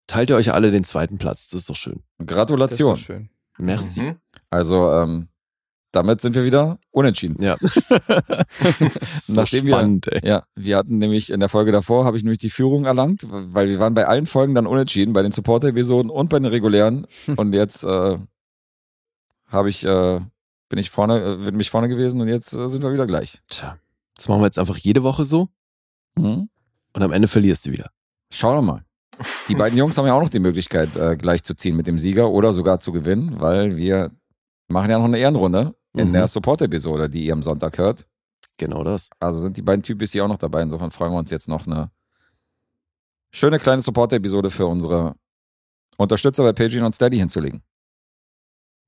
Teilt ihr euch alle den zweiten Platz. Das ist doch schön. Das ist Gratulation. doch schön. Merci. Mhm. Also, ähm, damit sind wir wieder unentschieden. Ja. so Nachdem wir- spannend, ey. Ja, wir hatten nämlich in der Folge davor, habe ich nämlich die Führung erlangt, weil wir waren bei allen Folgen dann unentschieden, bei den Supporter-Episoden und bei den regulären. Und jetzt äh, habe ich, äh, bin ich vorne, äh, bin mich vorne gewesen und jetzt äh, sind wir wieder gleich. Tja. Das machen wir jetzt einfach jede Woche so Mhm. und am Ende verlierst du wieder. Schauen wir mal. Die beiden Jungs haben ja auch noch die Möglichkeit, äh, gleich zu ziehen mit dem Sieger oder sogar zu gewinnen, weil wir machen ja noch eine Ehrenrunde in Mhm. der Support-Episode, die ihr am Sonntag hört. Genau das. Also sind die beiden Typis hier auch noch dabei. Insofern fragen wir uns jetzt noch eine schöne kleine Support-Episode für unsere Unterstützer bei Patreon und Steady hinzulegen.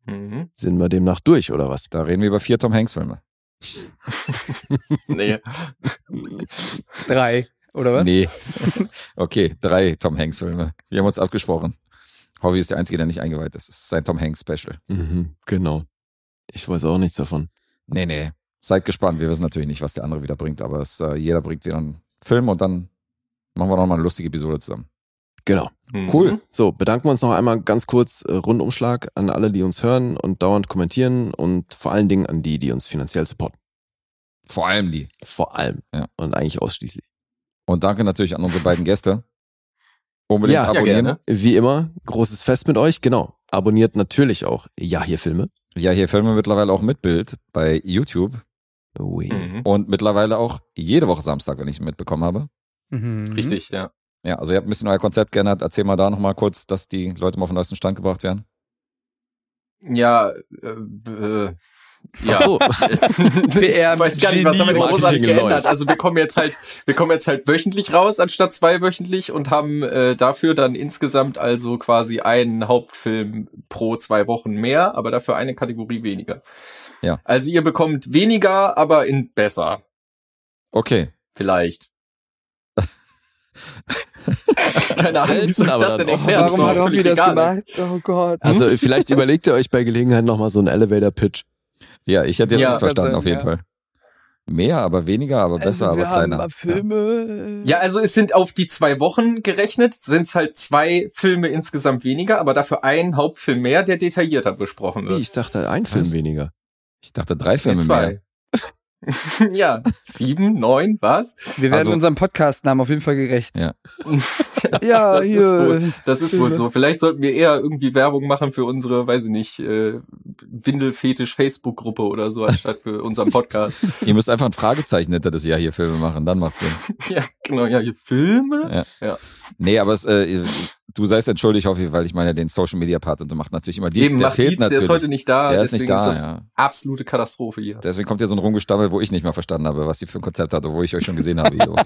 Mhm. Sind wir demnach durch, oder was? Da reden wir über vier Tom Hanks-Filme. Nee. Drei, oder was? Nee. okay, drei Tom Hanks-Filme. Wir haben uns abgesprochen. Hobby ist der Einzige, der nicht eingeweiht ist. Es ist sein Tom Hanks-Special. Mhm, genau. Ich weiß auch nichts davon. Nee, nee. Seid gespannt. Wir wissen natürlich nicht, was der andere wieder bringt, aber es, äh, jeder bringt wieder einen Film und dann machen wir nochmal eine lustige Episode zusammen. Genau. Cool. So, bedanken wir uns noch einmal ganz kurz äh, Rundumschlag an alle, die uns hören und dauernd kommentieren und vor allen Dingen an die, die uns finanziell supporten. Vor allem die. Vor allem. Ja. Und eigentlich ausschließlich. Und danke natürlich an unsere beiden Gäste. Unbedingt Ja, ja, abonnieren. gerne. Wie immer, großes Fest mit euch. Genau. Abonniert natürlich auch Ja, hier Filme. Ja, hier filmen wir mittlerweile auch mit Bild bei YouTube Ui. Mhm. und mittlerweile auch jede Woche Samstag, wenn ich es mitbekommen habe. Mhm. Richtig, ja. Ja, also ihr habt ein bisschen euer Konzept geändert. Erzähl mal da nochmal kurz, dass die Leute mal auf den neuesten Stand gebracht werden. Ja, äh, äh, ja. Ach so. ich weiß gar nicht, was haben wir großartig geändert. läuft. Also wir kommen jetzt halt, wir kommen jetzt halt wöchentlich raus anstatt zweiwöchentlich und haben äh, dafür dann insgesamt also quasi einen Hauptfilm pro zwei Wochen mehr, aber dafür eine Kategorie weniger. Ja. Also ihr bekommt weniger, aber in besser. Okay. Vielleicht. Keine Ahnung, wie soll das denn erklären? Warum Hoffi völlig das egal. gemacht? Oh Gott. Also vielleicht überlegt ihr euch bei Gelegenheit nochmal so einen Elevator-Pitch. Ja, ich hätte jetzt Ja, nichts verstanden, kann auf jeden sein, Fall. Mehr, aber weniger, aber besser, also wir aber kleiner. Filme. Ja, also es sind auf die zwei Wochen gerechnet, sind es halt zwei Filme insgesamt weniger, aber dafür ein Hauptfilm mehr, der detaillierter besprochen wird. ich dachte, ein Film Was? weniger. Ich dachte drei Nee, Filme mehr. ja, sieben, neun, was? Wir werden Also- unserem Podcast-Namen auf jeden Fall gerecht. Ja. Ja, das hier, ist wohl, das ist wohl so. Vielleicht sollten wir eher irgendwie Werbung machen für unsere, weiß ich nicht, äh, Windelfetisch-Facebook-Gruppe oder so, anstatt für unseren Podcast. Ihr müsst einfach ein Fragezeichen hinter das Jahr hier Filme machen, dann macht's Sinn. ja, genau, ja, hier Filme. Nee, aber es, äh, du seist entschuldigt, hoffe ich, weil ich meine, den Social Media Part und du macht natürlich immer Dienst. Eben, der fehlt Dietz, der natürlich. ist heute nicht da, Der ist deswegen nicht da, ist das ja. absolute Katastrophe hier. Deswegen kommt ja so ein Rumgestammel, wo ich nicht mal verstanden habe, was die für ein Konzept hat, obwohl ich euch schon gesehen habe.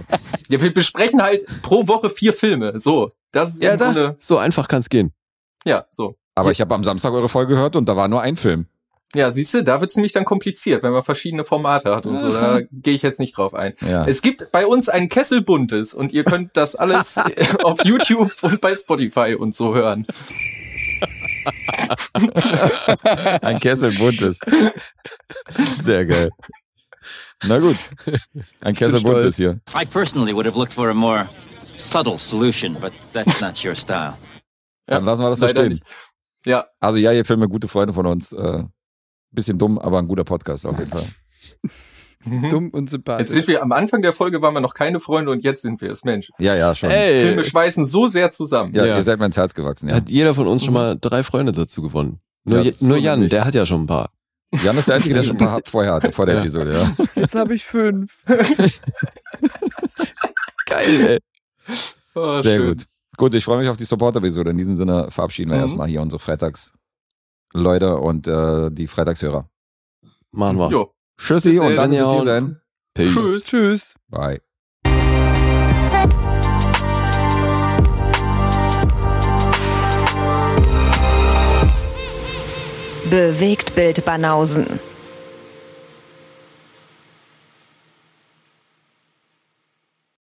Ja, wir besprechen halt pro Woche vier Filme. So, das ist Ja, im da. Grunde, So einfach kann's gehen. ja, so. Aber ich habe am Samstag eure Folge gehört und da war nur ein Film. Ja, siehst du, da wird's nämlich dann kompliziert, wenn man verschiedene Formate hat und so. Da gehe ich jetzt nicht drauf ein. Ja. Es gibt bei uns ein Kesselbuntes und ihr könnt das alles auf YouTube und bei Spotify und so hören. Ein Kessel buntes. Sehr geil. Na gut. Ein Kessel stolz. buntes hier. I personally would have looked for a more subtle solution, but that's not your style. Dann lassen wir das so stehen. nicht. Ja, Also ja, ihr Filme, gute Freunde von uns. Äh, bisschen dumm, aber ein guter Podcast auf jeden Fall. Dumm und sympathisch. jetzt sind wir am Anfang der Folge waren wir noch keine Freunde und jetzt sind wir es. Mensch, Ja, ja, schon. Ey, Filme schweißen so sehr zusammen. Ja, Ja. ihr seid mir ins Herz gewachsen. Ja. hat jeder von uns schon mal drei Freunde dazu gewonnen. Nur, Ja, nur Jan, der hat ja schon ein paar. Jan ist der Einzige, der schon ein paar hat- vorher hatte, vor der Ja. Episode. Ja. Jetzt habe ich fünf. Geil, ey. Oh, Sehr schön. gut. Gut, ich freue mich auf die Support-Episode. In diesem Sinne verabschieden wir Mhm. erstmal hier unsere Freitags-Leute und äh, die Freitagshörer. Machen wir. Jo, Tschüssi Bis und dann bis sein. Peace. Tschüss. Tschüss. Bye. Bewegt Bild Banausen.